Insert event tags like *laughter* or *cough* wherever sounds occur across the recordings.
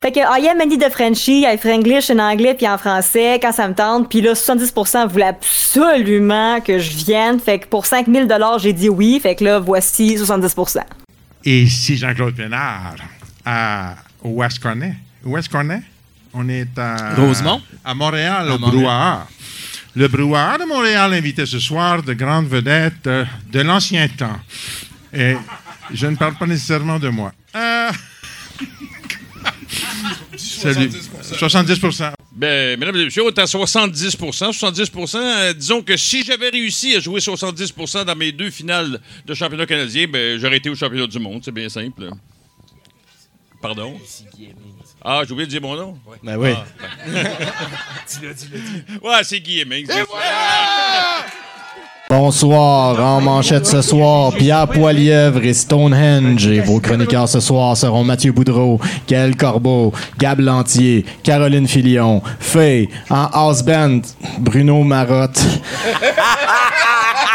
Fait que I am Andy de Frenchie, I Franglish en anglais puis en français quand ça me tente. Puis là, 70% voulaient absolument que je vienne. Fait que pour 5000 j'ai dit oui. Fait que là, voici 70%. Et ici Jean-Claude Pénard, à, où est-ce qu'on est? Où est-ce qu'on est? On est à... Rosemont? À Montréal, À au Montréal. Brouhaha. Le Brouhaha de Montréal invité ce soir de grandes vedettes euh, de l'ancien temps. Et je ne parle pas nécessairement de moi. Euh, *laughs* Salut. 70 Ben, mesdames et messieurs, on est à 70% 70% euh, Disons que si j'avais réussi à jouer 70% dans mes deux finales de championnat canadien, ben, j'aurais été au championnat du monde. C'est bien simple. Pardon? Ah, j'ai oublié de dire mon nom? Ben oui. *laughs* *laughs* ouais c'est Guy Hemmings. Bonsoir, en manchette ce soir, Pierre Poilièvre et Stonehenge. Et vos chroniqueurs ce soir seront Mathieu Boudreau, Gaël Corbeau, Gab Lantier, Caroline Filion, Faye, en house Bruno Marotte. *laughs*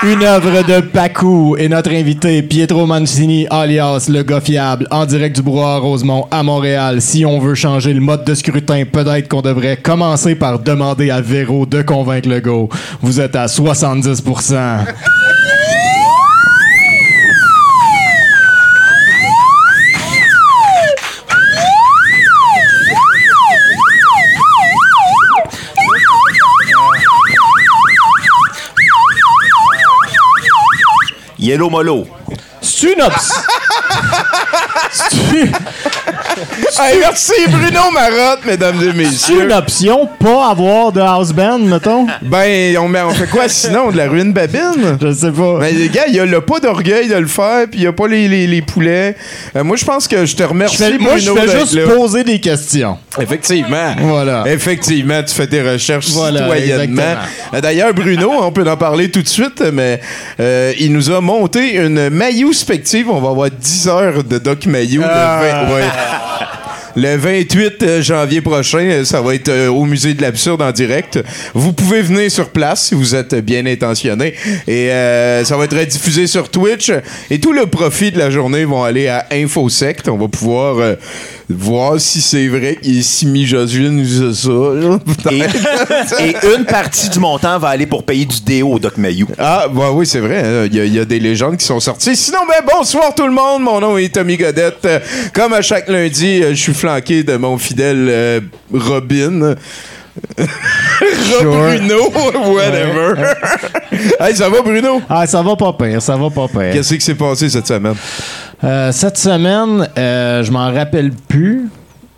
Une œuvre de Pacou et notre invité Pietro Mancini alias le gars fiable en direct du brouhaha Rosemont à Montréal. Si on veut changer le mode de scrutin, peut-être qu'on devrait commencer par demander à Véro de convaincre le go. Vous êtes à 70%. Yellow Molo. C'est une. *laughs* *laughs* *laughs* Hey, merci Bruno Marotte, mesdames et C'est messieurs. une option, pas avoir de house band, mettons? Ben, on, met- on fait quoi sinon? De la ruine babine? Je sais pas. Ben, les gars, il y a le pas d'orgueil de le faire, puis il y a pas les, les, les poulets. Euh, moi, je pense que je te Je remercie, fais- moi, je Bruno, fais juste là. poser des questions. Effectivement. Voilà. Effectivement, tu fais tes recherches Voilà, citoyennement. exactement. Euh, D'ailleurs, Bruno, on peut en parler tout de suite, mais euh, il nous a monté une Maillot spective. On va avoir 10 heures de Doc Maillot. le Ah. 20 ouais. *laughs* Le 28 janvier prochain, euh, ça va être euh, au musée de l'absurde en direct. Vous pouvez venir sur place si vous êtes bien intentionné. Et euh, ça va être diffusé sur Twitch. Et tout le profit de la journée vont aller à InfoSect. On va pouvoir euh, voir si c'est vrai qu'il est si misogyne ou ça. là. Et, et une partie du montant va aller pour payer du déo au Doc Mayou. Ah, bah oui, c'est vrai. hein. Il y, a- il y a des légendes qui sont sorties. Sinon, ben, bonsoir tout le monde. Mon nom est Tommy Godette. Euh, Comme à chaque lundi, euh, je suis flanqué de mon fidèle euh, Robin. *laughs* Bruno, whatever. hey, ça va, Bruno? Ah, ça va pas pire, ça va pas pire. Qu'est-ce qui s'est passé cette semaine? Euh, cette semaine, euh, je m'en rappelle plus.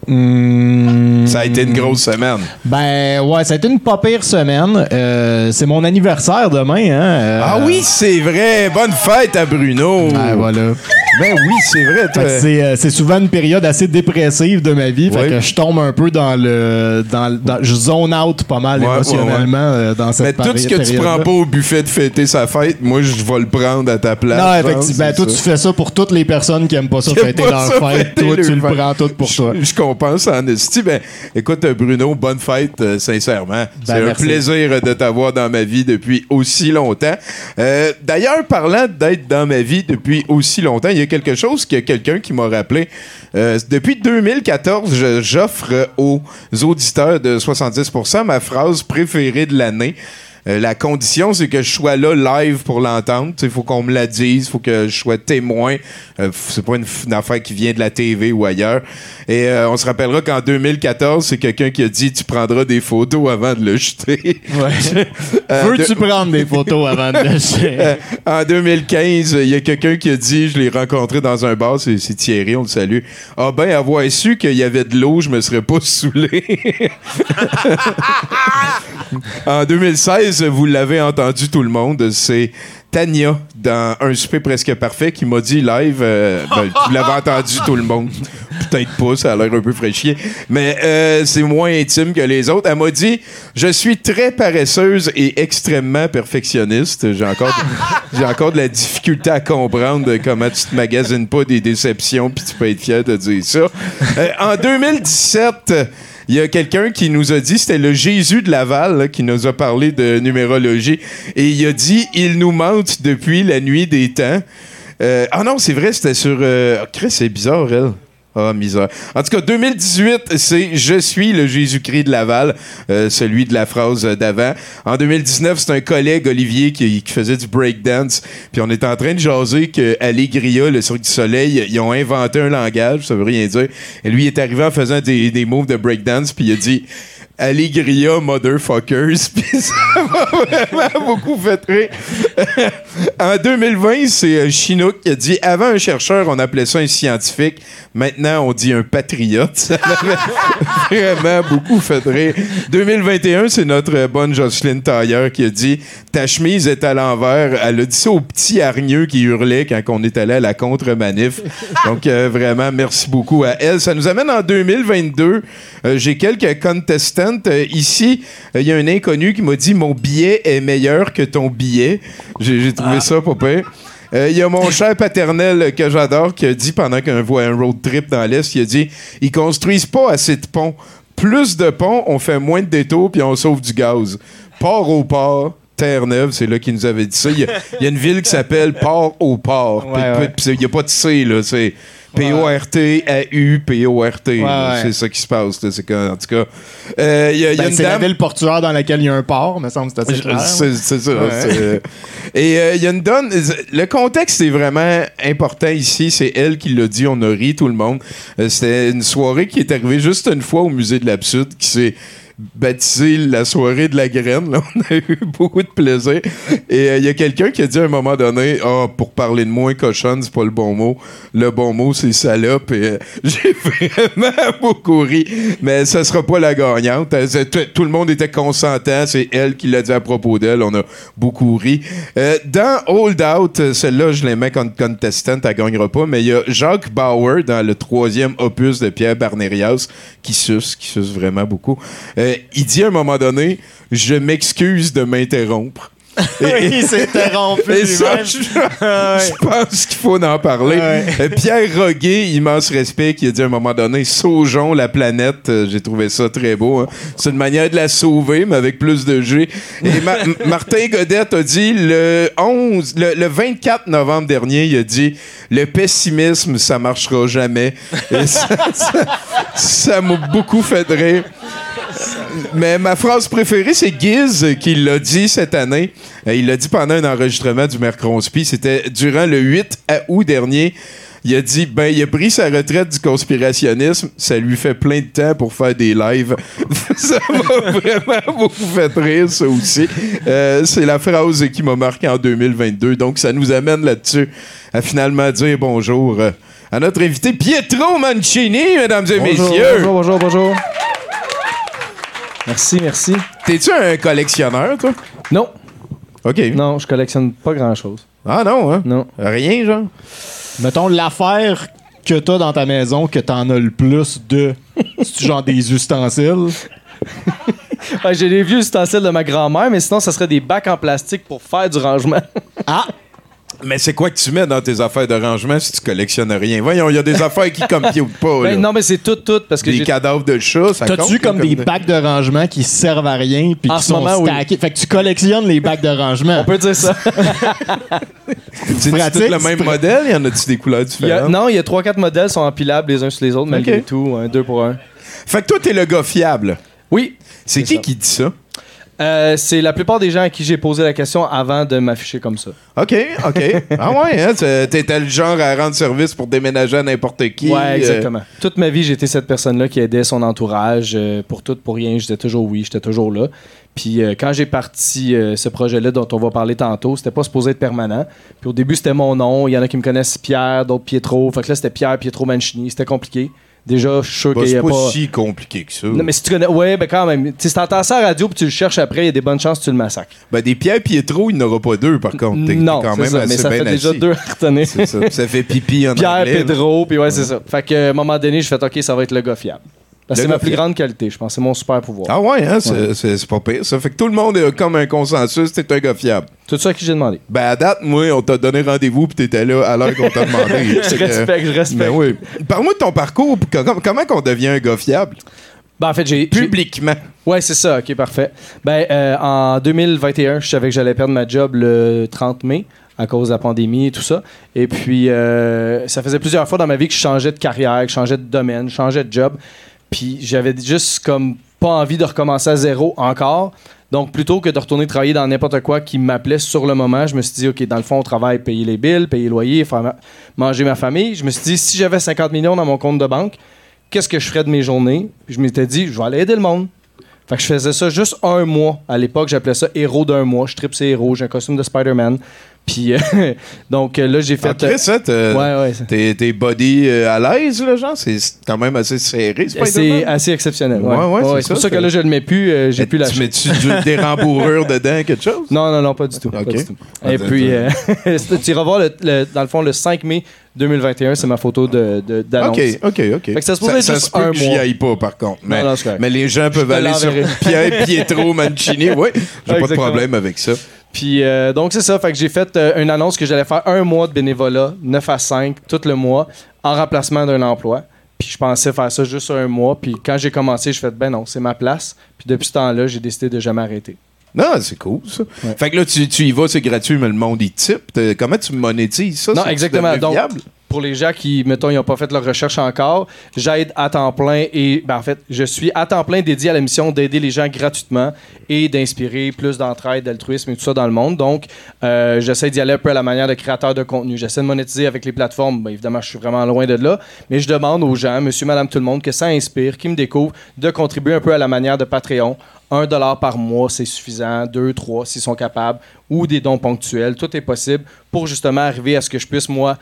Hmm, Ça a été une grosse semaine. Ben ouais, ça a été une pas pire semaine. Euh, c'est mon anniversaire demain, hein. euh, Ah oui, c'est vrai. Bonne fête à Bruno. Ah, voilà. Ben oui, c'est vrai. C'est euh, c'est souvent une période assez dépressive de ma vie. Fait que je tombe un peu dans le. Dans, je zone out pas mal Ouais, émotionnellement euh, dans cette Mais tout ce que tu prends pas au buffet de fêter sa fête, moi, je vais le prendre à ta place. Non, effectivement. c'est Toi, tu fais ça pour toutes les personnes qui aiment pas ça fêter pas leur ça fête. fêter Toi, tu le prends tout pour toi. Je, je compense en esti. Ben, écoute, euh, Bruno, bonne fête, euh, sincèrement. C'est un Ben, plaisir de t'avoir dans ma vie depuis aussi longtemps. Euh, D'ailleurs, parlant d'être dans ma vie depuis aussi longtemps, il y a quelque chose que quelqu'un qui m'a rappelé. Euh, depuis 2014, je- j'offre aux auditeurs de 70% ma phrase préférée de l'année. Euh, la condition, c'est que je sois là live pour l'entendre. Il faut qu'on me la dise, il faut que je sois témoin. Euh, c'est pas une, affaire qui vient de la TV ou ailleurs. Et euh, on se rappellera qu'en 2014, c'est quelqu'un qui a dit Tu prendras des photos avant de le jeter. *laughs* Euh, Veux-tu de- prendre des photos avant de le *laughs* jeter? en 2015, il y a quelqu'un qui a dit, je l'ai rencontré dans un bar, c'est c'est Thierry, on le salue. Ah ben, avoir su qu'il y avait de l'eau, je me serais pas *laughs* saoulé. en 2016, vous l'avez entendu tout le monde, c'est Tania dans Un souper presque parfait qui m'a dit live, euh, ben, vous l'avez *laughs* entendu tout le monde. Peut-être pas, ça a l'air un peu fraîchier. Mais euh, c'est moins intime que les autres. Elle m'a dit Je suis très paresseuse et extrêmement perfectionniste. J'ai encore, *laughs* j'ai encore de la difficulté à comprendre comment tu te magasines pas des déceptions puis tu peux être fier de dire ça. Euh, en 2017, il y a quelqu'un qui nous a dit, c'était le Jésus de Laval, qui nous a parlé de numérologie, et il a dit, il nous mente depuis la nuit des temps. Euh, ah non, c'est vrai, c'était sur... Euh, Chris, c'est bizarre, elle. Ah, misère. En tout cas, 2018, c'est Je suis le Jésus-Christ de Laval, euh, celui de la phrase d'avant. En 2019, c'est un collègue, Olivier, qui, qui faisait du breakdance. Puis on était en train de jaser que Allegria, le Cirque du Soleil, ils ont inventé un langage, ça veut rien dire. Et lui, il est arrivé en faisant des, des moves de breakdance, puis il a dit Allegria Motherfuckers. *laughs* Puis ça m'a vraiment beaucoup fait rire. en 2020, c'est euh, Chinook qui a dit Avant un chercheur, on appelait ça un scientifique. Maintenant, on dit un patriote. *laughs* vraiment beaucoup fait rire. 2021, c'est notre bonne Jocelyne Tailleur qui a dit Ta chemise est à l'envers. Elle a dit ça au petit hargneux qui hurlait quand on est allé à la contre-manif. Donc, euh, vraiment, merci beaucoup à elle. Ça nous amène en 2022. Euh, J'ai quelques contestants. Euh, ici, il y a un inconnu qui m'a dit Mon billet est meilleur que ton billet. J'ai trouvé ça pas pire. Euh, Il y a mon cher paternel que j'adore qui a dit pendant qu'on voit un road trip dans l'Est, il a dit Ils construisent pas assez de ponts. Plus de ponts, on fait moins de détours puis on sauve du gaz. Port au port. Terre-Neuve, c'est là qu'il nous avait dit ça. Il y, a- il y a une ville qui s'appelle Puis- ouais. puis Il n'y a pas de C, là. C'est P-O-R-T, A-U, P-O-R-T. C'est ça qui se passe. là. C'est en tout cas, euh, il y a, il y a Ben, une c'est la ville portuaire dans laquelle il y a un port, me semble, c'est assez clair. C'est c'est ça. Ouais. c'est, euh, Et euh, il y a une donne. Le contexte est vraiment important ici. C'est elle qui l'a dit. On a ri tout le monde. Euh, C'était une soirée qui est arrivée juste une fois au musée de l'Absurde qui s'est baptisé la soirée de la graine. là. *laughs* On a eu beaucoup de plaisir. Et euh, il y a quelqu'un qui a dit à un moment donné Ah, pour parler de moi, cochonne, c'est pas le bon mot. Le bon mot, c'est salope. Et euh, *laughs* j'ai vraiment beaucoup ri. Mais ça sera pas la gagnante. Euh, Tout, le monde était consentant. C'est elle qui l'a dit à propos d'elle. On a beaucoup ri. Euh, dans Hold Out, euh, celle-là, je l'aimais comme contestant, elle gagnera pas. Mais il y a Jacques Bauer dans le troisième opus de Pierre Barnérias qui suce, qui suce vraiment beaucoup. Euh, il dit à un moment donné Je m'excuse de m'interrompre. *laughs* Oui, il s'est interrompu. et ça, lui-même. je, *laughs* je pense qu'il faut en parler. Ouais. Euh, Pierre Roguet, immense respect, qui a dit à un moment donné Saugeons la planète. Euh, J'ai trouvé ça très beau. hein. C'est une manière de la sauver, mais avec plus de G. Et Ma- Martin Godette a dit le 11, le, le 24 novembre dernier, il a dit Le pessimisme, ça marchera jamais. Et ça m'a beaucoup fait rire. Mais ma phrase préférée, c'est Giz qui l'a dit cette année. Euh, il l'a dit pendant un enregistrement du Mercronspi. C'était durant le 8 août dernier. Il a dit, ben, il a pris sa retraite du conspirationnisme. Ça lui fait plein de temps pour faire des lives. *laughs* ça m'a vraiment beaucoup fait rire, ça aussi. Euh, c'est la phrase qui m'a marqué en 2022. Donc, ça nous amène là-dessus à finalement dire bonjour euh, à notre invité Pietro Mancini, mesdames et Bonjour, messieurs. bonjour, bonjour, bonjour. Merci, merci. T'es-tu un collectionneur, toi? Non, OK. non, je collectionne pas grand-chose. Ah non, hein? Non. Rien, genre? Mettons l'affaire que t'as dans ta maison que t'en as le plus de. C'est genre des ustensiles? Ouais, *laughs* J'ai les vieux ustensiles de ma grand-mère, mais sinon, ça serait des bacs en plastique pour faire du rangement. Ah! Mais c'est quoi que tu mets dans tes affaires de rangement si tu collectionnes rien? Voyons, il y a des affaires qui computent pas, là. Ben, non, mais c'est tout, tout, parce que des j'ai- cadavres de chat, ça compte? T'as-tu comme des bacs de rangement qui servent à rien puis En qui ce sont moment, oui. stackés? Fait que tu collectionnes les bacs de rangement. On peut dire ça. *laughs* C'est pratique, tout le même modèle? Y en a-tu des couleurs Il y a- différentes? non, il y a 3-4 modèles sont empilables les uns sur les autres, malgré Ok. tout. Un 2 pour 1. Fait que toi, t'es le gars fiable. Oui. C'est C'est qui ça. qui dit ça? Euh, c'est la plupart des gens à qui j'ai posé la question avant de m'afficher comme ça. OK, OK. *laughs* ah ouais, hein? T'étais le genre à rendre service pour déménager à n'importe qui. ouais, euh, exactement. Toute ma vie, j'étais cette personne-là qui aidait son entourage euh, pour tout, pour rien. J'étais toujours oui, j'étais toujours là. Puis quand j'ai parti ce projet-là dont on va parler tantôt, c'était pas supposé être permanent. Puis au début, c'était mon nom. Il y en a qui me connaissent Pierre, d'autres Pietro. Fait que là, c'était Pierre Pietro Mancini. C'était compliqué. Déjà, je suis sûr Bah, qu'il y c'est a pas, pas. si compliqué que ça. Non, mais si tu connais. Ouais, ben quand même. Si t'entends ça à la radio puis tu le cherches après, il y a des bonnes chances que tu le massacres. Ben, des Pierre Pietro, il n'aura pas deux, par contre. Non, quand c'est même ça, mais ça bien fait déjà deux à retenir. C'est ça. Ça fait pipi en *laughs* Pierre, anglais. là. Pedro, puis ouais, c'est ça. Fait que, à un moment donné, je fais OK, ça va être le gars fiable. Que c'est ma plus grande qualité, je pense. C'est mon super pouvoir. Ah ouais, hein, c'est- pas pire. Ça fait que tout le monde a comme un consensus, t'es un gars fiable. Tout ça à qui j'ai demandé. Ben, à date, moi, on t'a donné rendez-vous puis t'étais là à l'heure qu'on t'a demandé. *laughs* Je respecte, je respecte. Ben oui. Parle-moi de ton parcours, puis com- comment qu'on devient un gars fiable? Ben, en fait, j'ai. Publiquement. Ouais, c'est ça. OK, parfait. Ben, euh, en 2021, je savais que j'allais perdre ma job le 30 mai à cause de la pandémie et tout ça. Et puis, euh, ça faisait plusieurs fois dans ma vie que je changeais de carrière, que je changeais de domaine, je changeais de job. Puis, j'avais juste comme pas envie de recommencer à zéro encore. Donc, plutôt que de retourner travailler dans n'importe quoi qui m'appelait sur le moment, je me suis dit, OK, dans le fond, on travaille, payer les billes, payer le loyer, faire ma- manger ma famille. Je me suis dit, si j'avais 50 millions dans mon compte de banque, qu'est-ce que je ferais de mes journées? Puis je m'étais dit, je vais aller aider le monde. Fait que je faisais ça juste un mois. À l'époque, j'appelais ça héros d'un mois. Je tripe ces héros, j'ai un costume de Spider-Man. Puis, euh, *laughs* donc euh, là, j'ai fait. En Chris, hein, c'est- T'es body euh, à l'aise, là, genre? C'est c'est quand même assez serré, C'est Spider-Man. assez exceptionnel. Ouais, Ouais, ouais, c'est c'est pour ça, ça que c'est- là, je le mets plus. j'ai plus la Tu mets-tu des *laughs* rembourrures dedans, quelque chose? Non, non, non, pas du tout. Ah, Et puis, *laughs* c'est- tu iras voir, dans le fond, le 5 mai 2021, c'est ma photo de- de- d'annonce. OK, OK, OK. Fait que ça se ça, juste se peut un que j'y mois. aille pas, par contre. Mais, c'est les gens peuvent aller sur Pietro Mancini. Oui, j'ai pas de problème avec ça. Puis euh, donc c'est ça, fait que j'ai fait euh, une annonce que j'allais faire un mois de bénévolat, 9 à 5, tout le mois, en remplacement d'un emploi. Puis je pensais faire ça juste un mois. Puis quand j'ai commencé, je fais ben non, c'est ma place. Puis depuis ce temps-là, j'ai décidé de jamais arrêter. Non, c'est cool, ça. Fait que là, tu, tu y vas, c'est gratuit, mais le monde, il type. Comment tu monétises ça? Non, exactement. Donc, viable? Pour les gens qui, mettons, ils n'ont pas fait leur recherche encore, j'aide à temps plein et, ben, en fait, je suis à temps plein dédié à la mission d'aider les gens gratuitement et d'inspirer plus d'entraide, d'altruisme et tout ça dans le monde. Donc, euh, j'essaie d'y aller un peu à la manière de créateur de contenu. J'essaie de monétiser avec les plateformes. Ben, évidemment, je suis vraiment loin de là, mais je demande aux gens, monsieur, madame, tout le monde, que ça inspire, qui me découvre, de contribuer un peu à la manière de Patreon. Un dollar par mois, c'est suffisant. Deux, trois, s'ils sont capables. Ou des dons ponctuels. Tout est possible pour justement arriver à ce que je puisse, moi,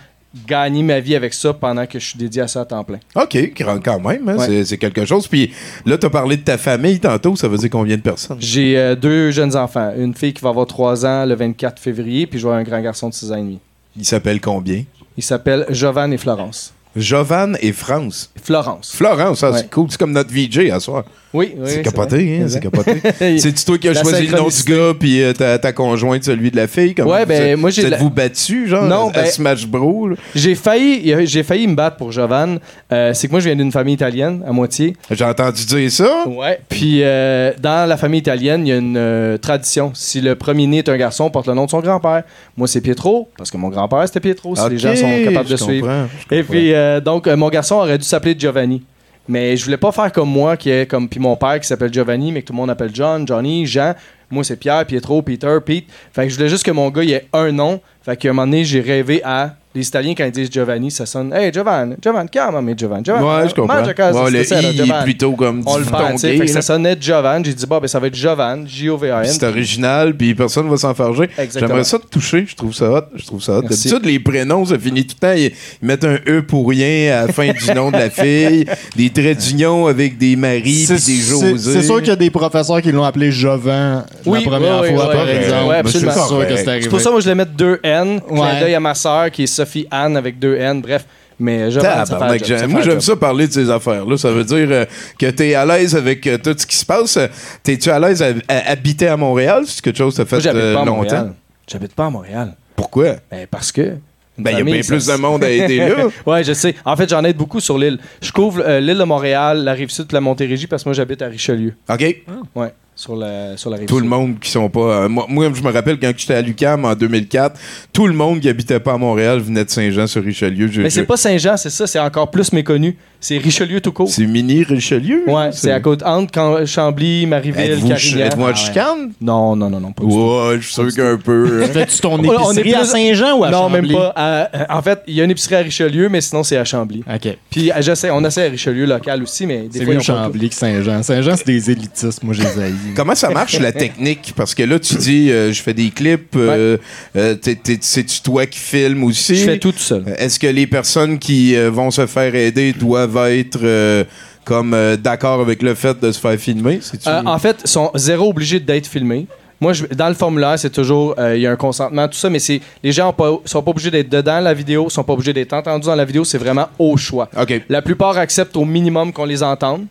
gagner ma vie avec ça pendant que je suis dédié à ça à temps plein. OK, grand- quand même, hein, Ouais. c'est- quelque chose. Puis là, t'as parlé de ta famille tantôt, ça veut dire combien de personnes? J'ai euh, deux jeunes enfants. Une fille qui va avoir 3 ans le 24 février, puis je vois un grand garçon de 6 ans et demi. Il s'appelle combien? Ils s'appellent Jovan et Florence. Jovan et France. Florence. Florence, ça, Ouais. c'est cool. C'est comme notre VJ à soir. Oui, oui. c'est capoté, hein, c'est capoté. *laughs* C'est-tu toi qui as choisi le nom du gars, puis euh, ta, ta conjointe, celui de la fille? Comment Ouais, ben, moi, j'ai vous la- battu, genre, Non, à ben- Smash Bros? là? J'ai failli, j'ai failli me battre pour Jovan. Euh, c'est que moi, je viens d'une famille italienne, à moitié. J'ai entendu dire ça. Ouais. Puis euh, dans la famille italienne, il y a une euh, tradition. Si le premier-né est un garçon, on porte le nom de son grand-père. Moi, c'est Pietro, parce que mon grand-père, c'était Pietro, si les gens sont capables de suivre. Et puis, euh, donc, mon garçon aurait dû s'appeler Giovanni. Mais je voulais pas faire comme moi, qui est comme puis mon père qui s'appelle Giovanni, mais que tout le monde appelle John, Johnny, Jean. Moi, c'est Pierre, Pietro, Peter, Pete. Fait que je voulais juste que mon gars, ait un nom. Fait qu'à un moment donné, j'ai rêvé à. Les Italiens, quand ils disent Giovanni, ça sonne Hey, Giovanni, Giovanni, chiama me Giovanni, Giovanni. Ouais, je comprends. Ouais, le stasera, I est Giovanni. plutôt comme On le perd, tu sais. Fait que ça sonnait Giovanni. J'ai dit, bon, ben, ça va être Giovanni, J-O-V-A-N. C'est original, puis personne va s'en farger. Exactement. J'aimerais ça te toucher, je trouve ça hot. Je trouve ça hot. D'habitude, les prénoms, ça finit tout le temps. Ils, mettent un E pour rien à la fin du nom de la fille, *laughs* des traits d'union avec des maris puis des José. c'est sûr qu'il y a des professeurs qui l'ont appelé Jovan Oui, la première oui, fois, oui, par oui, exemple. oui, Mais absolument. C'est pour ça que moi, je voulais mettre deux N. Clin Ouais. d'œil à ma sœur, qui est Sophie Anne avec deux N. Bref. Mais j'aime- ça moi, j'aime ça parler de ces affaires-là. Ça veut dire euh, que tu es à l'aise avec euh, tout ce qui se passe. T'es-tu à l'aise à, à habiter à Montréal? C'est quelque chose que tu as fait euh, pas longtemps? J'habite pas à Montréal. Pourquoi? Ben, parce que. Ben, il y a bien plus de monde à aider là. *laughs* Ouais, je sais. En fait, j'en aide beaucoup sur l'île. Je couvre euh, l'île de Montréal, la rive sud de la Montérégie, parce que moi, j'habite à Richelieu. OK? Ouais, sur la, sur la rive Tout sud. le monde qui sont pas. euh, moi, moi, je me rappelle quand j'étais à l'UCAM en 2004, tout le monde qui habitait pas à Montréal venait de Saint-Jean-sur-Richelieu. Je- Mais je- c'est pas Saint-Jean, c'est ça, c'est encore plus méconnu. C'est Richelieu tout court. C'est mini Richelieu? Ouais, c'est à côte entre Can- Chambly, Marieville, Carignan. êtes-vous Ah ouais. chicane? Non, non, non, non, pas du tout. Ouais, je suis sûr qu'un peu. hein. *laughs* Fais-tu ton On- on est épicerie à plus- Saint-Jean ou à non, même Chambly? pas. À- en fait, il y a une épicerie à Richelieu, mais sinon, c'est à Chambly. OK. Puis, euh, j'essaie, on essaie à Richelieu local aussi, mais des C'est fois, mieux ils ont pas Chambly que Saint-Jean. Saint-Jean, c'est des élitistes. Moi, je haïs. *laughs* Comment ça marche la technique? Parce que là, tu dis, euh, je fais des clips, euh, euh, t'es- t'es- c'est-tu toi qui filmes aussi? Je fais tout tout seul. Est-ce que les personnes qui euh, vont se faire aider doivent être euh, comme euh, d'accord avec le fait de se faire filmer? C'est-tu- Euh, en fait, ils sont zéro obligés d'être filmés. Moi, je- dans le formulaire, c'est toujours, euh, il y a un consentement, tout ça, mais c'est les gens ont pas, sont pas obligés d'être dedans la vidéo, sont pas obligés d'être entendus dans la vidéo, c'est vraiment au choix. OK. La plupart acceptent au minimum qu'on les entende.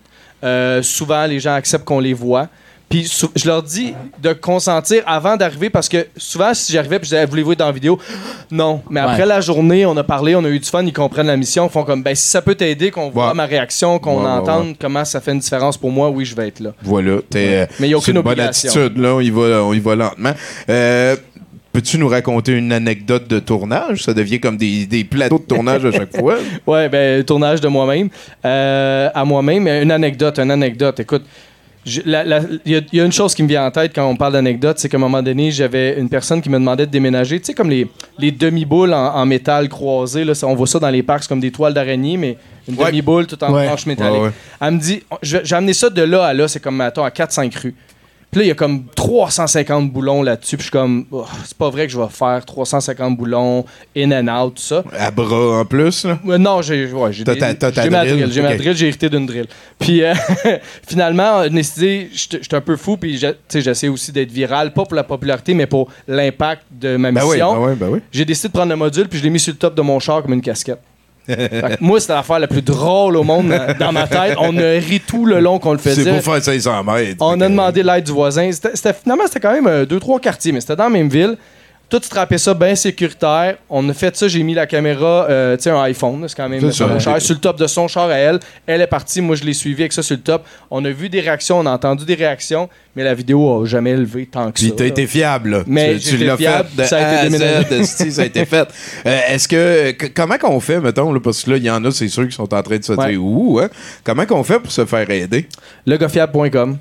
Euh, souvent, les gens acceptent qu'on les voit. Puis je leur dis de consentir avant d'arriver parce que souvent, si j'arrivais puis je disais, voulez-vous être dans la vidéo? *gasps* Non. Mais après Ouais. la journée, on a parlé, on a eu du fun, ils comprennent la mission, ils font comme, ben si ça peut t'aider, qu'on voit Ouais. ma réaction, qu'on Ouais, entende comment ça fait une différence pour moi, oui, je vais être là. Voilà. t'es, euh, Mais il y a aucune une bonne attitude, là. On y va, on y va lentement. Euh, Peux-tu nous raconter une anecdote de tournage? Ça devient comme des, des plateaux de tournage à chaque *laughs* fois. Ouais, ben, tournage de moi-même. Euh, à moi-même, une anecdote, une anecdote. Écoute, il y, a- il y a une chose qui me vient en tête quand on parle d'anecdote, c'est qu'à un moment donné, j'avais une personne qui me demandait de déménager. Tu sais, comme les, les demi-boules en, en métal croisées, là, ça, on voit ça dans les parcs, c'est comme des toiles d'araignée, mais une Ouais. demi-boule tout en Ouais. planche métallique. Ouais, ouais. Elle me dit, j'ai amené ça de là à là, c'est comme, mettons, à 4-5 rues. Puis là, il y a comme 350 boulons là-dessus. Puis je suis comme, Oh, c'est pas vrai que je vais faire 350 boulons, in and out, tout ça. À bras en plus, là? Euh, non, j'ai ouais, j'ai j'ai ma drill. J'ai ma ok. drill, j'ai hérité d'une drill. Puis euh, *laughs* finalement, décidé, j'étais un peu fou, puis j'essaie aussi d'être viral, pas pour la popularité, mais pour l'impact de ma Ben oui, mission. ben oui, ben oui. J'ai décidé de prendre le module, puis je l'ai mis sur le top de mon char comme une casquette. *laughs* Moi, c'était l'affaire la plus drôle au monde dans, dans ma tête. On a ri tout le long qu'on le C'est faisait. pour faire 500 mètres. On a demandé l'aide du voisin. C'était, c'était- finalement, c'était quand même euh, deux, trois quartiers, mais c'était dans la même ville. Tout strappé ça bien sécuritaire. On a fait ça, j'ai mis la caméra, euh, tu sais, un iPhone, c'est quand même ça. euh, cher, sur le top de son char à elle. Elle est partie, moi je l'ai suivi avec ça sur le top. On a vu des réactions, on a entendu des réactions, mais la vidéo a jamais levé tant que Puis ça. t'as là. été fiable, là. Mais tu, l'as fait de ça a été A. Z, *laughs* ça a été fait. Euh, Est-ce que... que- Comment qu'on fait, mettons, là, parce que là, il y en a, c'est sûr, qui sont en train de se Ouais. dire « Ouh, hein? Comment qu'on fait pour se faire aider? Legofiable.com.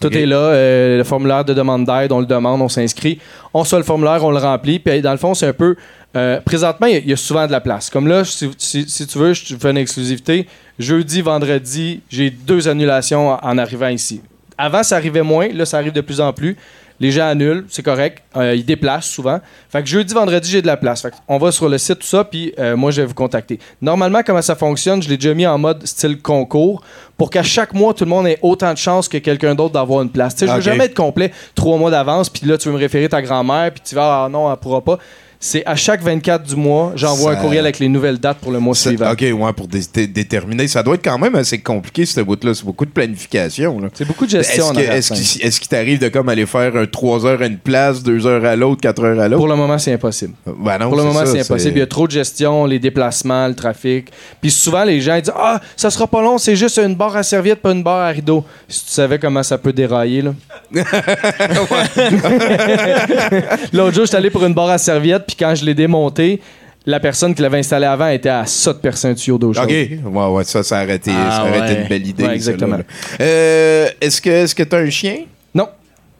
Tout est là. euh, le formulaire de demande d'aide, on le demande, on s'inscrit. On soit le formulaire, on le remplit. Puis dans le fond, c'est un peu. euh, présentement, il y a- il y, a souvent de la place. Comme là, si, si- si tu veux, je te fais une exclusivité. Jeudi, vendredi, j'ai deux annulations en, en arrivant ici. Avant, ça arrivait moins. Là, ça arrive de plus en plus. Les gens annulent, c'est correct. Euh, ils déplacent souvent. Fait que jeudi, vendredi, j'ai de la place. Fait que on va sur le site, tout ça, puis euh, moi, je vais vous contacter. Normalement, comment ça fonctionne, je l'ai déjà mis en mode style concours pour qu'à chaque mois, tout le monde ait autant de chances que quelqu'un d'autre d'avoir une place. Tu sais, je veux jamais être complet trois mois d'avance, puis là, tu veux me référer ta grand-mère, puis tu vas, ah non, elle pourra pas. C'est à chaque 24 du mois, j'envoie Ça- un courriel avec les nouvelles dates pour le mois Ça- suivant. OK, ouais, pour dé- dé- déterminer. Ça doit être quand même assez compliqué, ce bout-là. C'est beaucoup de planification, là. C'est beaucoup de gestion Est-ce que- qu'il est-ce qu'il t'arrive de comme aller faire un 3 heures à une place, 2 heures à l'autre, 4 heures à l'autre? Pour le moment, c'est impossible. Ben non, Pour le moment, ça, c'est impossible. Il y a trop de gestion, les déplacements, le trafic. Puis souvent, les gens ils disent Ah, ça sera pas long, c'est juste une barre à serviette, pas une barre à rideau. Si tu savais comment ça peut dérailler, là. *laughs* *laughs* L'autre jour, j'étais allé pour une barre à serviette, puis quand je l'ai démontée, la personne qui l'avait installée avant était à ça de percer un tuyau d'eau chaude. OK. Ouais, ouais, ça, ça aurait été, Ah, ça aurait été une belle idée. Ouais, exactement. Euh, est-ce que est-ce que t'as un chien? Non.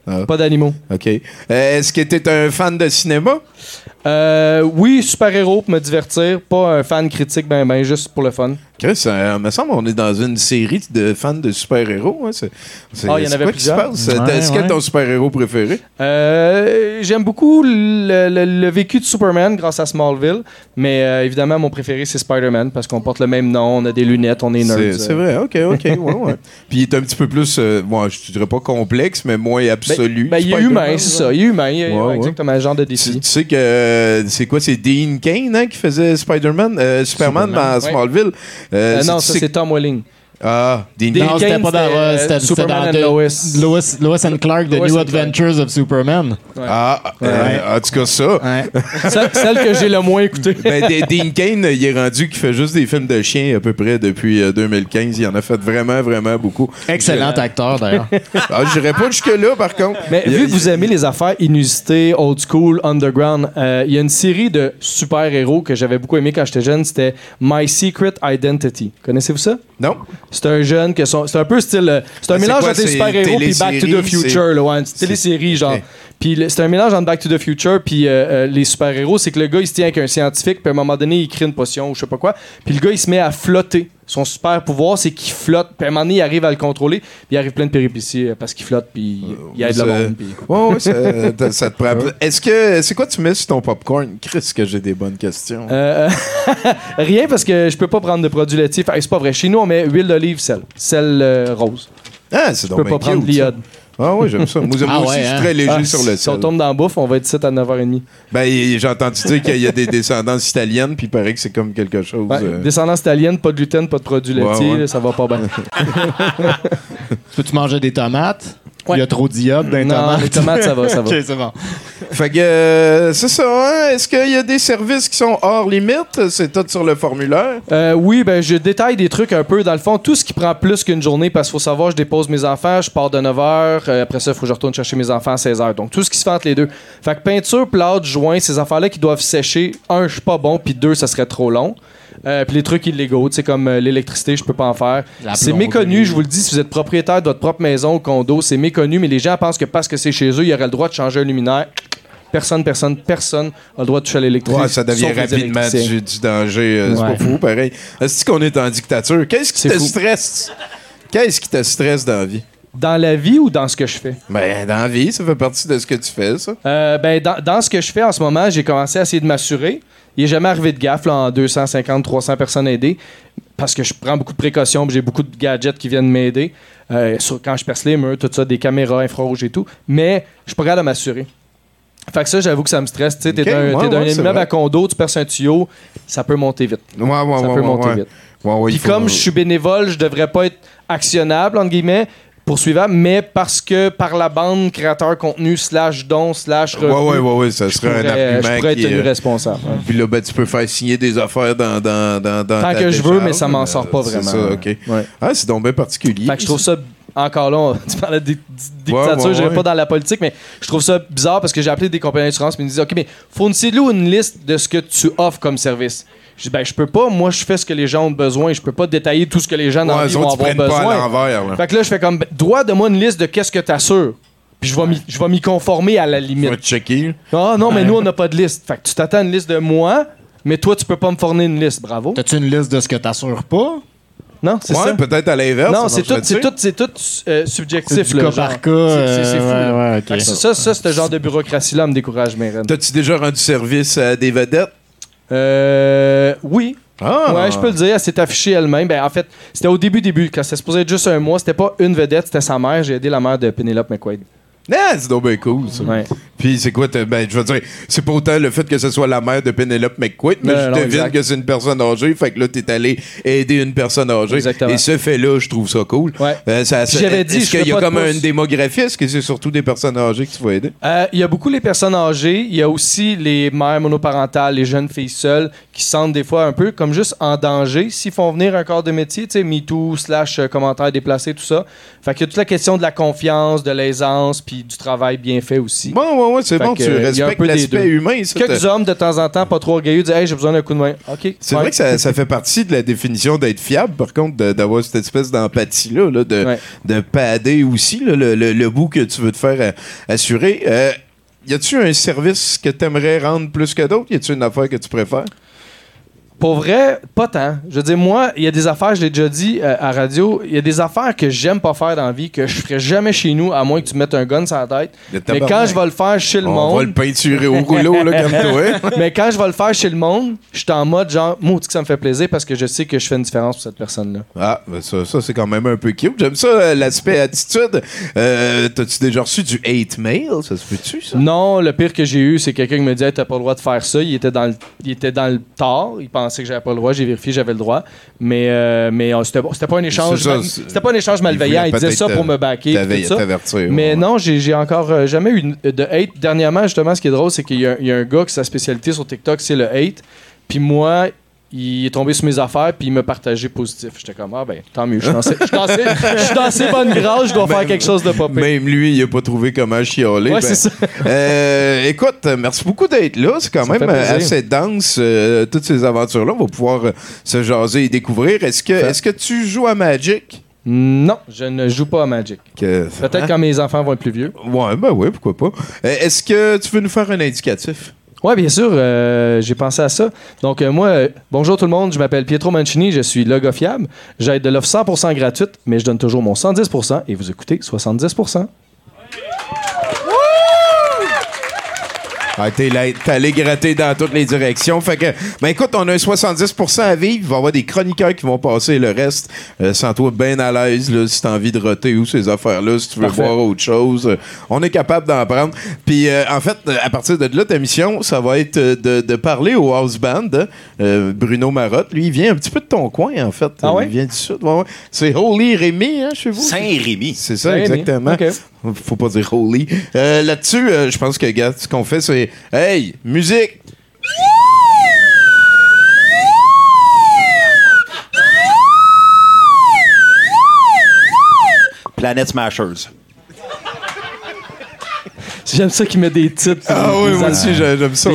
Ah. Pas d'animaux. OK. Euh, est-ce que t'es un fan de cinéma? Euh, oui, super-héros pour me divertir. Pas un fan critique, ben, ben, juste pour le fun. Chris, euh, me semble qu'on est dans une série de fans de super-héros. Hein? C'est, c'est- Ah, il y en avait quoi qui se plusieurs. passe? Ouais, Est-ce que ton super-héros préféré? Euh, J'aime beaucoup le, le- le vécu de Superman grâce à Smallville, mais euh, évidemment, mon préféré, c'est Spider-Man parce qu'on porte le même nom, on a des lunettes, on est nerds. C'est, c'est vrai, ok, ok, ouais, ouais. *laughs* Puis il est un petit peu plus, euh, bon, je dirais pas complexe, mais moins absolu. Ben, il est humain, c'est ça. Il est humain. Il est, Ouais, ouais, ouais. exactement le genre de Tu, défi. tu sais que euh, c'est quoi, c'est Dean Kane hein, qui faisait Spider-Man, euh, Superman, Superman, dans ouais. Smallville? Euh, Euh, non, ça, c'est Tom Welling. Ah, Dean Non, Kane. c'était pas dans c'était, euh, euh, c'était- c'était Superman dans and The- Lois. Lois, Lois and Clark, The Lois New and Clark. Adventures of Superman. Ah, euh, en tout cas, ça. Ouais. *laughs* Celle, celle que j'ai le moins écoutée. Ben, D- Dean Kane, il est rendu qu'il fait juste des films de chiens à peu près depuis euh, 2015. Il en a fait vraiment, vraiment beaucoup. Excellent acteur, d'ailleurs. *laughs* Ah, je dirais pas jusque-là, par contre. Mais Il vu que vous aimez les affaires inusitées, old school, underground, euh, il y a une série de super-héros que j'avais beaucoup aimé quand j'étais jeune. C'était My Secret Identity. Connaissez-vous ça? Non? C'est un jeune que son, c'est un peu style, euh, c'est un mélange quoi, entre les super-héros puis Back to the Future, là, ouais, une télésérie genre. Puis c'est un mélange entre Back to the Future puis euh, euh, les super-héros. C'est que le gars, il se tient avec un scientifique, puis à un moment donné, il crée une potion ou je sais pas quoi. Puis le gars, il se met à flotter. Son super pouvoir, c'est qu'il flotte. Puis à un moment donné, il arrive à le contrôler. Puis il arrive plein de péripéties euh, parce qu'il flotte, puis il aide le monde. puis- Ouais, ouais, *laughs* ça, ça- te prend. Est-ce que. C'est quoi tu mets sur ton popcorn? Chris, que j'ai des bonnes questions. Euh, *laughs* rien parce que je peux pas prendre de produits laitiers. Que c'est pas vrai. Chez nous, on met huile d'olive, sel. Sel euh, rose. ah, c'est Je peux pas prendre ça. l'iode. Ah, ouais, j'aime ça. Moi, moi Ah aussi, ouais, je suis hein? très léger Ah, sur le si on tombe dans la bouffe, on va être ici à 9h30. Ben, j'ai entendu dire qu'il y a des descendances italiennes, puis il paraît que c'est comme quelque chose. Euh, Descendance italienne, pas de gluten, pas de produits Ouais, laitiers, ouais. ça va pas bien. *laughs* Peux-tu manger des tomates? Ouais. Il y a trop d'iode dans les Non, tomates. les tomates, ça va, ça va. *laughs* ok, c'est bon. Fait que, euh, c'est ça, hein? Est-ce qu'il y a des services qui sont hors limite? C'est tout sur le formulaire? Euh, oui, ben je détaille des trucs un peu. Dans le fond, tout ce qui prend plus qu'une journée, parce qu'il faut savoir, je dépose mes enfants, je pars de 9h, après ça, il faut que je retourne chercher mes enfants à 16h. Donc, tout ce qui se fait entre les deux. Fait que peinture, plâtre, joint, ces affaires-là qui doivent sécher, un, je suis pas bon, puis deux, ça serait trop long. Euh, puis les trucs illégaux, tu sais, comme euh, l'électricité, je peux pas en faire. C'est méconnu, je vous le dis, si vous êtes propriétaire de votre propre maison ou condo, c'est méconnu, mais les gens pensent que parce que c'est chez eux, il y aurait le droit de changer un luminaire. Personne, personne, personne a le droit de toucher à l'électricité. Ouais, ça devient rapidement du, du danger. euh, c'est Ouais. pas fou, pareil. Est-ce qu'on est en dictature? Qu'est-ce qui C'est te fou. stresse? Qu'est-ce qui te stresse dans la vie? Dans la vie ou dans ce que je fais? Ben, dans la vie, ça fait partie de ce que tu fais, ça. Euh, ben, dans, dans ce que je fais en ce moment, j'ai commencé à essayer de m'assurer. Il n'est jamais arrivé de gaffe là, en 250, 300 personnes aidées parce que je prends beaucoup de précautions j'ai beaucoup de gadgets qui viennent m'aider. euh, quand je perce les murs, tout ça, des caméras infrarouges et tout. Mais je suis pas capable de m'assurer. Fait que ça, j'avoue que ça me stresse. Tu sais, t'es Ok, dans, ouais, t'es c'est immeuble à condo, tu perces un tuyau, ça peut monter vite. Ouais, ouais, ça peut monter vite. Puis comme je suis bénévole, je devrais pas être actionnable, entre guillemets, poursuivable, mais parce que par la bande créateur contenu slash don slash Ouais, ouais, ouais, ouais, ça serait un pourrais, je argument pourrais être tenu est- responsable. Puis là, ben, tu peux faire signer des affaires dans, dans, dans, dans Tant ta que je veux, mais ça m'en sort pas c'est vraiment. ça, OK. Ouais. Ah, c'est donc bien particulier. Fait que je trouve ça encore là, on- *laughs* tu parlais de di- dictature, Ouais, ouais, je ouais. pas dans la politique, mais je trouve ça bizarre parce que j'ai appelé des compagnies d'assurance et ils me disent OK, mais fournissez-nous une liste de ce que tu offres comme service. Je dis ben je peux pas, moi je fais ce que les gens ont besoin, je peux pas détailler tout ce que les gens dans Ouais, la vie vont avoir prennent pas à besoin. Fait que là je fais comme ben, dois de moi une liste de qu'est-ce que tu assures. Puis je vais m'y- je vais m'y conformer à la Tu limite. vas te checker. Ah non, mais nous on n'a pas de liste. Fait que tu t'attends à une liste de moi, mais toi tu peux pas me fournir une liste. Bravo. T'as-tu une liste de ce que t'assures pas? Non, c'est Ouais, ça. peut-être à l'inverse. Non, c'est tout, c'est tout, c'est tout euh, C'est subjectif. du là, cas par cas. C'est- c'est- c'est fou, euh, ouais, ouais, ok. Ça, ça, ce genre de bureaucratie-là me décourage, mes reines. T'as-tu déjà rendu service à des vedettes? Euh. Oui. Ah! Ouais, je peux le dire, elle s'est affichée elle-même. Ben, en fait, c'était au début, début, quand c'était supposé être juste un mois. C'était pas une vedette, c'était sa mère. J'ai aidé la mère de Penelope McQuaid. Ah, c'est donc bien cool, ça. Ouais. Puis c'est quoi, t'as- ben, je veux dire, c'est pas autant le fait que ce soit la mère de Penelope McQuaid, mais Non, je non, devine exact. que c'est une personne âgée, fait que là, t'es allé aider une personne âgée. Exactement. Et ce fait-là, je trouve ça cool. Ouais. Euh, ça, Puis ça- j'avais dit, Est-ce je qu'il y a pas de comme pouce. une démographie? Est-ce que c'est surtout des personnes âgées que tu vas aider? Euh, Il y a beaucoup les personnes âgées. Il y a aussi les mères monoparentales, les jeunes filles seules qui se sentent des fois un peu comme juste en danger s'ils font venir un corps de métier, tu sais, MeToo, slash euh, commentaires déplacés, tout ça. Fait qu'il y a toute la question de la confiance, de l'aisance, puis du travail bien fait aussi. Bon, ouais, ouais, c'est bon, que, tu euh, il y a un respectes l'aspect humain. ça, Quelques hommes, de temps en temps, pas trop orgueilleux, disent Hey, j'ai besoin d'un coup de main. OK. C'est ouais. vrai que ça, ça fait partie de la définition d'être fiable, par contre, d'avoir cette espèce d'empathie-là, là, de, Ouais. de padder aussi là, le, le- le bout que tu veux te faire euh, assurer. Euh, y a-tu un service que tu aimerais rendre plus que d'autres? Y a-tu une affaire que tu préfères? Pour vrai, pas tant. Je veux dire, moi, il y a des affaires, je l'ai déjà dit euh, à radio, il y a des affaires que j'aime pas faire dans la vie, que je ferais jamais chez nous, à moins que tu mettes un gun sur la tête. Mais quand je vais le faire chez le On monde. va le peinturer au rouleau, là, comme toi. *laughs* Mais quand je vais le faire chez le monde, je suis en mode genre, maudit que ça me fait plaisir parce que je sais que je fais une différence pour cette personne-là. Ah, ben ça, ça c'est quand même un peu cute. J'aime ça, euh, l'aspect attitude. Euh, T'as-tu déjà reçu du hate mail? Ça se peut-tu, ça? Non, le pire que j'ai eu, c'est quelqu'un qui me disait, t'as pas le droit de faire ça. Il était dans le, il était dans le tort. Il pensait que j'avais pas le droit. J'ai vérifié, j'avais le droit. Mais, euh, mais euh, c'était, c'était pas un échange. Ça, C'était pas un échange malveillant. Il, disait ça pour me backer. T'avais- puis tout ça. T'avertir. Mais ouais. non, j'ai j'ai encore euh, jamais eu de hate. Dernièrement, justement, ce qui est drôle, c'est qu'il y, a- il y a un gars qui sa spécialité sur TikTok, c'est le hate. Puis moi, il est tombé sur mes affaires, puis il m'a partagé positif. J'étais comme, ah ben, tant mieux. Je suis dans dans ces- bonnes grâces, je dois faire quelque chose de pire. Même lui, il a pas trouvé comment chialer. Ouais, Ben, c'est ça. euh, écoute, merci beaucoup d'être là. C'est quand Ça même assez dense, euh, toutes ces aventures-là. On va pouvoir euh, se jaser et découvrir. Est-ce que, est-ce que tu joues à Magic? Non, je ne joue pas à Magic. Peut-être Hein? quand mes enfants vont être plus vieux. Ouais, ben ouais, pourquoi pas. Est-ce que tu veux nous faire un indicatif? Oui, bien sûr, euh, j'ai pensé à ça. Donc, euh, moi, euh, bonjour tout le monde, je m'appelle Pietro Mancini, je suis logofiable. J'aide de l'offre 100% gratuite, mais je donne toujours mon 110% et vous écoutez 70%. Ah, t'es là- t'es allé gratter dans toutes les directions. Fait que, ben écoute, on a un 70% à vivre. Il va y avoir des chroniqueurs qui vont passer le reste. Euh, sans toi bien à l'aise, là, si t'as envie de roter ou ces affaires-là, si tu veux Parfait. voir autre chose. euh, on est capable d'en prendre. Puis, euh, en fait, à partir de là, ta mission, ça va être de, de parler au house band. Bruno Marotte, lui, il vient un petit peu de ton coin, en fait. Ah ouais? Il vient du sud. Ouais, ouais. C'est Holy Rémy, hein, chez vous? Saint-Rémy. C'est ça, Saint-Rémy. exactement. Faut pas dire holy. Euh, Là-dessus, euh, je pense que, gars, ce qu'on fait, c'est Hey, musique! Planet Smashers. *laughs* J'aime ça qu'ils mettent des titres. Ah oui, Des moi aussi, j'ai- j'aime ça.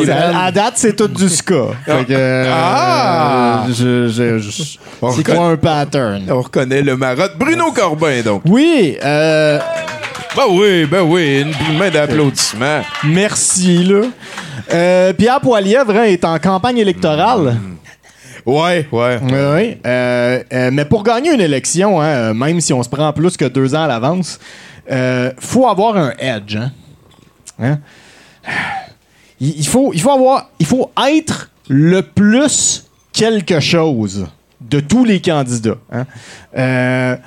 À date, c'est tout du ska. Fait que, euh, Ah! je- je- je- On C'est quoi? un pattern? On reconnaît le marotte. Bruno Corbin, donc. Oui, euh, Ben oui, ben oui, une main d'applaudissement. merci, là. Euh, Pierre Poilièvre hein, est en campagne électorale. Ouais, ouais. Oui, oui. Euh, euh, mais pour gagner une élection, hein, même si on se prend plus que deux ans à l'avance, faut avoir un edge. Hein? Hein? Il, il faut, il faut avoir, il faut être le plus quelque chose de tous les candidats. hein.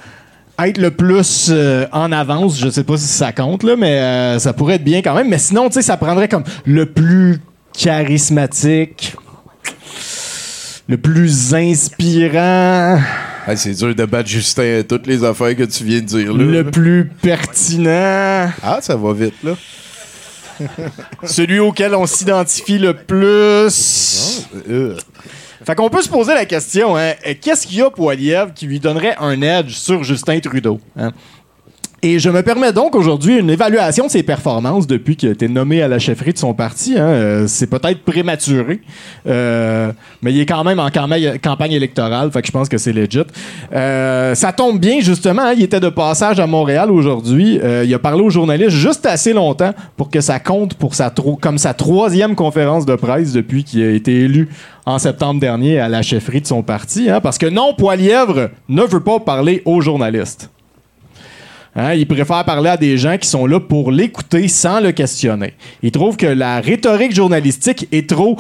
Euh, être le plus euh, en avance, je sais pas si ça compte, là, mais euh, ça pourrait être bien quand même. Mais sinon, tu sais, ça prendrait comme le plus charismatique, le plus inspirant, Ah, c'est dur de battre Justin à toutes les affaires que tu viens de dire là. le plus pertinent, Ah, ça va vite, là. celui auquel on s'identifie le plus. Fait qu'on peut se poser la question, hein, euh, qu'est-ce qu'il y a Poiliev qui lui donnerait un edge sur Justin Trudeau? hein? Et je me permets donc aujourd'hui une évaluation de ses performances depuis qu'il a été nommé à la chefferie de son parti. hein. Euh, c'est peut-être prématuré, euh, mais il est quand même en campagne, électorale, fait que je pense que c'est legit. Euh, ça tombe bien, justement, hein, il était de passage à Montréal aujourd'hui. Euh, il a parlé aux journalistes juste assez longtemps pour que ça compte pour sa comme sa troisième conférence de presse depuis qu'il a été élu en septembre dernier à la chefferie de son parti. hein, parce que non, Poilièvre ne veut pas parler aux journalistes. Hein, il préfère parler à des gens qui sont là pour l'écouter sans le questionner. Il trouve que la rhétorique journalistique est trop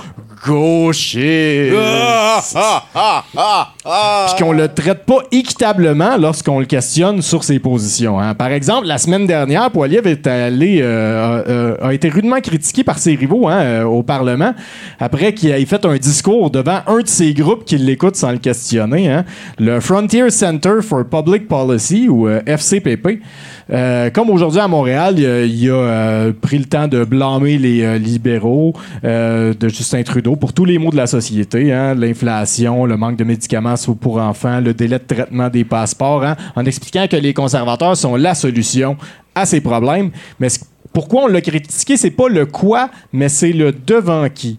gauchiste. *laughs* Puis qu'on le traite pas équitablement lorsqu'on le questionne sur ses positions. hein. Par exemple, la semaine dernière, Poiliev est allé, euh, euh, a été rudement critiqué par ses rivaux hein, euh, au Parlement après qu'il ait fait un discours devant un de ses groupes qui l'écoute sans le questionner, hein, le Frontier Center for Public Policy ou euh, FCPP. Euh, comme aujourd'hui à Montréal, il a, euh, pris le temps de blâmer les euh, libéraux de Justin Trudeau pour tous les maux de la société, hein, l'inflation, le manque de médicaments pour enfants, le délai de traitement des passeports, hein, en expliquant que les conservateurs sont la solution à ces problèmes. Mais pourquoi on l'a critiqué, c'est pas le quoi, mais c'est le devant qui.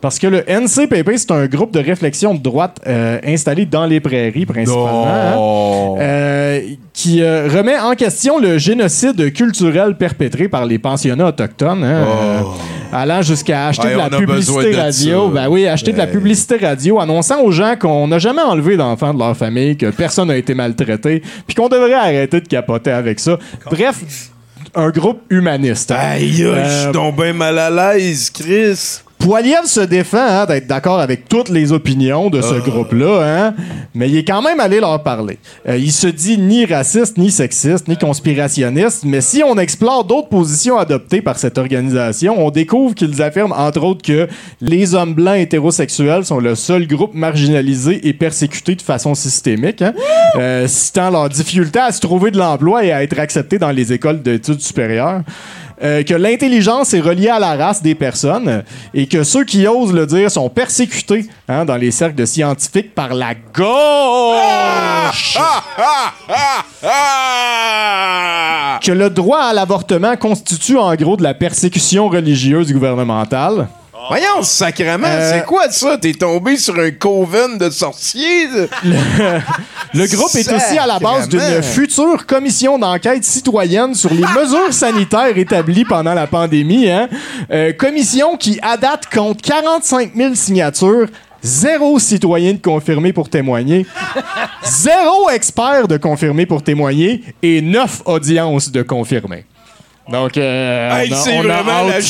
Parce que le NCPP, c'est un groupe de réflexion de droite euh, installé dans les prairies, principalement. hein. Euh, qui euh, remet en question le génocide culturel perpétré par les pensionnats autochtones, hein, euh, allant jusqu'à acheter de la publicité radio. Ben oui, acheter de la publicité radio, annonçant aux gens qu'on n'a jamais enlevé d'enfants de leur famille, que personne n'a été maltraité, puis qu'on devrait arrêter de capoter avec ça. Bref, un groupe humaniste. Aïe, je suis donc bien mal à l'aise, Chris. Poiliev se défend hein, d'être d'accord avec toutes les opinions de ce groupe-là, hein, mais il est quand même allé leur parler. Euh, il se dit ni raciste, ni sexiste, ni conspirationniste, mais si on explore d'autres positions adoptées par cette organisation, on découvre qu'ils affirment entre autres que les hommes blancs hétérosexuels sont le seul groupe marginalisé et persécuté de façon systémique, hein, euh, citant leur difficulté à se trouver de l'emploi et à être acceptés dans les écoles d'études supérieures. Euh, que l'intelligence est reliée à la race des personnes et que ceux qui osent le dire sont persécutés hein, dans les cercles de scientifiques par la gauche. Que le droit à l'avortement constitue en gros de la persécution religieuse gouvernementale. Voyons, sacrément, Euh, c'est quoi ça? T'es tombé sur un coven de sorciers? *laughs* Le groupe est aussi à la base d'une future commission d'enquête citoyenne sur les mesures sanitaires établies pendant la pandémie. hein. Euh, commission qui, à date, compte 45 000 signatures. Zéro citoyen de confirmé pour témoigner. Zéro expert de confirmé pour témoigner. Et neuf audiences de confirmés. Donc, euh, Hey, on a- c'est a vraiment hâte- la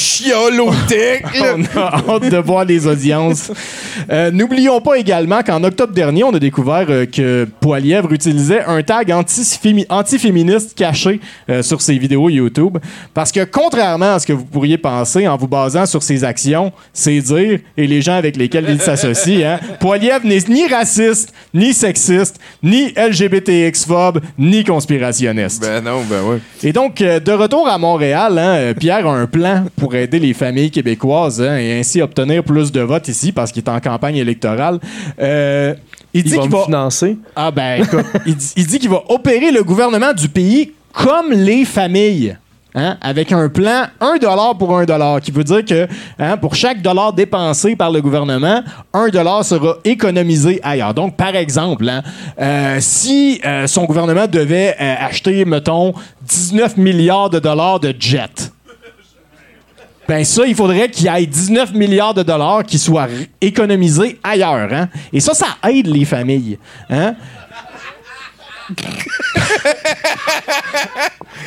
*laughs* on a hâte de voir les audiences. *laughs* Euh, N'oublions pas également qu'en octobre dernier, on a découvert euh, que Poilièvre utilisait un tag antifémi- antiféministe caché euh, sur ses vidéos YouTube. Parce que contrairement à ce que vous pourriez penser en vous basant sur ses actions, ses dires et les gens avec lesquels il s'associe, hein, *laughs* Poilièvre n'est ni raciste, ni sexiste, ni LGBTX-phobe, ni conspirationniste. Ben non, ben ouais. Et donc, de retour à Montréal, hein, euh, Pierre a un plan pour aider les familles québécoises hein, et ainsi obtenir plus de votes ici parce qu'il est en campagne électorale. Euh, il dit va qu'il va. financer. Ah ben, il dit qu'il va opérer le gouvernement du pays comme les familles. Hein, avec un plan 1 dollar pour 1 dollar, qui veut dire que hein, pour chaque dollar dépensé par le gouvernement, 1 dollar sera économisé ailleurs. Donc, par exemple, hein, euh, si euh, son gouvernement devait euh, acheter, mettons, 19 milliards de dollars de jets, ben ça, il faudrait qu'il y ait 19 milliards de dollars qui soient économisés ailleurs. Et ça, ça aide les familles. Hein?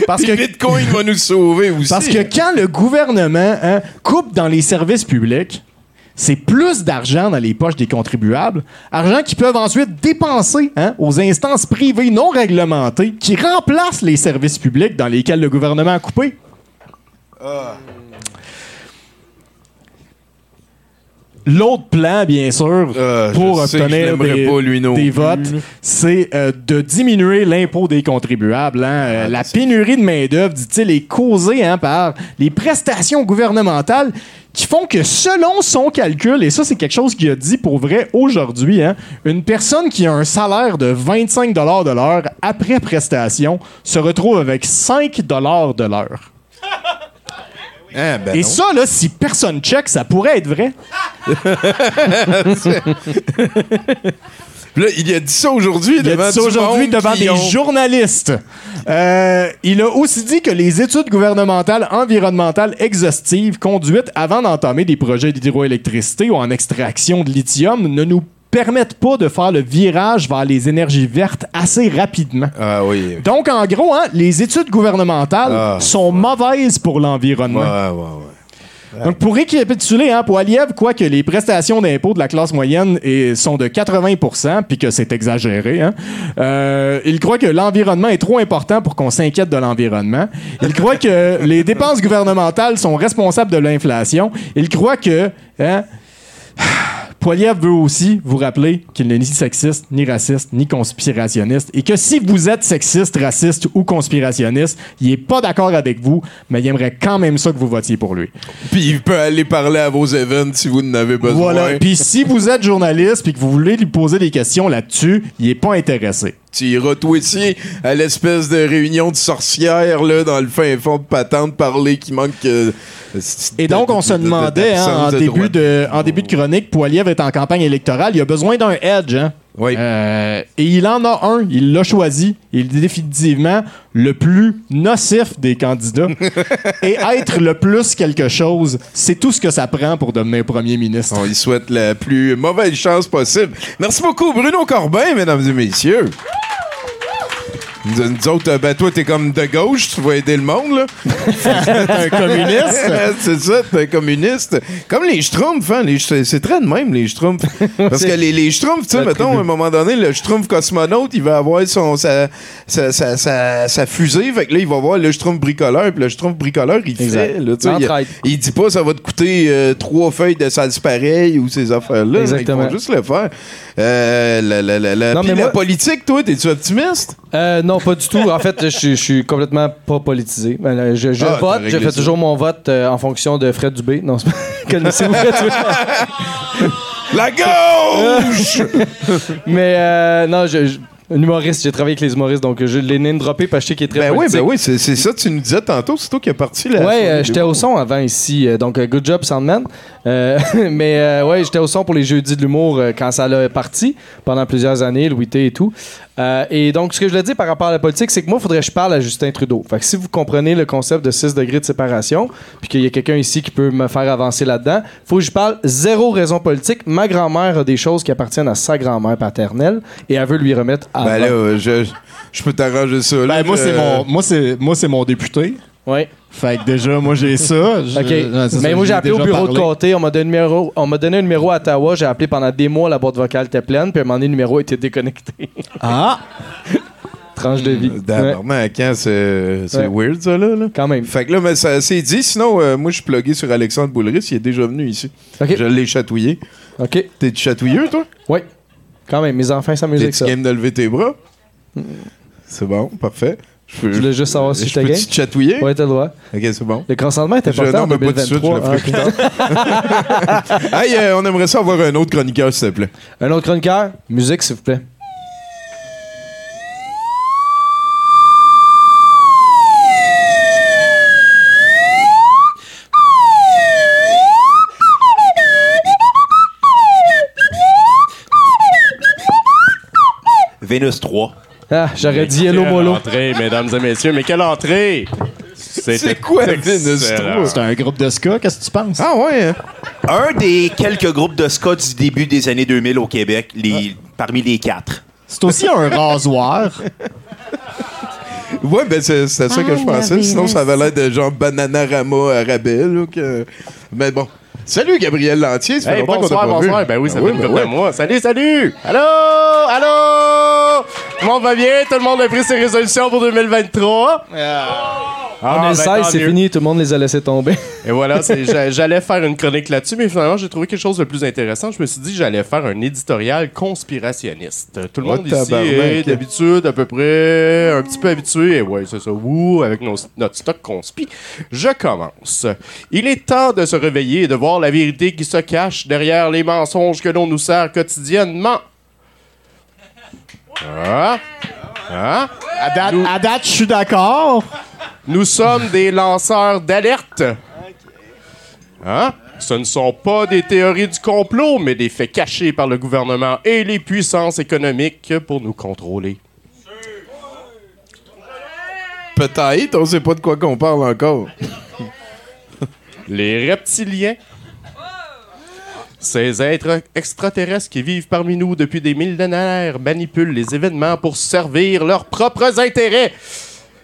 Parce que Bitcoin va nous sauver aussi. parce que quand le gouvernement hein, coupe dans les services publics, c'est plus d'argent dans les poches des contribuables, argent qu'ils peuvent ensuite dépenser hein, aux instances privées non réglementées qui remplacent les services publics dans lesquels le gouvernement a coupé. L'autre plan, bien sûr, Euh, pour obtenir des, pas, lui non des plus, votes, là. c'est euh, de diminuer l'impôt des contribuables. hein. Euh, la pénurie de main-d'œuvre, dit-il, est causée hein, par les prestations gouvernementales qui font que, selon son calcul, et ça, c'est quelque chose qu'il a dit pour vrai aujourd'hui, hein, une personne qui a un salaire de 25 de l'heure après prestation se retrouve avec 5 de l'heure. *laughs* Ah, ben Et non. ça, là, si personne check, ça pourrait être vrai. Là, il a dit ça aujourd'hui devant dit ça du aujourd'hui monde devant des ont- journalistes. Euh, il a aussi dit que les études gouvernementales environnementales exhaustives conduites avant d'entamer des projets d'hydroélectricité ou en extraction de lithium ne nous permettent pas de faire le virage vers les énergies vertes assez rapidement. Ah oui. Donc, en gros, hein, les études gouvernementales Ah. sont mauvaises pour l'environnement. Ouais, ouais, ouais. Donc, pour récapituler, hein, Poiliev, quoi que les prestations d'impôt de la classe moyenne sont de 80% puis que c'est exagéré, hein, euh, il croit que l'environnement est trop important pour qu'on s'inquiète de l'environnement. Il croit que *laughs* les dépenses gouvernementales sont responsables de l'inflation. Il croit que... Hein, Poiliev veut aussi vous rappeler qu'il n'est ni sexiste, ni raciste, ni conspirationniste, et que si vous êtes sexiste, raciste ou conspirationniste, il est pas d'accord avec vous, mais il aimerait quand même ça que vous votiez pour lui. Puis il peut aller parler à vos events si vous en avez besoin. Voilà. Puis si vous êtes journaliste puis que vous voulez lui poser des questions là-dessus, il est pas intéressé. Tu iras toi aussi à l'espèce de réunion de sorcières là, dans le fin fond de patente parler qui manque. euh, Et donc, on se de- de- demandait hein, en, de début de, en début de chronique, Poiliev est en campagne électorale. Il a besoin d'un edge. Hein? Oui. Euh, et il en a un. Il l'a choisi. Il est définitivement le plus nocif des candidats. *laughs* et être le plus quelque chose, c'est tout ce que ça prend pour devenir premier ministre. On y souhaite la plus mauvaise chance possible. Merci beaucoup, Bruno Corbin, mesdames et messieurs. Nous, nous autres, euh, ben toi, t'es comme de gauche, tu vas aider le monde, là. *laughs* un communiste. *laughs* c'est ça, t'es un communiste. Comme les Schtroumpfs, hein. les c'est très de même, les Schtroumpfs. *laughs* Parce que les, les Schtroumpfs, tu sais, mettons, tribu. à un moment donné, le Schtroumpf cosmonaute, il va avoir son, sa, sa, sa, sa- sa fusée. Fait que là, il va voir le Schtroumpf bricoleur. Puis le Schtroumpf bricoleur, il Exact. fait, là, il, dit pas ça va te coûter euh, trois feuilles de salse pareil ou ces affaires-là. Exactement. Ils vont juste le faire. Euh, la, la, la, la, Non, puis mais la moi- politique, toi, t'es-tu optimiste? Euh, non, pas du tout. En fait, je suis- je suis complètement pas politisé. Ben, Je, je Ah, vote, je fais ça. toujours mon vote euh, en fonction de Fred Dubé. Non, c'est pas... *laughs* Connaissez-vous Fred Dubé? La gauche! *laughs* Mais euh, non, je, je- Un humoriste, j'ai travaillé avec les humoristes, donc je l'ai name droppé parce que je sais qu'il est très Ben oui, ben oui, c'est c'est ça, tu nous disais tantôt, c'est toi qui es parti là. Ouais, euh, j'étais au son avant ici, euh, donc good job Sandman. Euh, *laughs* mais ouais, j'étais au son pour les jeudis de l'humour quand ça l'a parti pendant plusieurs années, Louis T et tout. Euh, et donc ce que je le dis par rapport à la politique, c'est que moi, il faudrait que je parle à Justin Trudeau. Fait que si vous comprenez le concept de 6 degrés de séparation, puis qu'il y a quelqu'un ici qui peut me faire avancer là-dedans, faut que je parle zéro raison politique. Ma grand-mère a des choses qui appartiennent à sa grand-mère paternelle et elle veut lui remettre à. Ben là, je, je peux t'arranger ça. là. Ben, moi, c'est mon, moi, c'est, moi, c'est mon député. Ouais. Fait que déjà, moi, j'ai ça. Je- OK. non, c'est ça, Mais moi, j'ai appelé au bureau de comté. On m'a donné, numéro, on donné un numéro à Ottawa. J'ai appelé pendant des mois. La boîte vocale était pleine. Puis à un moment donné, le numéro était déconnecté. Ah! *laughs* Tranche de vie. Euh, Ouais, D'abord, quand c'est Ouais. weird, ça, là. là. quand même. Fait que là, mais ça c'est dit. Sinon, euh, moi, je suis plugué sur Alexandre Boulris. Il est déjà venu ici. Je l'ai chatouillé. OK. T'es chatouilleux, toi? Oui. Quand même. Mes enfants s'amusent avec ça. game de lever tes bras? C'est bon, parfait. Je Je voulais juste savoir si je peux game. te chatouiller? Ouais, t'as le droit. Ok, c'est bon. Le consentement est Je- important non, en mais pas tout de suite, je 2023. le ferai Ah, plus tard. *laughs* hey, euh, on aimerait ça avoir un autre chroniqueur, s'il te plaît. Un autre chroniqueur? Musique, s'il vous plaît. Vénus 3. Ah, j'aurais dit Hello Quelle Molo. entrée, mesdames et messieurs, mais quelle entrée! C'est quoi, Vénus excellent. 3? C'est un groupe de ska, qu'est-ce que tu penses? Ah ouais, hein? Un des quelques groupes de ska du début des années 2000 au Québec, les, parmi les quatre. C'est aussi un rasoir. Ouais, ben c'est ça que je pensais. Sinon, ça avait l'air de genre Bananarama à rabais, là, que- Mais bon. Salut, Gabriel Lantier. Ça fait Hey, longtemps qu'on bonsoir, t'a pas vu. bonsoir. Ben oui, ça Ben fait une ben ouais. mois. Salut, salut! Allô? Allô? Tout le monde va bien? Tout le monde a pris ses résolutions pour 2023? Ah, On est le ben, 16, tant c'est fini. Tout le monde les a laissés tomber. Et voilà, *laughs* j'allais faire une chronique là-dessus, mais finalement, j'ai trouvé quelque chose de plus intéressant. Je me suis dit que j'allais faire un éditorial conspirationniste. Tout le Oh, monde ici est d'habitude à peu près un petit peu habitué. Et ouais, c'est ça. Ouh, avec nos- notre stock conspi. Je commence. Il est temps de se réveiller et de voir la vérité qui se cache derrière les mensonges que l'on nous sert quotidiennement. Ah? Ah? À date, à date, je suis d'accord. Nous sommes des lanceurs d'alerte. Hein? Ce ne sont pas des théories du complot, mais des faits cachés par le gouvernement et les puissances économiques pour nous contrôler. Peut-être, on sait pas de quoi qu'on parle encore. Les reptiliens. Ces êtres extraterrestres qui vivent parmi nous depuis des millénaires manipulent les événements pour servir leurs propres intérêts.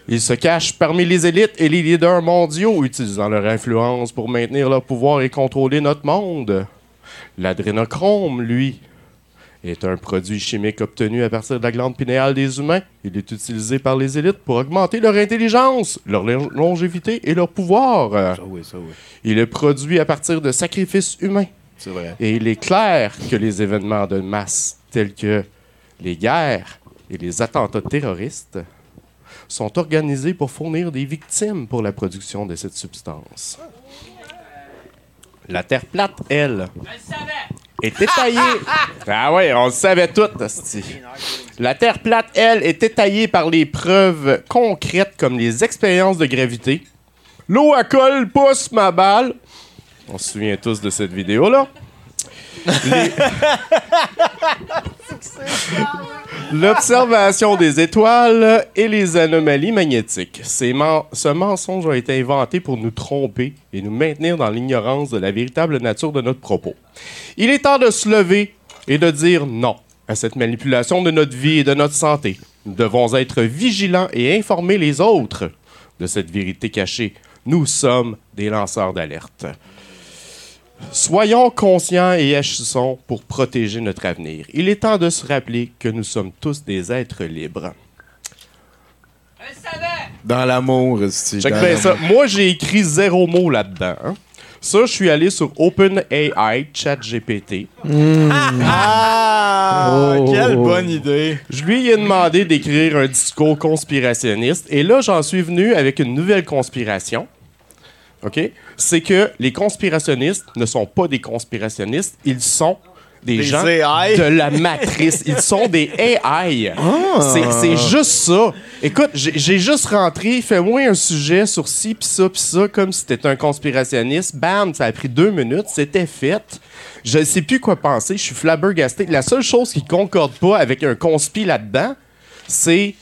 Ils se cachent parmi les élites et les leaders mondiaux, utilisant leur influence pour maintenir leur pouvoir et contrôler notre monde. L'adrénochrome, lui, est un produit chimique obtenu à partir de la glande pinéale des humains. Il est utilisé par les élites pour augmenter leur intelligence, leur long- longévité et leur pouvoir. Oui, ça oui. Il est produit à partir de sacrifices humains. C'est vrai. Et il est clair que les événements de masse, tels que les guerres et les attentats terroristes, sont organisés pour fournir des victimes pour la production de cette substance. La Terre plate, elle, est étayée. *laughs* Ah ouais, on le savait tout. La Terre plate, elle, est étayée par les preuves concrètes comme les expériences de gravité. L'eau à colle pousse ma balle. On se souvient tous de cette vidéo-là. Les- *laughs* L'observation des étoiles et les anomalies magnétiques. Ces men- ce mensonge a été inventé pour nous tromper et nous maintenir dans l'ignorance de la véritable nature de notre propos. Il est temps de se lever et de dire non à cette manipulation de notre vie et de notre santé. Nous devons être vigilants et informer les autres de cette vérité cachée. Nous sommes des lanceurs d'alerte. Soyons conscients et agissons pour protéger notre avenir. Il est temps de se rappeler que nous sommes tous des êtres libres. Dans l'amour, bien ça. Moi, j'ai écrit zéro mot là-dedans. hein. Ça, je suis allé sur OpenAI, ChatGPT. Ah, Oh. quelle bonne idée. Je lui ai demandé d'écrire un discours conspirationniste. Et là, j'en suis venu avec une nouvelle conspiration. OK? C'est que les conspirationnistes ne sont pas des conspirationnistes, ils sont des, Des gens AI. de la matrice. Ils sont des AI. C'est- C'est juste ça. Écoute, j'ai j'ai juste rentré, fais-moi un sujet sur ci, pis ça, pis ça, comme si t'étais un conspirationniste. Bam, ça a pris deux minutes, c'était fait. Je sais plus quoi penser, je suis flabbergasté. La seule chose qui concorde pas avec un conspi là-dedans, c'est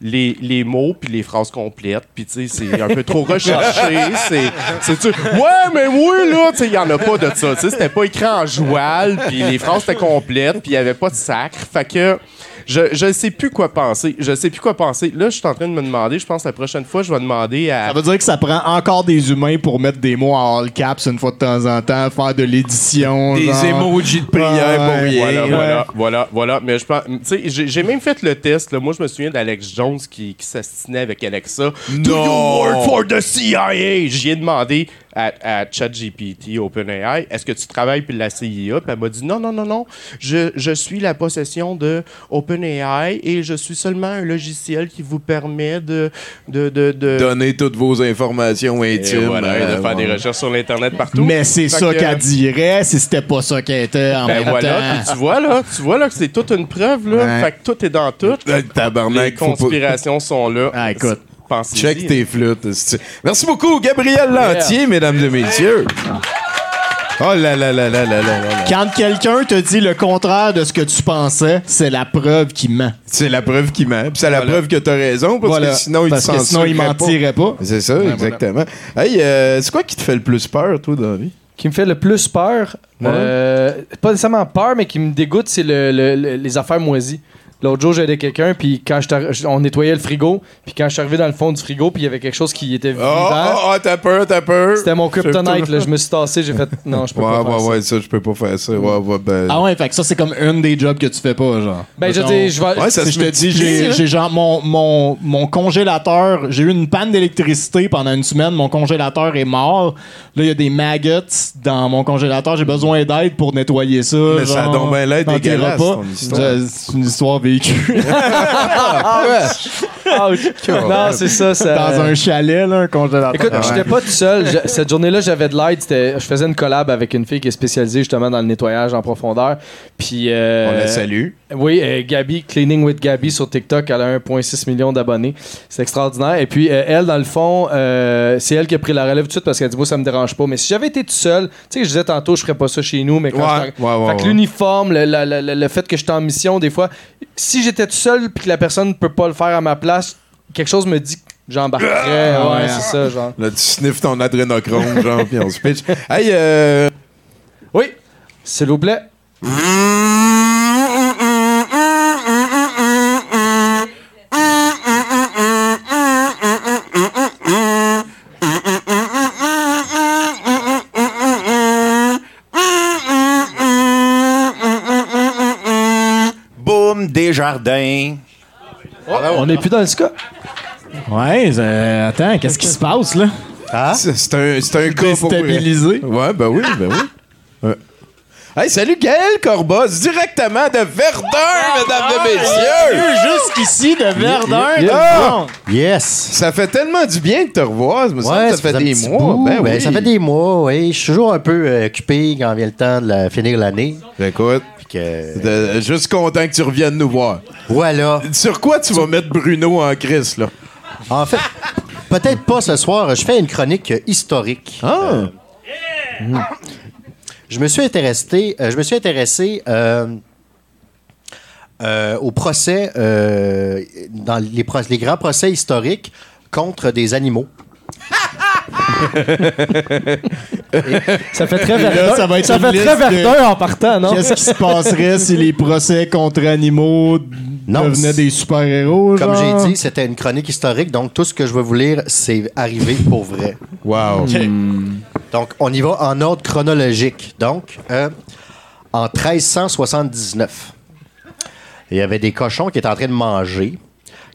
les, les mots puis les phrases complètes puis tu sais c'est un peu trop recherché *laughs* c'est tu ouais mais oui là tu sais il y en a pas de ça tu sais c'était pas écrit en joual puis les phrases étaient complètes puis il y avait pas de sacre fait que je je sais plus quoi penser je sais plus quoi penser là je suis en train de me demander je pense que la prochaine fois je vais demander à Ça veut dire que ça prend encore des humains pour mettre des mots en all caps une fois de temps en temps, faire de l'édition. Des genre. emojis de prière pour Ouais, rien. Voilà, Ouais. voilà, voilà, voilà. Mais je pense, tu sais, j'ai même fait le test. Là. Moi, je me souviens d'Alex Jones qui, qui s'astinait avec Alexa. Do you work for the CIA? J'y ai demandé à, à ChatGPT, OpenAI, est-ce que tu travailles pour la CIA? Puis elle m'a dit non, non, non, non. Je, je suis la possession de OpenAI et je suis seulement un logiciel qui vous permet de. de, de, de Donner toutes vos informations et intimes. voilà, et de euh, faire des recherches sur l'Internet partout. Mais c'est ça que- qu'elle dirait si c'était pas ça qu'elle était en Ben même voilà, temps. puis tu vois là, tu vois là que c'est toute une preuve là. Ouais. Fait que tout est dans tout. Euh, Les Tabarnak, pas... conspirations sont là. Ah, écoute. Check tes flûtes. Merci beaucoup, Gabriel Lantier, mesdames et messieurs. Oh là là là là là là là. Quand quelqu'un te dit le contraire de ce que tu pensais, c'est la preuve qu'il ment. C'est la preuve qu'il ment. Puis c'est la preuve que t'as raison, parce que sinon il Parce sinon, il mentirait pas. C'est ça, exactement. Hey, euh, c'est quoi qui te fait le plus peur, toi, dans qui me fait le plus peur, euh, pas nécessairement peur, mais qui me dégoûte, c'est le- les affaires moisies. L'autre jour, j'aidais quelqu'un, puis quand je on nettoyait le frigo, puis quand je suis arrivé dans le fond du frigo, puis il y avait quelque chose qui était Oh, vivant, oh, oh, t'as peur, t'as peur. c'était mon kryptonite. Là, je me suis tassé, j'ai fait non, je peux Ouais, pas faire ouais, ça. ouais, ça, je peux pas faire ça. Ouais, ouais, ben... Ah ouais, fait que ça, c'est comme une des jobs que tu fais pas, genre. Ben, je dis, je vais. Ouais, ça si se je te dis, j'ai j'ai genre mon, mon, mon congélateur, j'ai eu une panne d'électricité pendant une semaine, mon congélateur est mort. Là, il y a des maggots dans mon congélateur, j'ai besoin d'aide pour nettoyer ça. Mais ça a donc bien histoire. Je- C'est une histoire vécue. *laughs* non, c'est ça. ça dans un chalet, là, un congélateur. Écoute, j'étais pas tout seul. Je- cette journée-là, j'avais de l'aide. C'était- Je faisais une collab avec une fille qui est spécialisée justement dans le nettoyage en profondeur. Puis. euh, On la salue. Oui, euh, Gabi, Cleaning with Gabi sur TikTok, elle a 1,6 million d'abonnés. C'est extraordinaire. Et puis, euh, elle, dans le fond, euh, c'est elle qui a pris la relève tout de suite parce qu'elle dit Moi, ça me dérange pas. Mais si j'avais été tout seul, tu sais, je disais tantôt, je ferais pas ça chez nous, mais quand Ouais, je- ouais, ouais, Fait que l'uniforme, le, la- la- le fait que j'étais en mission, des fois, si j'étais tout seul puis que la personne ne peut pas le faire à ma place, quelque chose me dit que j'embarquerais. Ah, ouais, c'est ça, genre. Là, tu sniffes ton adrénochrome, genre, puis on se pitch. Hey, euh... Oui, s'il vous plaît. Desjardins. On n'est plus dans le ska. Ouais, euh, attends, qu'est-ce qui se passe, là? c'est c'est un, c'est un cas pour... Déstabilisé. Ouais, ben oui, ben oui. Ouais. Hey, salut Gaël Corbos, directement de Verdun, mesdames et messieurs! Jusqu'ici, de Verdun. Ah! Yes! Ça fait tellement du bien de te revoir, ça fait des mois. bout. Ben, Ben, oui. Ça fait des mois, oui. Je suis toujours un peu euh, occupé quand vient le temps de la- finir l'année. Écoute, Puis que- de- juste content que tu reviennes nous voir. Voilà. Sur quoi tu vas mettre Bruno en crise, là? En fait, peut-être pas ce soir. Je fais une chronique euh, historique. Ah! Mm. Je me suis intéressé, euh, je me suis intéressé euh, euh, au procès, euh, dans les, les grands procès historiques contre des animaux. *laughs* Ça fait très verdun. ça va être ça une fait très verdun en partant, non? Qu'est-ce qui se passerait si les procès contre animaux Non, devenaient des super-héros? Comme j'ai dit, c'était une chronique historique, donc tout ce que je vais vous lire, c'est arrivé pour vrai. Wow. Donc, on y va en ordre chronologique. Donc, euh, en 1379, il y avait des cochons qui étaient en train de manger.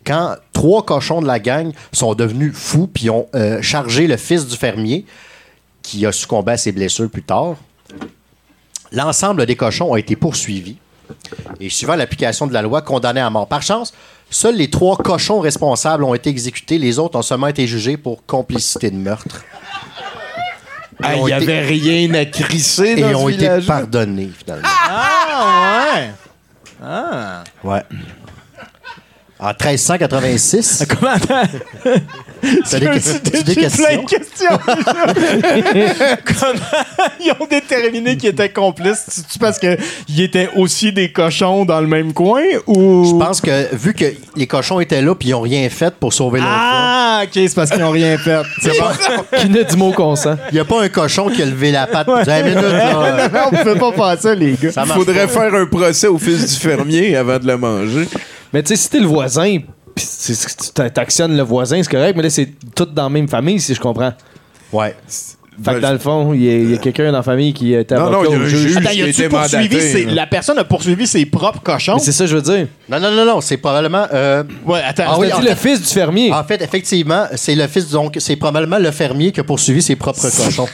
Quand trois cochons de la gang sont devenus fous puis ont euh, chargé le fils du fermier, qui a succombé à ses blessures plus tard, l'ensemble des cochons ont été poursuivis et, suivant l'application de la loi, condamnés à mort. Par chance, seuls les trois cochons responsables ont été exécutés. Les autres ont seulement été jugés pour complicité de meurtre. Ah, il ont n'y été- avait rien à crisser Et dans ils ont été pardonnés, finalement. Ah, ouais. Ah. Ouais. En 1386. Comment? attends? *laughs* *laughs* T'as des, des j'ai plein de questions? questions. *laughs* Comment *laughs* ils ont déterminé qu'ils étaient complices? C'est-tu parce qu'ils étaient aussi des cochons dans le même coin ou? Je pense que vu que les cochons étaient là puis ils ont rien fait pour sauver leur Ah, ok, c'est parce qu'ils n'ont rien fait. C'est bon. Qui n'a du mot consent. Il n'y a pas un cochon qui a levé la patte. Avez une minute, là. on peut pas faire ça, les gars. Il faudrait pas. faire un procès au fils du fermier avant de le manger. Mais tu sais, si t'es le voisin, t'actionnes le voisin, c'est correct, mais là, c'est tout dans la même famille, si je comprends. Ouais. Fait que dans le fond, il y a, il y a quelqu'un dans la famille qui est Non, non, il y a un juge. juge. Attends, qui y a a-tu été poursuivi mandaté, ses- là. La personne a poursuivi ses propres cochons? Mais c'est ça, que je veux dire. Non, non, non, non. C'est probablement. euh, Ouais, attends. Ah oui, en dit le fait- fils du fermier. en fait, effectivement, c'est le fils. Donc, c'est probablement le fermier qui a poursuivi ses propres *laughs* cochons.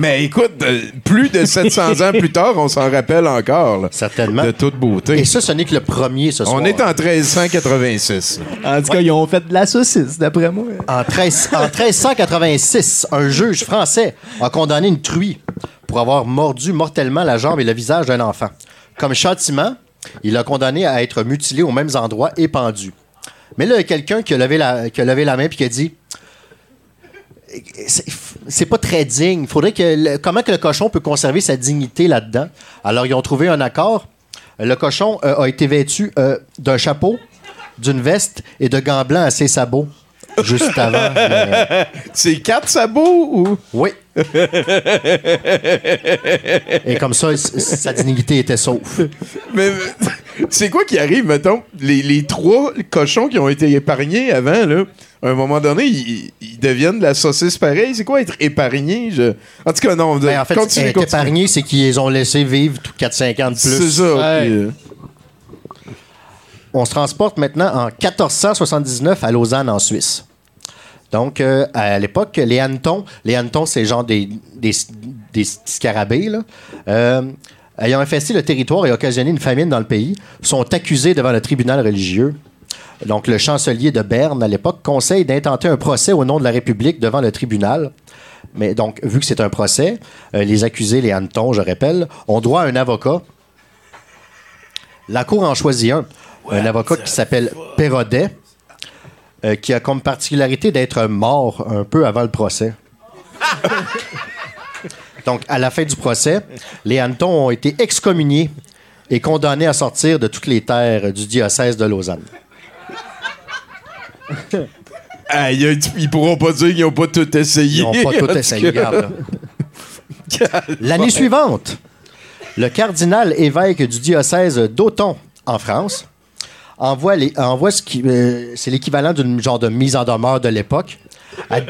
Mais écoute, euh, plus de 700 ans plus tard, on s'en rappelle encore. là, Certainement. de toute beauté. Et ça, ce n'est que le premier ce soir. On est en 1386. En tout cas, ils ont fait de la saucisse, d'après moi. En, 13 en 1386, un juge français a condamné une truie pour avoir mordu mortellement la jambe et le visage d'un enfant. Comme châtiment, il l'a condamné à être mutilé aux mêmes endroits et pendu. Mais là, il y a quelqu'un qui a levé la, qui a levé la main et qui a dit c'est- pas très digne. Faudrait que le- comment que le cochon peut conserver sa dignité là-dedans? Alors ils ont trouvé un accord. Le cochon euh, a été vêtu euh, d'un chapeau, d'une veste et de gants blancs à ses sabots juste avant. mais- *laughs* C'est quatre sabots ou? Oui. Et comme ça, sa dignité était sauve. Mais mais, c'est quoi qui arrive, mettons, les, les trois cochons qui ont été épargnés avant, là, à un moment donné, ils, ils deviennent de la saucisse pareille? C'est quoi être épargné? Je... En tout cas, non. Ben, en fait, continue, être continue. épargné, c'est qu'ils les ont laissés vivre tout 4-5 ans de plus. C'est ça. Ouais. puis, euh, On se transporte maintenant en 1479 à Lausanne, en Suisse. Donc, euh, à l'époque, les hannetons, les hannetons, c'est genre des, des, des scarabées, là, euh, ayant infesté le territoire et occasionné une famine dans le pays, sont accusés devant le tribunal religieux. Donc, le chancelier de Berne, à l'époque, conseille d'intenter un procès au nom de la République devant le tribunal. Mais donc, vu que c'est un procès, euh, les accusés, les hannetons, je rappelle, ont droit à un avocat. La Cour en choisit un. un avocat qui s'appelle Perrodet, euh, qui a comme particularité d'être mort un peu avant le procès. *laughs* Donc, à la fin du procès, les hannetons ont été excommuniés et condamnés à sortir de toutes les terres du diocèse de Lausanne. *laughs* ah, il y a- ils pourront pas dire qu'ils n'ont pas tout essayé. Ils n'ont pas tout *laughs* essayé. regarde. L'année suivante, le cardinal évêque du diocèse d'Auton, en France, envoie, les, envoie ce qui. euh, c'est l'équivalent d'une genre de mise en demeure de l'époque. à-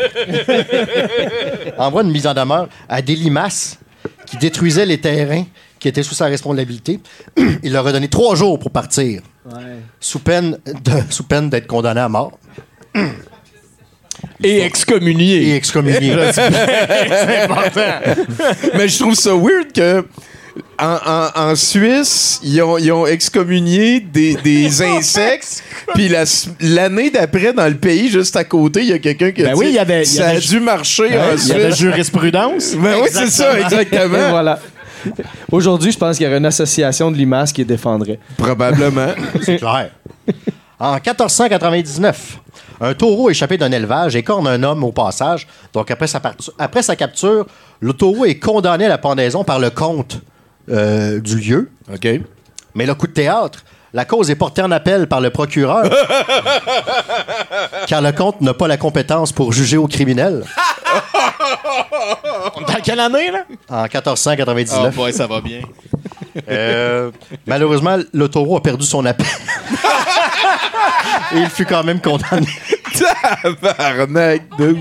*laughs* envoie une mise en demeure à des limaces qui détruisaient les terrains qui étaient sous sa responsabilité. *clears throat* Il leur a donné trois jours pour partir, sous peine de- sous peine d'être condamné à mort Et excommunié. et excommunié. *laughs* Mais je trouve ça weird que. En, en- en Suisse, ils ont, ils ont excommunié des, des *laughs* insectes, puis la l'année d'après, dans le pays, juste à côté, il y a quelqu'un qui a Ben dit oui, il y avait- il y ça avait- a dû marcher Ouais, Il y avait jurisprudence. *laughs* Ben oui, c'est ça, Et exactement. voilà. Aujourd'hui, je pense qu'il y aurait une association de limaces qui les défendrait. Probablement. *laughs* C'est clair. En 1499, un taureau échappé d'un élevage écorne un homme au passage. Donc, après sa, après sa capture, le taureau est condamné à la pendaison par le comte euh, du lieu. OK. Mais le coup de théâtre, la cause est portée en appel par le procureur. *laughs* car le comte n'a pas la compétence pour juger aux criminels. *laughs* Dans quelle année, là? En 1499. boy, ça va bien. Euh, malheureusement, le taureau a perdu son appel. Et *laughs* il fut quand même condamné. Tabarnak, dude.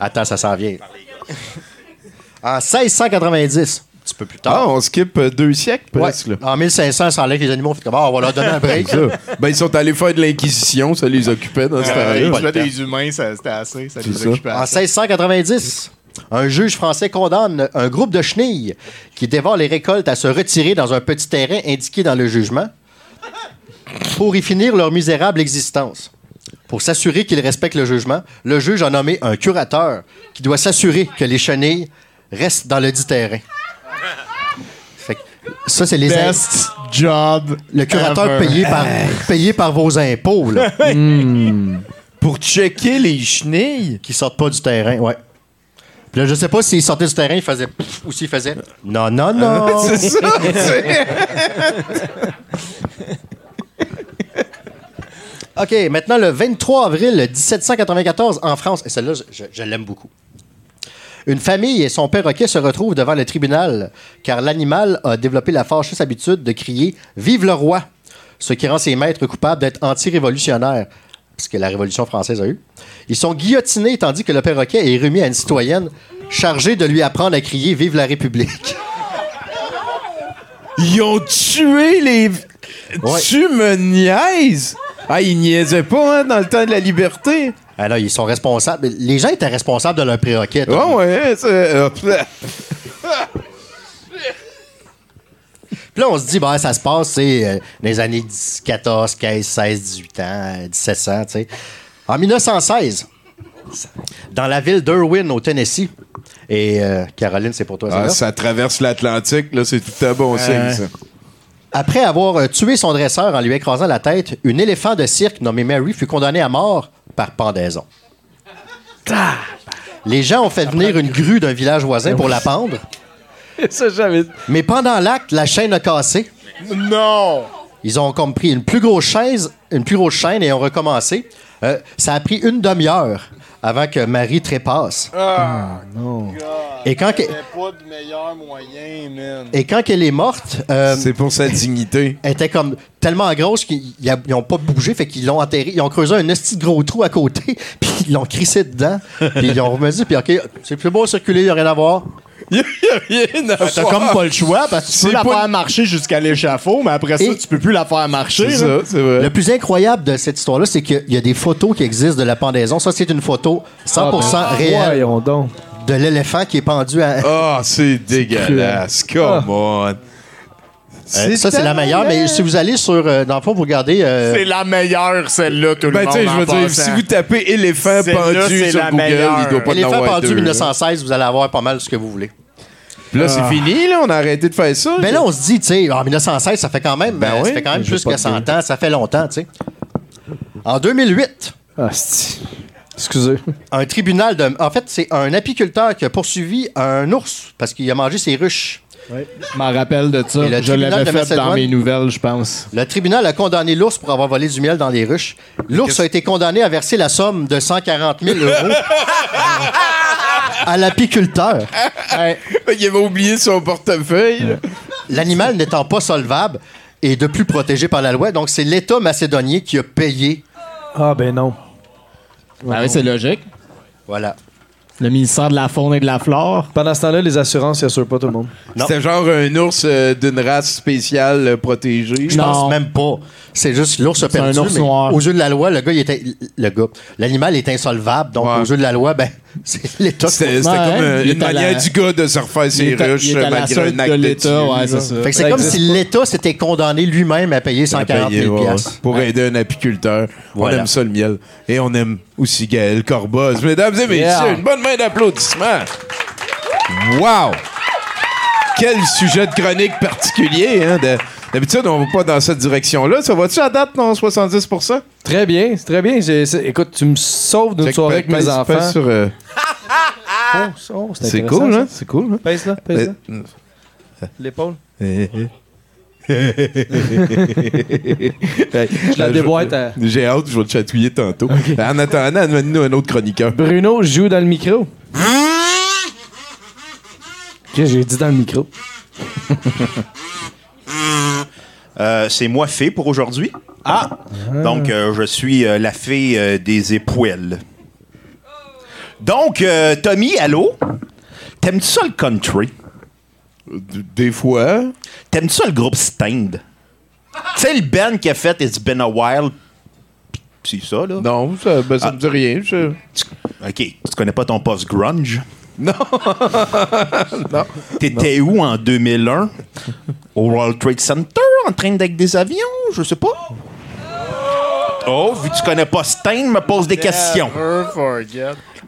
Attends, ça s'en vient. En 1690, un petit peu plus Ah, tard. on skip euh, deux siècles Ouais, presque. là. en 1500, ça allait que les animaux ont fait comme Ah, on va leur donner un break. *laughs* Ben, ils sont allés faire de l'inquisition, ça les occupait dans ce Euh, temps-là. des humains, ça- c'était assez. Ça les ça. occupait En assez. 1690, un juge français condamne un groupe de chenilles qui dévorent les récoltes à se retirer dans un petit terrain indiqué dans le jugement pour y finir leur misérable existence. Pour s'assurer qu'il respecte le jugement, le juge a nommé un curateur qui doit s'assurer que les chenilles restent dans le dit terrain. Fait que ça, c'est les in- Best job. le curateur ever. payé par, payé par vos impôts, là, *laughs* Pour checker les chenilles. qui sortent pas du terrain, ouais. Puis là, je sais pas s'il sortait du terrain, il faisait pff, ou s'il faisait non, non, non. C'est *laughs* ça, OK, maintenant, le 23 avril 1794, en France, et celle-là, je l'aime beaucoup. Une famille et son perroquet se retrouvent devant le tribunal car l'animal a développé la fâcheuse habitude de crier Vive le roi ce qui rend ses maîtres coupables d'être anti-révolutionnaires, ce que la Révolution française a eu. Ils sont guillotinés tandis que le perroquet est remis à une citoyenne chargée de lui apprendre à crier Vive la République. Ils ont tué les. Ouais. Tu me niaises? Ah, ils niaisaient pas, hein, dans le temps de la liberté. Alors, ils sont responsables. Les gens étaient responsables de leur perroquet. Ouais, ouais, c'est. euh, *laughs* Puis là, on se dit, ben, ça se passe, c'est euh, dans les années 10, 14, 15, 16, 18 ans, euh, 1700, tu sais. En 1916, dans la ville d'Irwin, au Tennessee, et euh, Caroline, c'est pour toi, Ah, ça traverse l'Atlantique, là, c'est tout un bon signe, ça. Après avoir euh, tué son dresseur en lui écrasant la tête, une éléphant de cirque nommée Mary fut condamnée à mort par pendaison. Les gens ont fait venir une grue d'un village voisin pour la pendre, *laughs* Ça, mais pendant l'acte, la chaîne a cassé. Non! Ils ont comme pris une plus grosse chaise, une plus grosse chaîne et ont recommencé. Euh, ça a pris une demi-heure avant que Marie trépasse. Ah, Et quand, que- pas de meilleur moyen, man. et quand elle est morte, euh, C'est pour sa dignité. elle était comme tellement grosse qu'ils n'ont pas bougé, fait qu'ils l'ont enterré. Ils ont creusé un petit gros trou à côté, *laughs* puis ils l'ont crissé dedans, puis ils ont remis, puis OK, c'est plus beau circuler, il n'y a rien à voir. Il y a rien à T'as voir. comme pas le choix parce que tu peux la pas- faire marcher jusqu'à l'échafaud, mais après ça, Et- tu peux plus la faire marcher. C'est là. ça, c'est vrai. Le plus incroyable de cette histoire-là, c'est qu'il y a des photos qui existent de la pendaison. Ça, c'est une photo 100% Ah, ben, réelle Voyons donc. de l'éléphant qui est pendu à... Ah, c'est *laughs* dégueulasse. Come on. Euh, ça, c'est la meilleure, mais si vous allez sur... euh, dans le fond, vous regardez... euh, C'est la meilleure, celle-là, tout le Ben, monde. sais, je en veux dire, passant. si vous tapez éléphant Celle-là, pendu c'est sur la Google, meilleure. il doit pas en Éléphant avoir pendu deux, là. 1916, vous allez avoir pas mal ce que vous voulez. Puis là, c'est fini, là. On a arrêté de faire ça. Mais là, on se dit, tu sais, en 1916, ça fait quand même, Ben euh, oui, ça fait quand même je plus pas que 100 te ans. Ça fait longtemps, tu sais. En 2008, Ah, c'est- Excusez. un tribunal de... En fait, c'est un apiculteur qui a poursuivi un ours parce qu'il a mangé ses ruches. Je m'en rappelle de ça. Je tribunal l'avais fait Macédoine? dans mes nouvelles, je pense. Le tribunal a condamné l'ours pour avoir volé du miel dans les ruches. L'ours a été condamné à verser la somme de 140 000 euros à l'apiculteur. Il avait oublié son portefeuille. L'animal n'étant pas solvable et de plus protégé par la loi, donc c'est l'État macédonien qui a payé. Ah, ben non. Ah oui, c'est logique. Voilà. Le ministère de la Faune et de la Flore. Pendant ce temps-là, les assurances, ils assurent pas tout le monde. C'était genre un ours euh, d'une race spéciale euh, protégée. Je Non. pense même pas. C'est juste l'ours a C'est perdu. un ours mais noir. Aux yeux de la loi, le gars, il était. Le gars. L'animal est insolvable. Donc, Ouais. aux yeux de la loi, ben, *laughs* c'est l'État. qui- C'était comme euh, il une manière la- du gars de se refaire ses ruches malgré un acte de l'État, ouais, c'est ça. Fait que c'est Ça comme si l'État s'était condamné lui-même à payer À 140 payer, 000 ouais, piastres. pour aider un apiculteur. Voilà. On aime ça le miel. Et on aime aussi Gaël Corboz. Mesdames et messieurs, Yeah. une bonne main d'applaudissements. Wow! Quel sujet de chronique particulier. Hein? de- D'habitude, on va pas dans cette direction-là. Ça va-tu à date, non, 70% Très bien, c'est très bien. J'ai- c'est- écoute, tu me sauves d'une soirée avec mes enfants. sur, euh, Oh, oh, c'est intéressant, cool, ça. hein? C'est cool, hein? Pèse là, pèse là. Euh, L'épaule. *laughs* euh, Je la déboîte à... J'ai hâte, je vais te chatouiller tantôt. En attendant, amène-nous un autre chroniqueur. Bruno joue dans le micro. Qu'est-ce que j'ai dit dans le micro? *laughs* Euh, c'est moi fée pour aujourd'hui. Ah! Donc, euh, je suis euh, la fée euh, des épouelles. Donc, euh, Tommy, allô? T'aimes-tu ça le country? D- Des fois. T'aimes-tu ça le groupe Stained? Tu sais, le band qui a fait It's Been a While? C'est ça, là? Non, ça, ben, ça me dit rien. je- OK. Tu connais pas ton post-grunge? *laughs* Non. T'étais où en 2001? Au World Trade Center, en train d'être des avions? Je sais pas. Oh, vu que tu connais pas Stain, me pose des questions.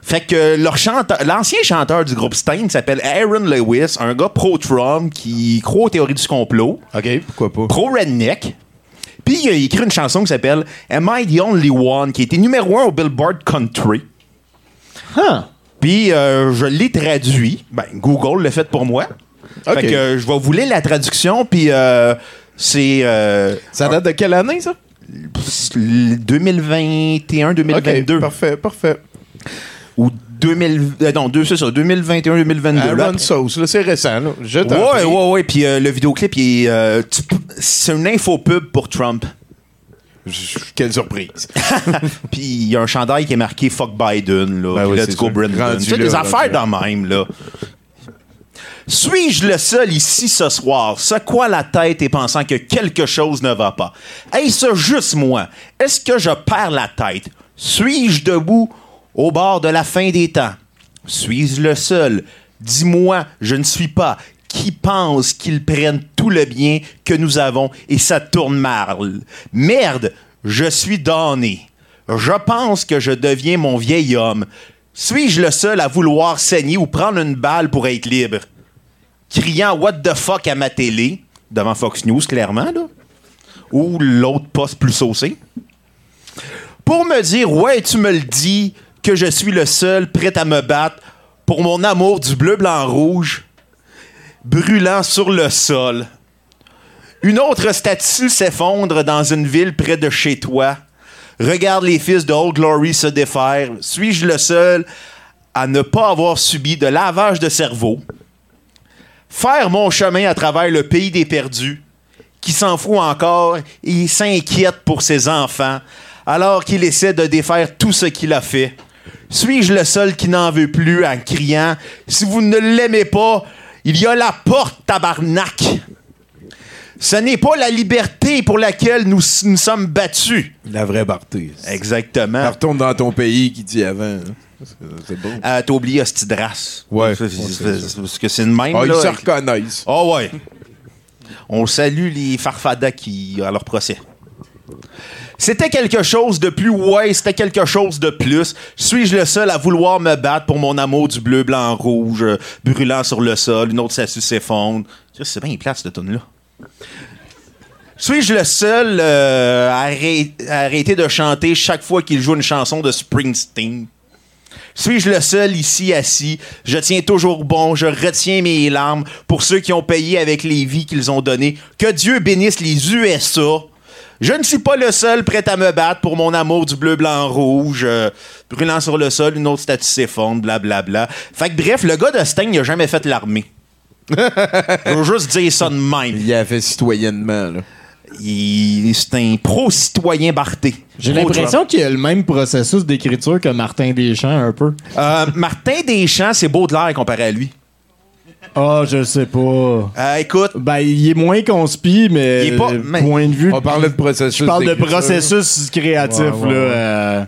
Fait que leur chanteur, l'ancien chanteur du groupe Stain s'appelle Aaron Lewis, un gars pro-Trump qui croit aux théories du complot, OK, pourquoi pas? pro-redneck. Puis il a écrit une chanson qui s'appelle Am I the Only One, qui a été numéro un au Billboard Country. Huh. Puis euh, je l'ai traduit. Ben, Google l'a fait pour moi. OK. Fait que euh, je vais vous lire la traduction, puis euh, c'est euh, Ça date de quelle année, ça? 2021-2022. OK, parfait, parfait. Ou 2000, euh, non, deux, c'est ça, 2021-2022. là. Aaron Sauce, là, c'est récent, là. Je Ouais, prie. ouais, ouais. Puis euh, le vidéoclip, euh, tu c'est une infopub pour Trump. Quelle surprise. *laughs* Puis il y a un chandail qui est marqué Fuck Biden, là. Ben oui, Let's c'est go. Brandon. Là, des affaires dans même, là. Suis-je le seul ici ce soir, secoua la tête et pensant que quelque chose ne va pas? Est-ce juste moi? Est-ce que je perds la tête? Suis-je debout au bord de la fin des temps? Suis-je le seul? Dis-moi, je ne suis pas. Qui pense qu'ils prennent tout le bien que nous avons et ça tourne mal? Merde, je suis donné. Je pense que je deviens mon vieil homme. Suis-je le seul à vouloir saigner ou prendre une balle pour être libre? Criant What the fuck à ma télé, devant Fox News, clairement. Ou l'autre poste plus saucé. Pour me dire, ouais, tu me le dis, que je suis le seul prêt à me battre pour mon amour du bleu, blanc, rouge, brûlant sur le sol. Une autre statue s'effondre dans une ville près de chez toi. Regarde les fils de Old Glory se défaire. Suis-je le seul à ne pas avoir subi de lavage de cerveau? Faire mon chemin à travers le pays des perdus, qui s'en fout encore et s'inquiète pour ses enfants, alors qu'il essaie de défaire tout ce qu'il a fait. Suis-je le seul qui n'en veut plus en criant Si vous ne l'aimez pas, il y a la porte, tabarnak! Ce n'est pas la liberté pour laquelle nous nous sommes battus. La vraie Barté. Exactement. Retourne dans ton pays qui dit avant. hein. C'est- bon. Euh, T'as oublié Hostidras. Ouais. Parce que c'est une même. Ah, ils se reconnaissent. Oh ouais. On salue les farfadas qui à leur procès. C'était quelque chose de plus, ouais, c'était quelque chose de plus. Suis-je le seul à vouloir me battre pour mon amour du bleu, blanc, rouge, euh, brûlant sur le sol, une autre statue s'effondre? C'est bien plate, cette tune là Suis-je le seul euh, à, arrêt- à arrêter de chanter chaque fois qu'il joue une chanson de Springsteen? Suis-je le seul ici assis? Je tiens toujours bon, je retiens mes larmes pour ceux qui ont payé avec les vies qu'ils ont données. Que Dieu bénisse les USA. Je ne suis pas le seul prêt à me battre pour mon amour du bleu, blanc, rouge. euh, brûlant sur le sol, une autre statue s'effondre, blablabla. Fait que bref, le gars de n'a jamais fait l'armée. Je veux juste dire ça de même. Il a fait citoyennement, là. Il- C'est un pro-citoyen Barté. J'ai l'impression qu'il y a le même processus d'écriture que Martin Deschamps, un peu. Euh, Martin Deschamps, c'est Baudelaire comparé à lui. Ah, je sais pas. Euh, écoute, Ben, il est moins conspi, mais. Il est pas- mais- Point de vue. On parlait de processus. Je parle de processus créatif, Ouais, ouais, là. ouais. euh,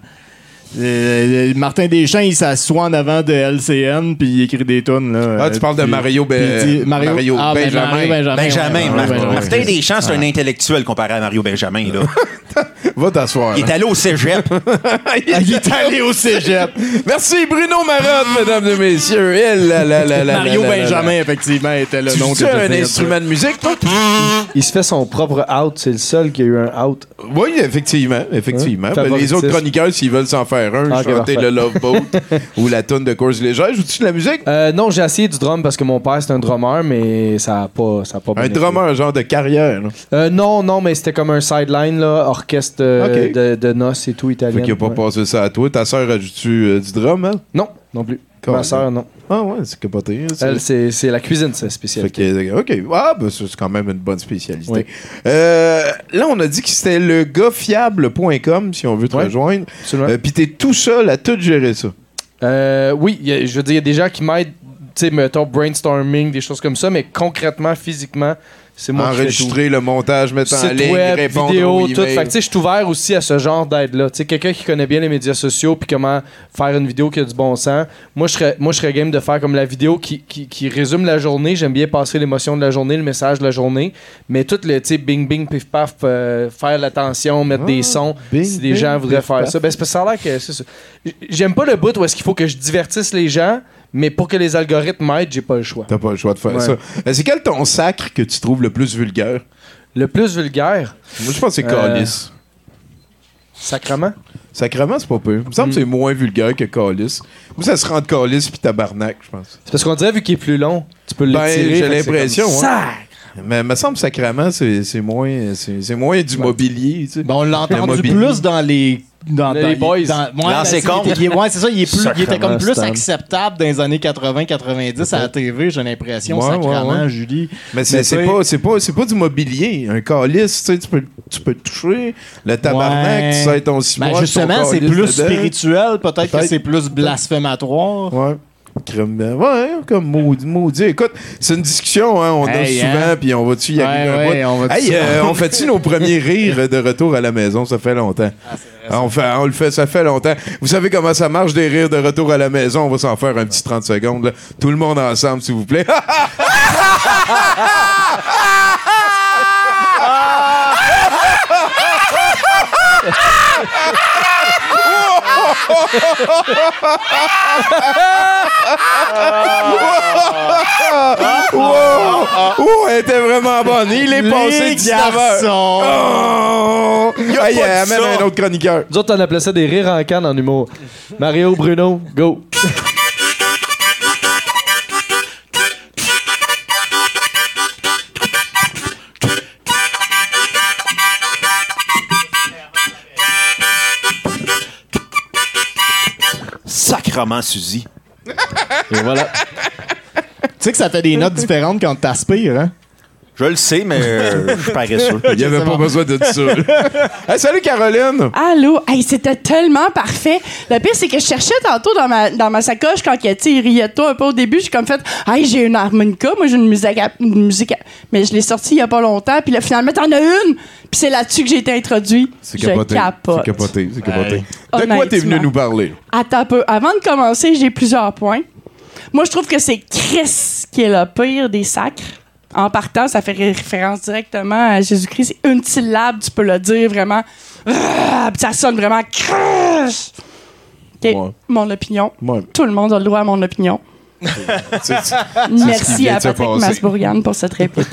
euh, Martin Deschamps, il s'assoit en avant de LCN puis il écrit des tunes. Là, Ah, tu Euh, parles de puis- Mario, Ben- il dit- Mario, Mario ah, ben, Benjamin. Mario Benjamin. Benjamin, ouais, Mar- ouais, ouais, Martin. Deschamps, c'est un intellectuel comparé à Mario Benjamin. Là. *laughs* Va t'asseoir. Il est allé au cégep. *laughs* Ah, il est allé au cégep. Merci Bruno Marotte, mesdames et messieurs. Là là là là Mario là là là. Benjamin, effectivement, était le Tu nom un instrument de musique, toi? Il se fait son propre out. C'est le seul qui a eu un out. Oui, effectivement, effectivement. Hein? Ben, les autres chroniqueurs, s'ils veulent s'en faire un, chanter parfait. le Love Boat *laughs* ou la tonne de course légère, joues-tu de la musique? Euh, non, j'ai essayé du drum parce que mon père c'est un drummer, mais ça a pas, ça a pas Un drummer, genre de carrière. Euh, non, non, mais c'était comme un sideline là, orchestre euh, de, de noces et tout italien. Fait qu'il a pas ouais. passé ça à toi. Ta sœur, euh, du drum, elle? Non, non plus. Ma soeur, non. Ah ouais, c'est capoté. hein. Elle, c'est c'est la cuisine, c'est Fait spécial. que, OK. Ah, ben, c'est quand même une bonne spécialité. Oui. Euh, là, on a dit que c'était le gars-fiable.com si on veut te Ouais. rejoindre. Euh, Puis t'es tout seul à tout gérer ça. Euh, oui, a- je veux dire, il y a des gens qui m'aident, tu sais, mettons brainstorming, des choses comme ça, mais concrètement, physiquement, C'est moi. Enregistrer le montage, mettre en ligne, web, répondre vidéo, aux tout. Fait que, tu sais, je suis ouvert aussi à ce genre d'aide-là. Tu sais, quelqu'un qui connaît bien les médias sociaux puis comment faire une vidéo qui a du bon sens. Moi, je serais, moi, je serais game de faire comme la vidéo qui, qui, qui résume la journée. J'aime bien passer l'émotion de la journée, le message de la journée. Mais tout le, tu bing, bing, pif, paf, euh, faire l'attention, mettre des sons. bing, si des bing, gens voudraient faire paf. ça. Ben, c'est ça a l'air que c'est ça. J'aime pas le bout où est-ce qu'il faut que je divertisse les gens, mais pour que les algorithmes m'aident, j'ai pas le choix. T'as pas le choix de faire Ouais. ça. Euh, C'est quel ton sacre que tu trouves le plus vulgaire? Le plus vulgaire, Moi, je pense que c'est Euh, Calice. sacrement? Sacrement, c'est pas peu. Il me semble que c'est moins vulgaire que Calice. Moi, ça se rend Calice puis Tabarnak, je pense. C'est parce qu'on dirait, vu qu'il est plus long, tu peux Ben, l'étirer. j'ai l'impression, comme ouais. Sac! Mais il me semble que Sacrament, c'est c'est moins, c'est c'est moins du mobilier, tu sais. Ben, on l'a Le plus dans les. Dans, Les dans- boys. dans- ouais, Lancez ben, c'est- il est- Ouais, c'est ça. Il, est plus, il était comme plus Stan. acceptable dans les années 80-90 à la TV, j'ai l'impression. Ouais, sacrément, ouais. Julie. Mais c'est pas, c'est pas, c'est pas du mobilier. Un calice, tu sais, tu peux, tu peux te toucher. Le tabarnak, Ouais. tu sais ton ciment. Ben, justement, c'est plus spirituel. Peut-être que c'est plus blasphématoire. Ouais. Ouais, comme maudit, maudit. Écoute, c'est une discussion, hein, on Hey, danse souvent, hein. puis on va-tu y Ouais, arriver un ouais, bout? on va-tu- Hey, euh, on fait-tu nos premiers *laughs* rires de retour à la maison? Ça fait longtemps. Ah, on, fait, on le fait, ça fait longtemps. Vous savez comment ça marche, des rires de retour à la maison? On va s'en faire un petit 30 secondes. là. Tout le monde ensemble, s'il vous plaît. *laughs* *laughs* wow! Oh, elle était vraiment bonne. Il est passé Les 19 heures. garçons. Oh! a Hey, pas de amène ça. un autre chroniqueur. Nous autres, on appelait ça des rires en canne en humour. Mario, Bruno, go! Sacrement, Suzy. Et voilà. *laughs* Tu sais que ça fait des notes différentes quand t'aspires, hein? Je le sais, mais euh, *laughs* je suis paresseux. Il n'y avait pas besoin de ça. *laughs* Hey, salut Caroline! Allô? Hey, c'était tellement parfait. Le pire, c'est que je cherchais tantôt dans ma, dans ma sacoche quand il, riait de toi un peu au début. J'ai comme fait, hey, j'ai une harmonica. Moi, j'ai une musique, à- une musique. à- Mais je l'ai sortie il y a pas longtemps. Puis là, finalement, t'en as une. Puis c'est là-dessus que j'ai été introduit. C'est Je capoté. capote. C'est capoté. C'est capoté. Hey. De quoi t'es venu nous parler? Attends un peu. Avant de commencer, j'ai plusieurs points. Moi, je trouve que c'est Chris qui est le pire des sacres. En partant, ça fait référence directement à Jésus-Christ. C'est une syllabe, tu peux le dire vraiment. Ah, ça sonne vraiment Chris. OK, Ouais. mon opinion. Ouais. Tout le monde a le droit à mon opinion. Merci à Patrick passer. Masbourian pour cette réplique.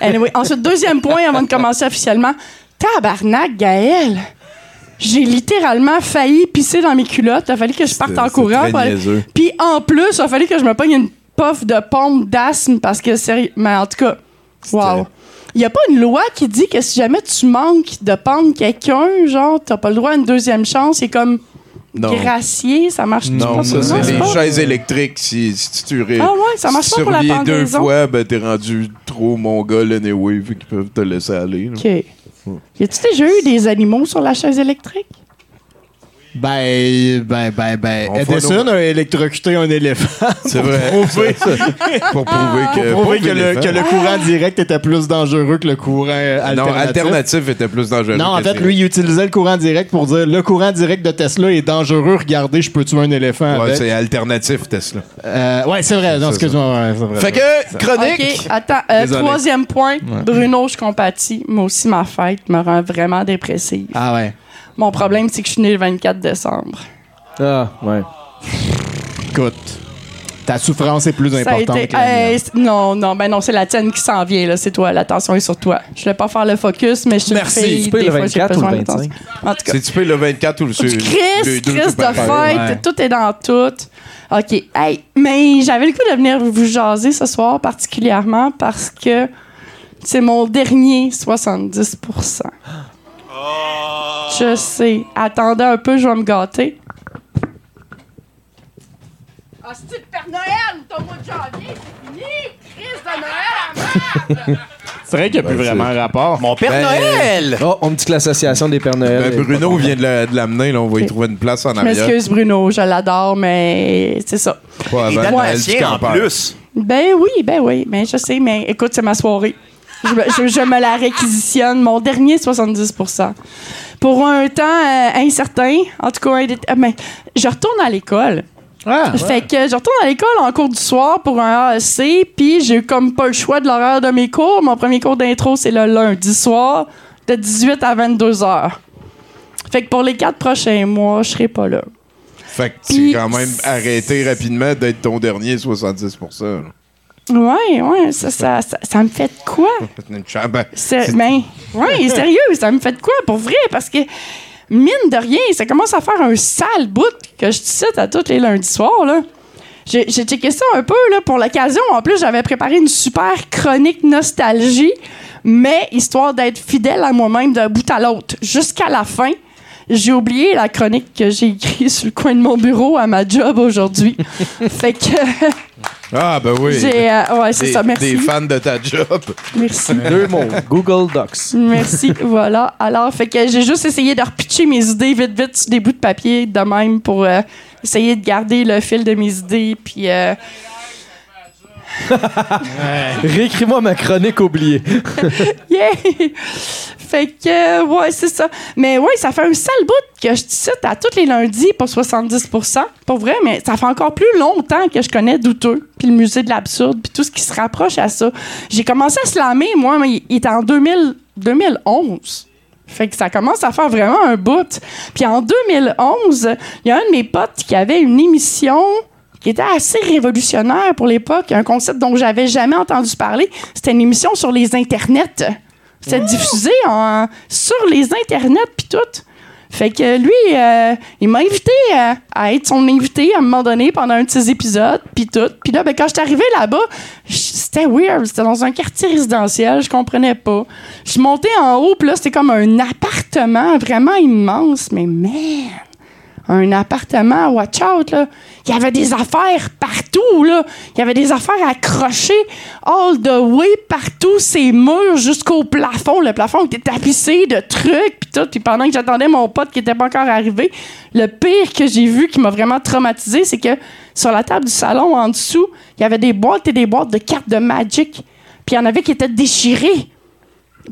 anyway, ensuite, deuxième point avant de commencer officiellement. Tabarnak, Gaël! J'ai littéralement failli pisser dans mes culottes. Il a fallu que je parte en courant. Puis en plus, il a fallu que je me pogne une puff de pompe d'asthme parce que sérieux. Mais en tout cas, wow. Il n'y a pas une loi qui dit que si jamais tu manques de pendre quelqu'un, genre, t'as pas le droit à une deuxième chance. C'est comme Non. gracier, ça marche Non, ça, c'est les pas- chaises électriques. Si, si tu ré- Ah ouais, ça marche pas si pour la reviens deux pendaison. fois, ben t'es rendu trop mongol anyway, vu qu'ils peuvent te laisser aller. là. OK. Y a-tu déjà eu des animaux sur la chaise électrique? Ben, ben, ben, ben. On Edison nos- a électrocuté un éléphant. C'est vrai. prouver- Pour prouver que. Pour prouver que le, éléphant. que le courant direct était plus dangereux que le courant euh, Non, alternatif. alternatif était plus dangereux. Non, en fait, lui, il utilisait le courant direct pour dire le courant direct de Tesla est dangereux. Regardez, je peux tuer un éléphant Ouais, c'est alternatif, Tesla. Euh, ouais, c'est vrai. Non, excuse-moi. ouais, c'est vrai. Fait que, chronique. OK, attends. euh, troisième point. Bruno, je compatis. Moi aussi, ma fête me rend vraiment dépressive. Ah ouais. Mon problème, c'est que je suis né le 24 décembre. Ah, ouais. Écoute, ta souffrance est plus Ça a importante été- que la Hey, non, non, ben non, c'est la tienne qui s'en vient, là. C'est toi. L'attention est sur toi. Je vais pas faire le focus, mais je suis une Merci. fille. Tu peux le fois, j'ai 24 ou le besoin 25? d'attention. En tout cas, C'est tu payes le 24 ou le Chris, Chris de fête, Ouais. tout est dans tout. OK. Hey, mais j'avais le coup de venir vous jaser ce soir, particulièrement parce que c'est mon dernier 70 Je sais. Attendez un peu, je vais me gâter. Ah, Père Noël, ton mois de janvier, c'est fini! De Noël à merde! *laughs* C'est vrai qu'il n'y a plus Ben, vraiment un rapport. Mon Père Ben, Noël! Oh, on me dit que l'association des Pères Noël. Ben, Bruno vient de la- de l'amener, là, on va y trouver une place en Je arrière. m'excuse, Bruno, je l'adore, mais c'est ça. Pas Il est en plus. Ben oui, ben oui, mais je sais, mais écoute, c'est ma soirée. Je, me- je- je me la réquisitionne. Mon dernier 70% Pour un temps euh, incertain, en tout cas, euh, ben, je retourne à l'école. Ah, Fait que je retourne à l'école en cours du soir pour un AEC, puis j'ai comme pas le choix de l'horaire de mes cours. Mon premier cours d'intro, c'est le lundi soir, de 18 à 22 heures. Fait que pour les quatre prochains mois, je serai pas là. Fait que tu quand même arrêté rapidement d'être ton dernier 70 là. Ouais, ouais, ça, ça, ça, ça me fait de quoi? *laughs* Ben, C'est, ben, ouais, *laughs* sérieux, ça me fait de quoi pour vrai? Parce que, mine de rien, ça commence à faire un sale bout que je te cite à tous les lundis soirs, là. J'ai, j'ai checké ça un peu, là, pour l'occasion. En plus, j'avais préparé une super chronique nostalgie, mais histoire d'être fidèle à moi-même d'un bout à l'autre, jusqu'à la fin. J'ai oublié la chronique que j'ai écrite sur le coin de mon bureau à ma job aujourd'hui. *laughs* fait que, Ah, ben oui. j'ai, euh, ouais, c'est Des- ça, merci. Des fans de ta job. Merci. *laughs* Deux mots. Google Docs. Merci, voilà. Alors, fait que j'ai juste essayé de repitcher mes idées vite, vite sur des bouts de papier de même pour euh, essayer de garder le fil de mes idées. Puis, euh, Réécris-moi ma chronique oubliée. *laughs* yeah! fait que, euh, ouais, c'est ça. Mais ouais, ça fait un sale bout que je te cite à tous les lundis pour 70% Pour vrai, mais ça fait encore plus longtemps que je connais Douteux, puis le musée de l'absurde, puis tout ce qui se rapproche à ça. J'ai commencé à slammer, moi, mais il était en 2000, 2011. Fait que ça commence à faire vraiment un bout. Puis en 2011, il y a un de mes potes qui avait une émission qui était assez révolutionnaire pour l'époque, un concept dont j'avais jamais entendu parler. C'était une émission sur les internets. C'était diffusé en, sur les internets puis tout. Fait que lui, euh, il m'a invité à, à être son invité à un moment donné pendant un de ses épisodes, puis tout. Puis là, ben, quand je suis arrivé là-bas, c'était weird. C'était dans un quartier résidentiel, je comprenais pas. Je suis monté en haut, puis là, c'était comme un appartement vraiment immense, mais man, un appartement, watch out, là. Il y avait des affaires partout, là. Il y avait des affaires accrochées all the way partout, ces murs jusqu'au plafond. Le plafond était tapissé de trucs, puis tout. Puis pendant que j'attendais mon pote qui était pas encore arrivé, le pire que j'ai vu qui m'a vraiment traumatisé, c'est que sur la table du salon, en dessous, il y avait des boîtes et des boîtes de cartes de Magic. Puis il y en avait qui étaient déchirées.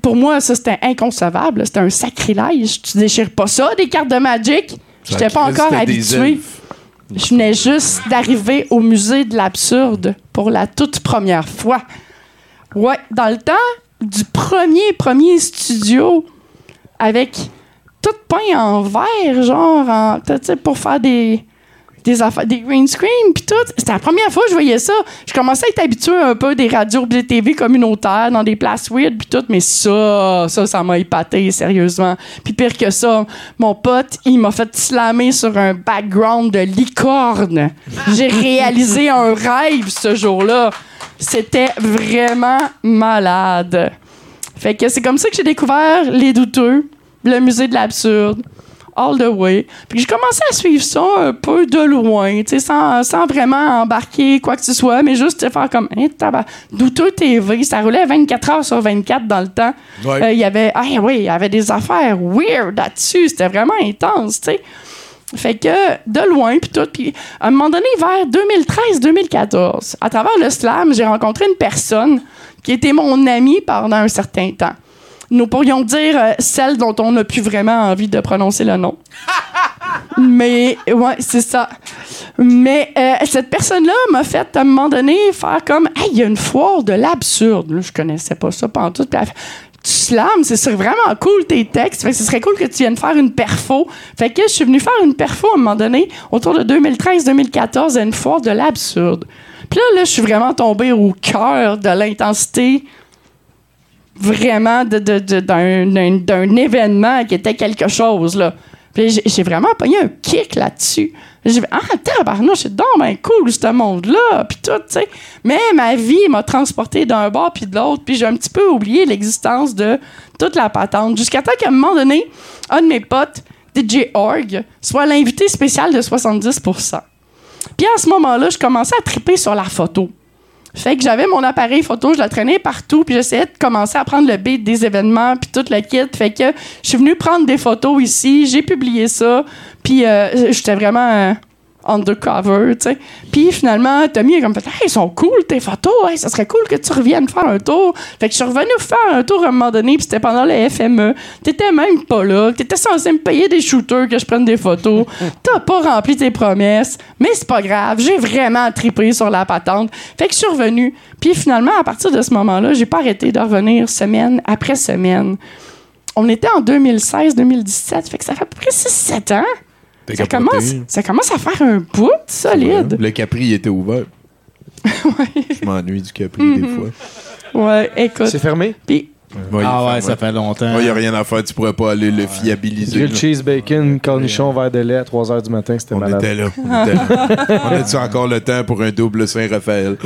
Pour moi, ça, c'était inconcevable. C'était un sacrilège. Tu déchires pas ça, des cartes de Magic? J'étais pas encore elfes. Je venais juste d'arriver au musée de l'absurde pour la toute première fois. Ouais, dans le temps du premier, premier studio avec tout peint en vert, genre, en- pour faire des, des affaires, des green screen, puis tout. C'était la première fois que je voyais ça. Je commençais à être habitué un peu des radios de TV communautaires dans des places weird, puis tout, mais ça, ça, ça m'a épaté, sérieusement. Puis pire que ça, mon pote, il m'a fait slammer sur un background de licorne. J'ai *laughs* réalisé un rêve ce jour-là. C'était vraiment malade. Fait que c'est comme ça que j'ai découvert Les Douteux, le musée de l'absurde, all the way. Puis j'ai commencé à suivre ça un peu de loin, tu sais, sans, sans vraiment embarquer quoi que ce soit, mais juste faire comme, hein, tabac- Douteux TV, ça roulait 24 heures sur 24 dans le temps. Ouais. Euh, Il y avait, ah oui, il y avait des affaires weird là-dessus, c'était vraiment intense, tu sais. Fait que, de loin, puis tout. Puis, à un moment donné, vers 2013-2014, à travers le slam, j'ai rencontré une personne qui était mon amie pendant un certain temps. Nous pourrions dire euh, celle dont on n'a plus vraiment envie de prononcer le nom. *laughs* Mais, ouais, c'est ça. Mais euh, cette personne-là m'a fait, à un moment donné, faire comme Hey, il y a une foire de l'absurde. Je connaissais pas ça pendant tout. Puis elle fait, tu slams, c'est vraiment cool tes textes. Fait que ce serait cool que tu viennes faire une perfo. Fait que je suis venu faire une perfo à un moment donné, autour de 2013-2014, à une foire de l'absurde. Puis là, là, je suis vraiment tombé au cœur de l'intensité vraiment d'un événement qui était quelque chose, là. J'ai- vraiment pogné un kick là-dessus. J'ai fait, ah, tabarnouche, c'est donc ben cool, ce monde-là, puis tout. Mais ma vie m'a transporté d'un bord puis de l'autre, puis j'ai un petit peu oublié l'existence de toute la patente. Jusqu'à temps qu'à un moment donné, un de mes potes, DJ Org, soit l'invité spécial de 70% Puis à ce moment-là, je commençais à triper sur la photo. Fait que j'avais mon appareil photo, je la traînais partout, puis j'essayais de commencer à prendre le beat des événements, puis tout le kit. Fait que je suis venue prendre des photos ici, j'ai publié ça, puis euh, j'étais vraiment euh, undercover, tu sais. Puis finalement, Tommy a comme fait Hey, ils sont cool tes photos, hey, ça serait cool que tu reviennes faire un tour. Fait que je suis revenu faire un tour à un moment donné, puis c'était pendant le FME. T'étais même pas là, t'étais censé me payer des shooters que je prenne des photos. *laughs* T'as pas rempli tes promesses, mais c'est pas grave, j'ai vraiment tripé sur la patente. Fait que je suis revenu. Puis finalement, à partir de ce moment-là, j'ai pas arrêté de revenir semaine après semaine. On était en 2016-2017, fait que ça fait à peu près 6-7 ans. Ça commence, ça commence à faire un bout solide. Le Capri il était ouvert. *laughs* Je m'ennuie du Capri des fois. Ouais, écoute. C'est fermé? Puis, Ouais, Ah ouais, ça fait longtemps. Il n'y a rien à faire, tu pourrais pas aller le fiabiliser. Grilled cheese, bacon, cornichon, verre de lait à 3 h du matin, c'était On malade. était là. On, était là. *laughs* on a-tu encore le temps pour un double Saint-Raphaël?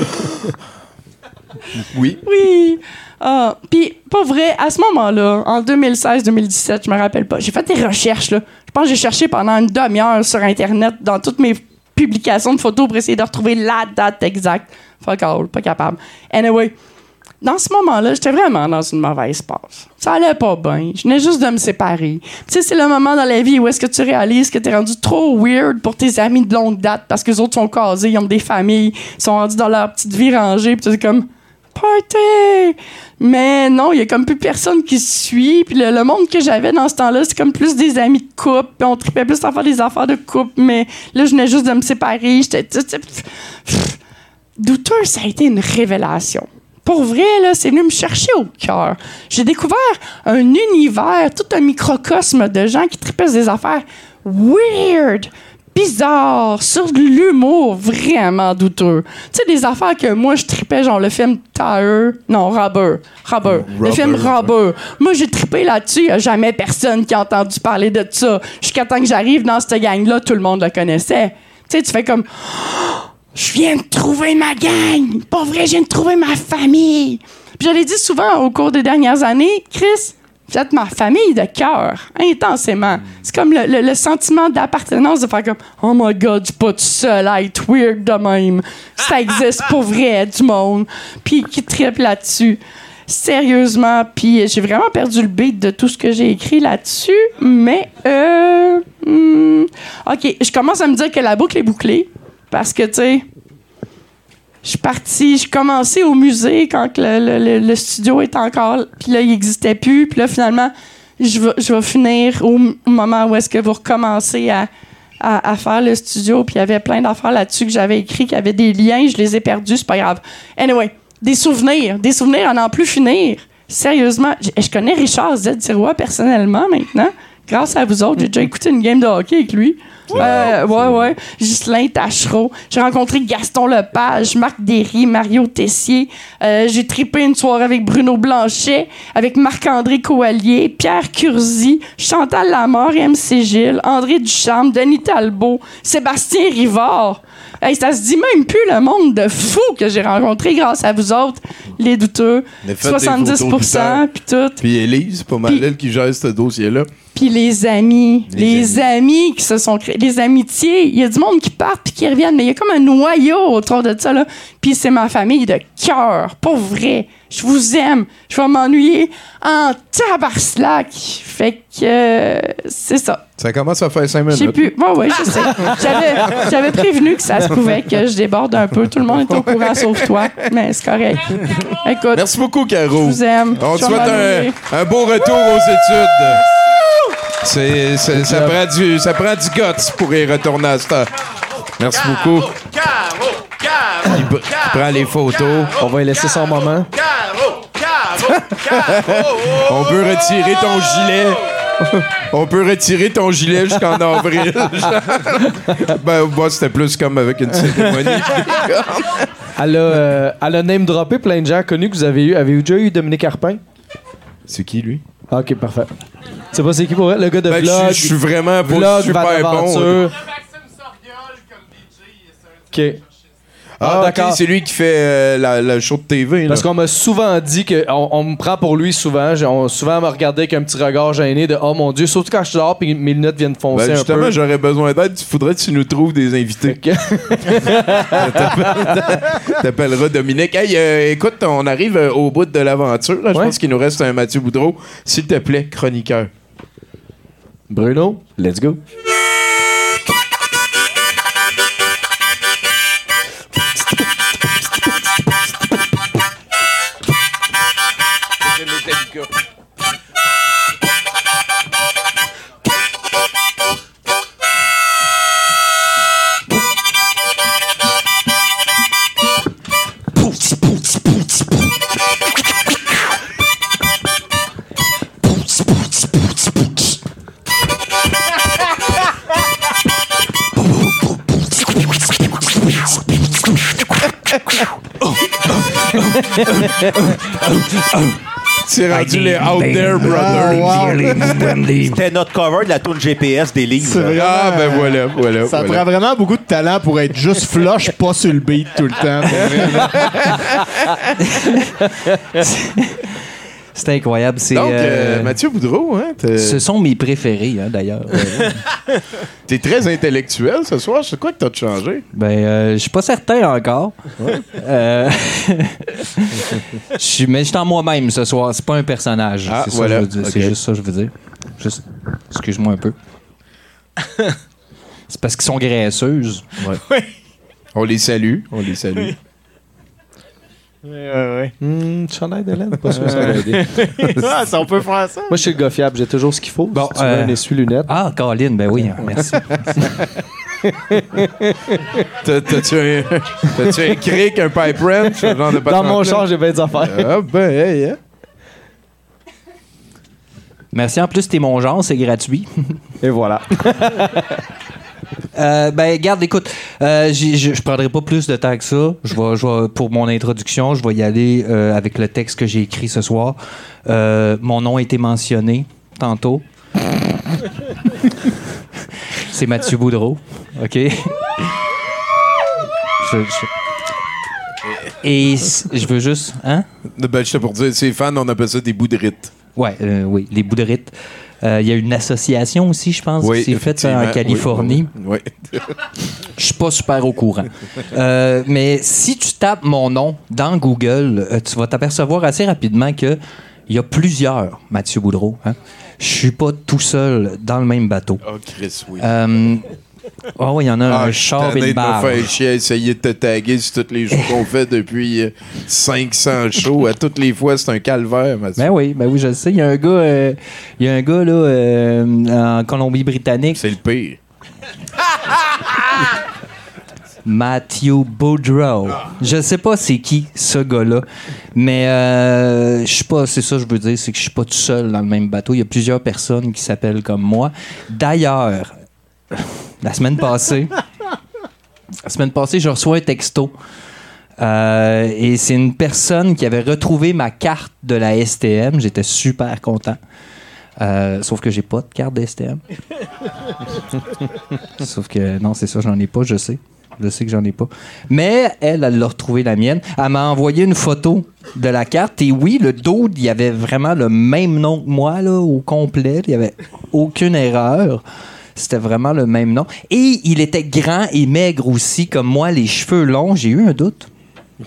*laughs* oui. oui. Ah, puis, pas vrai, à ce moment-là, en 2016-2017, je me rappelle pas, j'ai fait des recherches, là. Je pense que j'ai cherché pendant une demi-heure sur Internet dans toutes mes publications de photos pour essayer de retrouver la date exacte. Fuck all, pas capable. Anyway, dans ce moment-là, j'étais vraiment dans une mauvaise passe. Ça allait pas bien. Je venais juste de me séparer. Tu sais, c'est le moment dans la vie où est-ce que tu réalises que t'es rendu trop weird pour tes amis de longue date parce que les autres sont casés, ils ont des familles, ils sont rendus dans leur petite vie rangée, puis tu es comme party! Mais non, il y a comme plus personne qui suit. Puis le, monde que j'avais dans ce temps-là, c'est comme plus des amis de couple. Puis on tripait plus à faire des affaires de couple. Mais là, je venais juste de me séparer. J'étais. ça a été une révélation. Pour vrai, là, c'est venu me chercher au cœur. J'ai découvert un univers, tout un microcosme de gens qui tripaient des affaires weird, bizarres, sur de l'humour vraiment douteux. Tu sais, des affaires que moi, je tripais, genre le film Tire. Non, Rubber. Rubber. Le film Rubber. Moi, j'ai trippé là-dessus. Il n'y a jamais personne qui a entendu parler de ça. Jusqu'à temps que j'arrive dans cette gang-là, tout le monde le connaissait. Tu sais, tu fais comme. Je viens de trouver ma gang. Pas vrai, je viens de trouver ma famille. Puis je l'ai dit souvent au cours des dernières années, Chris, vous êtes ma famille de cœur, intensément. C'est comme le, le- le sentiment d'appartenance de faire comme Oh my god, je suis pas tout seul à être weird de même. Ça *laughs* existe pour vrai, du monde. Puis qui tripe là-dessus. Sérieusement, puis j'ai vraiment perdu le beat de tout ce que j'ai écrit là-dessus, mais euh, hmm, ok, je commence à me dire que la boucle est bouclée parce que tu sais, je suis partie, je commençais au musée quand le, le- le- studio est encore, puis là il n'existait plus, puis là finalement je vais, je vais finir au, moment où est-ce que vous recommencez à, à, faire le studio, puis il y avait plein d'affaires là-dessus que j'avais écrit, qui avaient des liens, je les ai perdus, c'est pas grave. Anyway, des souvenirs, des souvenirs à n'en plus finir. Sérieusement, je, connais Richard Z. Personnellement maintenant. Grâce à vous autres, j'ai déjà écouté une game de hockey avec lui. Euh, ouais, ouais. Ghislain Tachereau. J'ai rencontré Gaston Lepage, Marc Derry, Mario Tessier. Euh, j'ai tripé une soirée avec Bruno Blanchet, avec Marc-André Coallier, Pierre Curzi, Chantal Lamort et MC Gilles, André Ducharme, Denis Talbot, Sébastien Rivard. Hey, ça se dit même plus le monde de fou que j'ai rencontré grâce à vous autres, les douteux. On a fait des photos 70% puis tout. Puis Élise, c'est pas mal Puis- elle qui gère ce dossier-là. Puis les amis, les, amis. qui se sont créés, les amitiés. Il y a du monde qui part puis qui reviennent, mais il y a comme un noyau autour de ça. Puis c'est ma famille de cœur, pour vrai. Je vous aime. Je vais m'ennuyer en tabarslack. Fait que euh, c'est ça. Ça commence à faire 5 Je sais minutes. plus. Ouais, ouais, je sais. J'avais, j'avais prévenu que ça se pouvait que je déborde un peu. Tout le monde est au courant sauf toi. Mais c'est correct. Écoute, Merci beaucoup, Caro. je vous aime. On te souhaite un, un beau retour aux études. C'est, c'est- ça, prend du, ça prend du guts pour y retourner à heure. Merci beaucoup. Il, pr- il prend les photos. On va y laisser son moment. *laughs* On peut retirer ton gilet. On peut retirer ton gilet jusqu'en *laughs* avril. ben, moi, c'était plus comme avec une cérémonie. *laughs* Elle a, euh, elle a name droppé plein de gens connus que vous avez eu. Avez-vous déjà eu Dominique Carpin? C'est qui, lui? Ah, ok, parfait. Tu sais pas c'est qui pour elle? Le gars de Ben, je vlog. suis- je suis vraiment pas vlog, super bon. Aventure. Ok. Ah, d'accord. ok, c'est lui qui fait euh, la, show de TV. là. Parce qu'on m'a souvent dit que on, on me prend pour lui souvent. J'ai- On, souvent, on me regardait avec un petit regard gêné de Oh mon Dieu, surtout quand je suis dehors puis mes lunettes viennent foncer Ben, un justement, peu. j'aurais besoin d'aide. Il faudrait que tu nous trouves des invités. *laughs* T'appelleras Dominique. Hey, euh, écoute, on arrive euh, au bout de l'aventure. Je Ouais. pense qu'il nous reste un Mathieu Boudreau. S'il te plaît, chroniqueur. Bruno, let's go. C'est rendu les Out There Brothers. C'était notre cover de la tourne GPS des livres. Ah, ben voilà, voilà. Ça voilà. prend vraiment beaucoup de talent pour être juste flush, pas sur le beat tout le temps. *laughs* pour vrai, là. *laughs* C'est incroyable. C'est, Donc, euh, euh, Mathieu Boudreau, hein, t'es- ce sont mes préférés, hein, d'ailleurs. *laughs* Euh, t'es très intellectuel ce soir. C'est quoi que t'as changé? ben, euh, je suis pas certain encore. Euh, *laughs* je suis- mais je suis en moi-même ce soir. C'est pas un personnage. Ah, c'est ça voilà. que je veux dire. C'est Ok. juste ça que je veux dire. Juste- Excuse-moi un peu. *laughs* C'est parce qu'ils sont graisseuses. On les salue. On les salue. Hum, chandail de laine, pas sûr que ça va aider. *laughs* Ah, ça, on peut faire ça. Moi, je suis le gars fiable, j'ai toujours ce qu'il faut. Bon, si tu veux euh, un essuie-lunettes. Ah, Caroline, ben oui, hein, merci. *laughs* T'as- T'as-tu un, t'as-tu un cric, un pipe wrench? ce genre de Dans mon char, j'ai bien des affaires. Ah, ben, hey, hein. Merci. En plus, t'es mon genre, c'est gratuit. Et voilà. *laughs* Euh, ben, garde, écoute, euh, je je prendrai pas plus de temps que ça. Je vais, je vais- pour mon introduction, je vais y aller euh, avec le texte que j'ai écrit ce soir. Mon nom a été mentionné tantôt. *laughs* C'est Mathieu Boudreau. OK? Je- je- Et je veux juste. Hein? Ben, j'étais pour dire, ces fans, on appelle ça des bouts de rite. Ouais, euh, oui, les bouts Euh, Il y a une association aussi, je pense, qui s'est faite en effectivement. Californie. Oui, oui. *laughs* Je suis pas super au courant. Euh, mais si tu tapes mon nom dans Google, euh, tu vas t'apercevoir assez rapidement que il y a plusieurs Mathieu Boudreau. Hein? Je suis pas tout seul dans le même bateau. Oh, Chris, oui. Euh, oh oui, il y en a Ah, un je char et une barre. faire chier essayer de te taguer sur tous les shows qu'on *laughs* fait depuis euh, 500 shows. À toutes les fois, c'est un calvaire, Mathieu. Ben oui, ben oui, je le sais. Il y a un gars, euh, il y a un gars là, euh, en Colombie-Britannique. C'est le pire. *laughs* Matthew Boudreau. Je sais pas c'est qui ce gars-là, mais euh, je suis pas. C'est ça que je veux dire, c'est que je suis pas tout seul dans le même bateau. Il y a plusieurs personnes qui s'appellent comme moi. D'ailleurs, *laughs* la semaine passée, la semaine passée, je reçois un texto. Euh, et c'est une personne qui avait retrouvé ma carte de la STM. J'étais super content. Euh, sauf que j'ai pas de carte de STM. *laughs* Sauf que non, c'est ça, j'en ai pas, je sais. Je sais que j'en ai pas. Mais elle, elle l'a retrouvé la mienne. Elle m'a envoyé une photo de la carte. Et oui, le dos, il y avait vraiment le même nom que moi, là, au complet. Il y avait aucune erreur. C'était vraiment le même nom. Et il était grand et maigre aussi, comme moi, les cheveux longs. J'ai eu un doute. *laughs*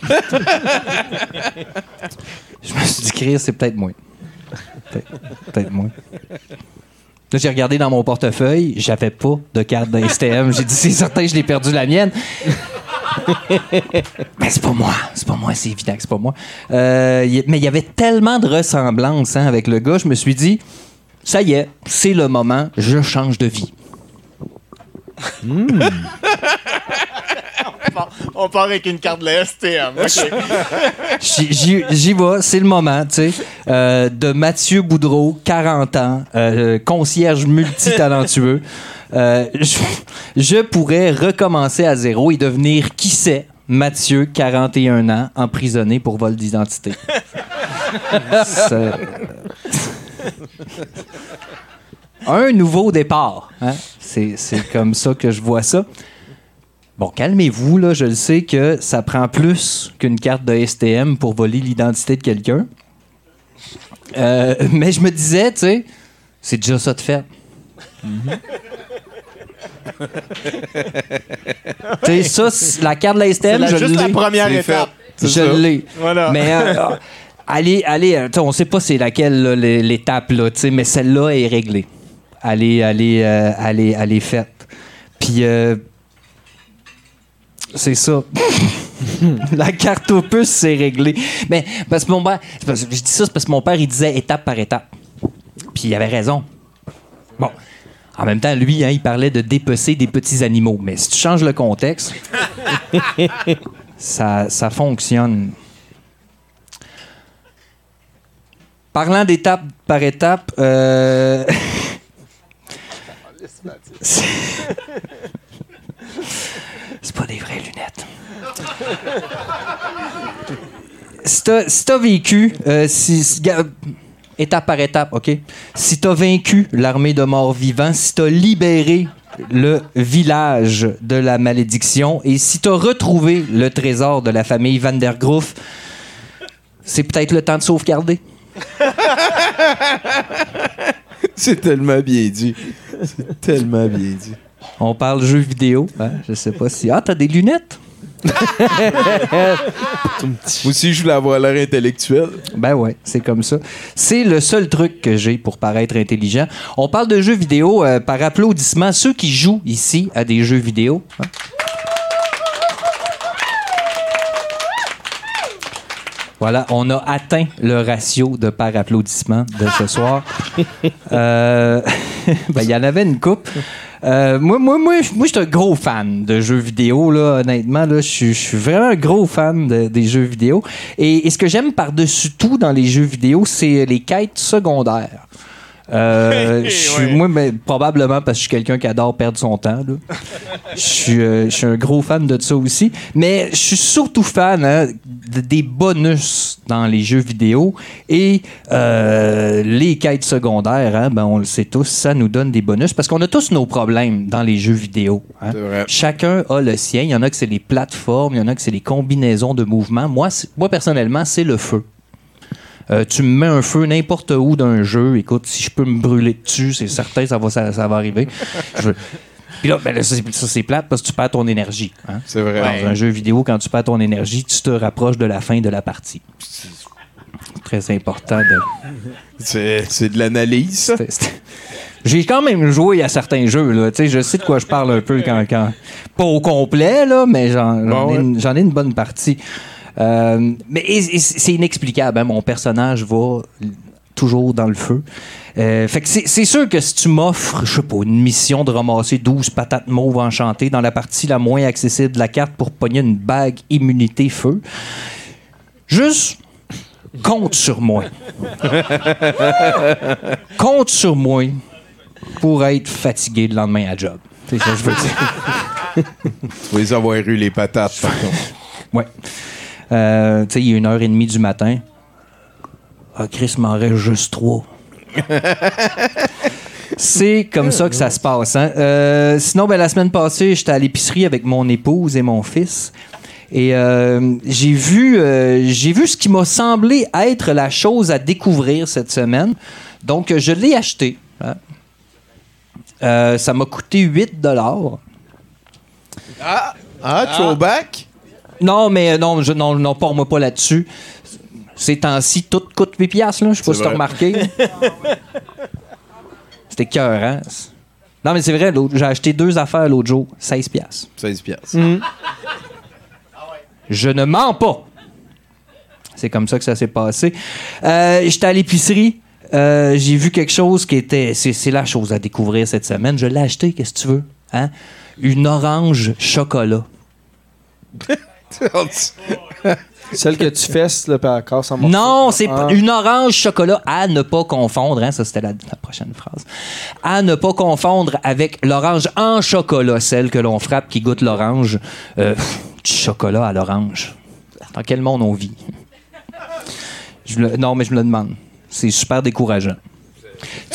Je me suis dit, Chris, c'est peut-être moi. Peut-être moi. Là, j'ai regardé dans mon portefeuille, j'avais pas de carte d'STM. J'ai dit, c'est certain, je l'ai perdu la mienne. *laughs* mais c'est pas moi, c'est pas moi, c'est évident que c'est pas moi. Euh, y- mais il y avait tellement de ressemblances hein, avec le gars, je me suis dit, ça y est, c'est le moment, je change de vie. *laughs* On part avec une carte de la STM. J'y- vais, c'est le moment, tu sais. Euh, de Mathieu Boudreau, 40 ans, euh, concierge multitalentueux. *laughs* Euh, je, je pourrais recommencer à zéro et devenir, qui sait, Mathieu, 41 ans, emprisonné pour vol d'identité. *laughs* Un nouveau départ. hein. C'est c'est comme ça que je vois ça. Bon, calmez-vous, là. Je le sais que ça prend plus qu'une carte de STM pour voler l'identité de quelqu'un. Euh, mais je me disais, tu sais, c'est déjà ça de fait. tu sais, ça, c'est- la carte de la STM, C'est je la- juste la l'ai. première C'est étape. Je l'ai. Voilà. Mais euh, *laughs* allez, allez, euh, on sait pas c'est laquelle là, l'étape mais celle-là est réglée. Allez, allez, euh, allez, allez, faite. Puis euh, c'est ça. *laughs* La carte au puce, c'est réglé. Mais parce que mon père, je dis ça, parce que mon père, il disait étape par étape. Puis il avait raison. Bon. En même temps, lui, hein, il parlait de dépecer des petits animaux. Mais si tu changes le contexte, ça, ça fonctionne. Parlant d'étape par étape, euh, *laughs* c'est pas des vraies lunettes. C'est t'as si t'as vécu, euh, si, si- étape par étape, OK? Si t'as vaincu l'armée de morts vivants, si t'as libéré le village de la malédiction et si t'as retrouvé le trésor de la famille Van der Groof, c'est peut-être le temps de sauvegarder. *laughs* C'est tellement bien dit. C'est tellement bien dit. On parle jeux vidéo. Hein? Je sais pas si. Ah, t'as des lunettes? *laughs* Moi aussi, je voulais avoir l'air intellectuel. Ben ouais, c'est comme ça. C'est le seul truc que j'ai pour paraître intelligent. On parle de jeux vidéo euh, par applaudissement. Ceux qui jouent ici à des jeux vidéo. hein. Voilà, on a atteint le ratio de par applaudissement de ce soir. *laughs* Euh, *laughs* ben, il y en avait une coupe. Euh, moi, moi, moi, je moi, je suis un gros fan de jeux vidéo, là, honnêtement. Là, je suis- je suis vraiment un gros fan de- des jeux vidéo. Et, et ce que j'aime par-dessus tout dans les jeux vidéo, c'est les quêtes secondaires. Euh, *laughs* je suis, moi, mais, probablement parce que je suis quelqu'un qui adore perdre son temps. là. Je suis, euh, je suis un gros fan de ça aussi. Mais je suis surtout fan hein, de- des bonus dans les jeux vidéo. Et euh, les quêtes secondaires, hein, ben, on le sait tous, ça nous donne des bonus parce qu'on a tous nos problèmes dans les jeux vidéo. hein. Chacun a le sien. Il y en a que c'est les plateformes, il y en a que c'est les combinaisons de mouvements. Moi, moi personnellement, c'est le feu. Euh, tu me mets un feu n'importe où d'un jeu, écoute, si je peux me brûler dessus, c'est certain, ça va, ça, ça va arriver. Je- Puis là, ben là, ça, c'est- plate parce que tu perds ton énergie. hein. C'est vrai. Dans un jeu vidéo, quand tu perds ton énergie, tu te rapproches de la fin de la partie. Très important de. C'est c'est de l'analyse. J'ai quand même joué à certains jeux, là. Tu sais, je sais de quoi je parle un peu quand. quand... Pas au complet, là, mais j'en j'en Bon, ai, ouais. une- j'en ai une bonne partie. Euh, mais c'est inexplicable. hein. Mon personnage va toujours dans le feu. Euh, fait que c'est sûr que si tu m'offres, je sais pas, une mission de ramasser 12 patates mauves enchantées dans la partie la moins accessible de la carte pour pogner une bague immunité feu, juste compte sur moi. *laughs* compte sur moi pour être fatigué le lendemain à job. C'est ça que je veux dire. Tu vas les avoir eu les patates, par *laughs* contre. Ouais. Euh, tu sais, il est une heure et demie du matin. Ah, Chris, m'en reste juste trois. *laughs* C'est comme ça que ça se passe. hein. Euh, sinon, ben, la semaine passée, j'étais à l'épicerie avec mon épouse et mon fils. Et euh, j'ai vu, euh, j'ai vu ce qui m'a semblé être la chose à découvrir cette semaine. Donc, je l'ai acheté. hein. Euh, ça m'a coûté 8 dollars. Ah, throwback? Non, mais euh, non, je, non, non, moi pas là-dessus. Ces temps-ci, tout coûte 8 piastres, là. Je sais pas si t'as remarqué. *laughs* C'était cœur, hein? Non, mais c'est vrai, l'autre- j'ai acheté deux affaires l'autre jour, 16 piastres. 16 piastres. Je ne mens pas. C'est comme ça que ça s'est passé. Euh, J'étais à l'épicerie. euh, j'ai vu quelque chose qui était. C'est c'est la chose à découvrir cette semaine. Je l'ai acheté, qu'est-ce que tu veux? Hein? Une orange chocolat. *laughs* *laughs* Celle que tu fesses, là, puis elle casse en morceaux. Non, c'est Ah. une orange chocolat à ne pas confondre. Hein, ça, c'était la, la prochaine phrase. À ne pas confondre avec l'orange en chocolat, celle que l'on frappe qui goûte l'orange. Euh, du chocolat à l'orange. Dans quel monde on vit? Je me le- non, mais je me le demande. C'est super décourageant.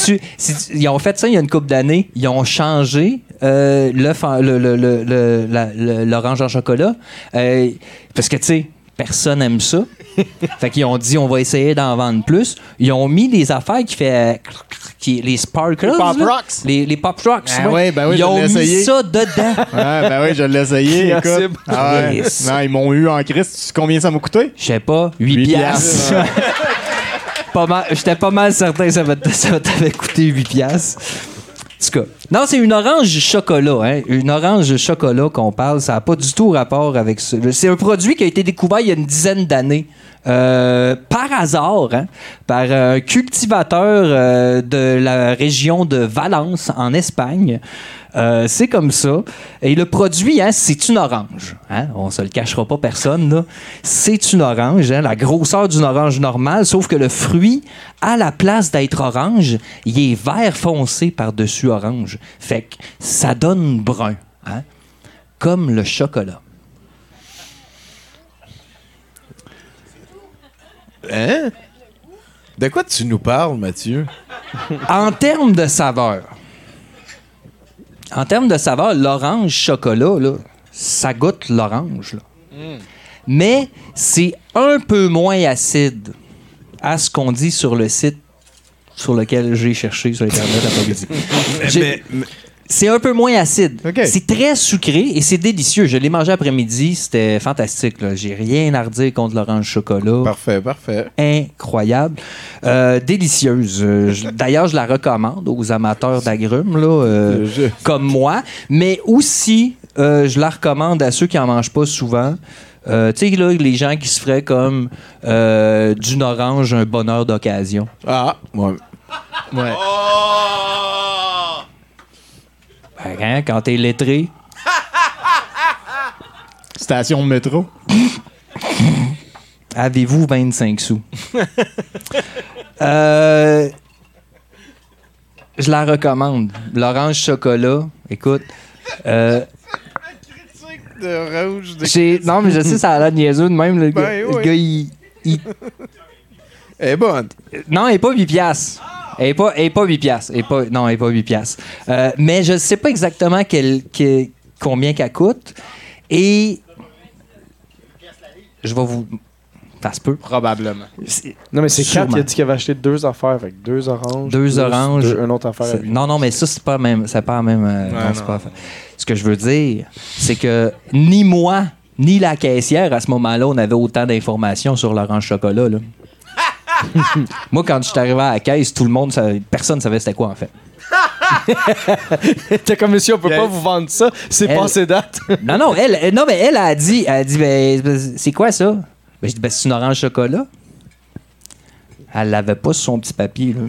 Tu, si tu- ils ont fait ça il y a une couple d'années. Ils ont changé euh, l'œuf en- le- le- le- le- la- le- l'orange en chocolat. Euh, parce que, tu sais, personne aime ça. *laughs* fait qu'ils ont dit, on va essayer d'en vendre plus. Ils ont mis des affaires qui fait... Qui, les sparkles. Les Pop là. Rocks. Les, les Pop Rocks. Ah ouais, ben oui, Ils je ont l'ai mis essayé. ça dedans. *laughs* Ah, ben oui, je l'ai essayé, écoute. Ah ouais. Non, ils m'ont eu en. Tu sais combien ça m'a coûté? Je sais pas, 8, Huit piastres. piastres. *laughs* j'étais pas mal certain que ça ça t'avait coûté 8 piastres. En tout non, c'est une orange chocolat. Hein? Une orange chocolat qu'on parle, ça n'a pas du tout rapport avec ça. C'est un produit qui a été découvert il y a une dizaine d'années. euh, par hasard, hein, par un cultivateur euh, de la région de Valence, en Espagne. Euh, c'est comme ça. Et le produit, hein, c'est une orange. Hein? On se le cachera pas personne. C'est une orange, hein, la grosseur d'une orange normale, sauf que le fruit, à la place d'être orange, il est vert foncé par-dessus orange. Fait que ça donne brun. Hein? Comme le chocolat. Hein? De quoi tu nous parles, Mathieu? En termes de saveur, en termes de saveur, l'orange chocolat, là, ça goûte l'orange. là. Mais c'est un peu moins acide à ce qu'on dit sur le site sur lequel j'ai cherché sur Internet après-midi. *laughs* C'est un peu moins acide. C'est très sucré et c'est délicieux. Je l'ai mangé après-midi, c'était fantastique. là. J'ai rien à redire contre l'orange chocolat. Parfait, parfait. Incroyable. Euh, délicieuse. Euh, je- *laughs* D'ailleurs, je la recommande aux amateurs d'agrumes, là, euh, comme moi. Mais aussi, euh, je la recommande à ceux qui en mangent pas souvent. Euh, tu sais, là, les gens qui se feraient comme euh, d'une orange un bonheur d'occasion. Ah, ouais. Ouais. Ben, hein, quand t'es lettré. *laughs* Station de métro. Avez-vous 25 sous? *laughs* Euh, je la recommande. L'orange chocolat, écoute. euh, De rouge. de- non, mais je sais, ça a l'air niaiseux de même. Le gars, Ben le oui. gars, il, il- Elle est bonne. Non, elle est pas 8 piastres. Elle est pas, elle est pas 8 piastres. Elle est pas, non, elle est pas 8 piastres. Euh, mais je sais pas exactement quel- combien qu'elle coûte. Et je vais vous... Ça se peut. Probablement. Non, mais c'est quatre. Il a dit qu'il avait acheté deux affaires. Avec deux oranges. Deux oranges. deux- une autre affaire. Avec- Non, non, mais ça, c'est pas même. C'est pas la même. euh, non, c'est non. pas- Ce que je veux dire, c'est que ni moi, ni la caissière, à ce moment-là, on avait autant d'informations sur l'orange chocolat. Là. *laughs* moi, quand je suis arrivé à la caisse, tout le monde, savait- personne savait c'était quoi, en fait. *laughs* T'es comme monsieur, on peut pas vous vendre ça. C'est Elle- passé date. *laughs* Non, non, elle, elle- non, mais elle a dit, elle a dit, ben, c'est quoi ça? Ben, je dis, ben, c'est une orange chocolat. Elle l'avait pas sur son petit papier, là.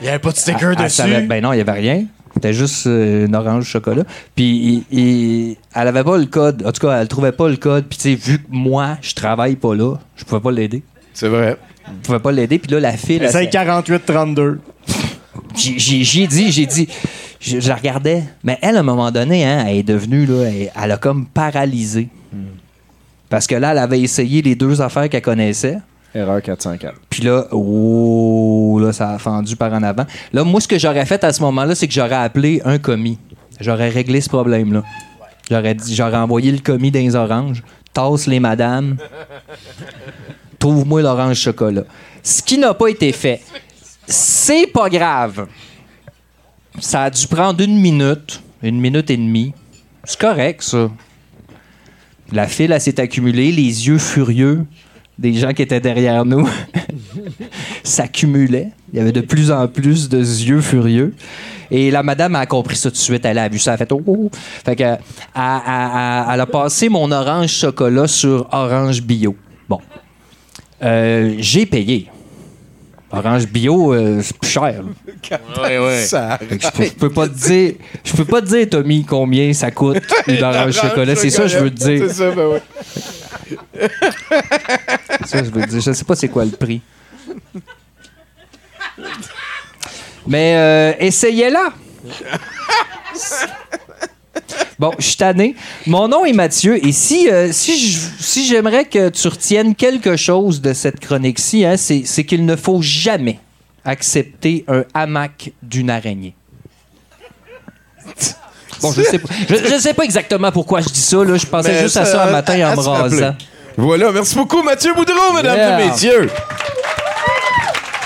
Il n'y avait pas de sticker Elle- elle dessus. savait- ben non, il n'y avait rien. C'était juste euh, une orange chocolat. Puis il- il- elle avait pas le code. En tout cas, elle trouvait pas le code. Puis tu sais, vu que moi, je travaille pas là, je pouvais pas l'aider. C'est vrai. Je pouvais pas l'aider. Puis là, la fille... là, C'est 48-32. j'ai j'ai- j'ai dit, j'ai dit, je, je la regardais. Mais elle, à un moment donné, hein, elle est devenue, là, elle, elle a comme paralysé. Parce que là, elle avait essayé les deux affaires qu'elle connaissait. Erreur 404. Puis là, oh, là, ça a fendu par en avant. Là, moi, ce que j'aurais fait à ce moment-là, c'est que j'aurais appelé un commis. J'aurais réglé ce problème-là. J'aurais dit, j'aurais envoyé le commis dans les oranges. Tasse les madames. Trouve-moi l'orange chocolat. Ce qui n'a pas été fait. C'est pas grave. Ça a dû prendre une minute, une minute et demie. C'est correct, ça. La file, s'est accumulée, les yeux furieux des gens qui étaient derrière nous *laughs* s'accumulaient. Il y avait de plus en plus de yeux furieux. Et la madame a compris ça tout de suite. Elle a vu ça. Elle a fait oh, oh. Elle a passé mon orange chocolat sur orange bio. Bon. Euh, J'ai payé. Orange bio, euh, c'est plus cher. Ouais, ouais. *laughs* Ça je, peux, je peux pas te dire, je peux pas te dire, Tommy, combien ça coûte *laughs* une orange chocolat. C'est ça que je veux te dire. C'est ça, ben ouais. *laughs* Ça, je veux dire. Je sais pas c'est quoi le prix. Mais euh, essayez-la. Bon, je suis tanné. Mon nom est Mathieu et si, euh, si, j'aimerais que tu retiennes quelque chose de cette chronique-ci, hein, c'est, qu'il ne faut jamais accepter un hamac d'une araignée. Bon, je sais pas, je, je sais pas exactement pourquoi je dis ça. Là. Je pensais Mais juste à ça un matin en me rasant. Voilà, merci beaucoup Mathieu Boudreau, mesdames Yeah. et messieurs.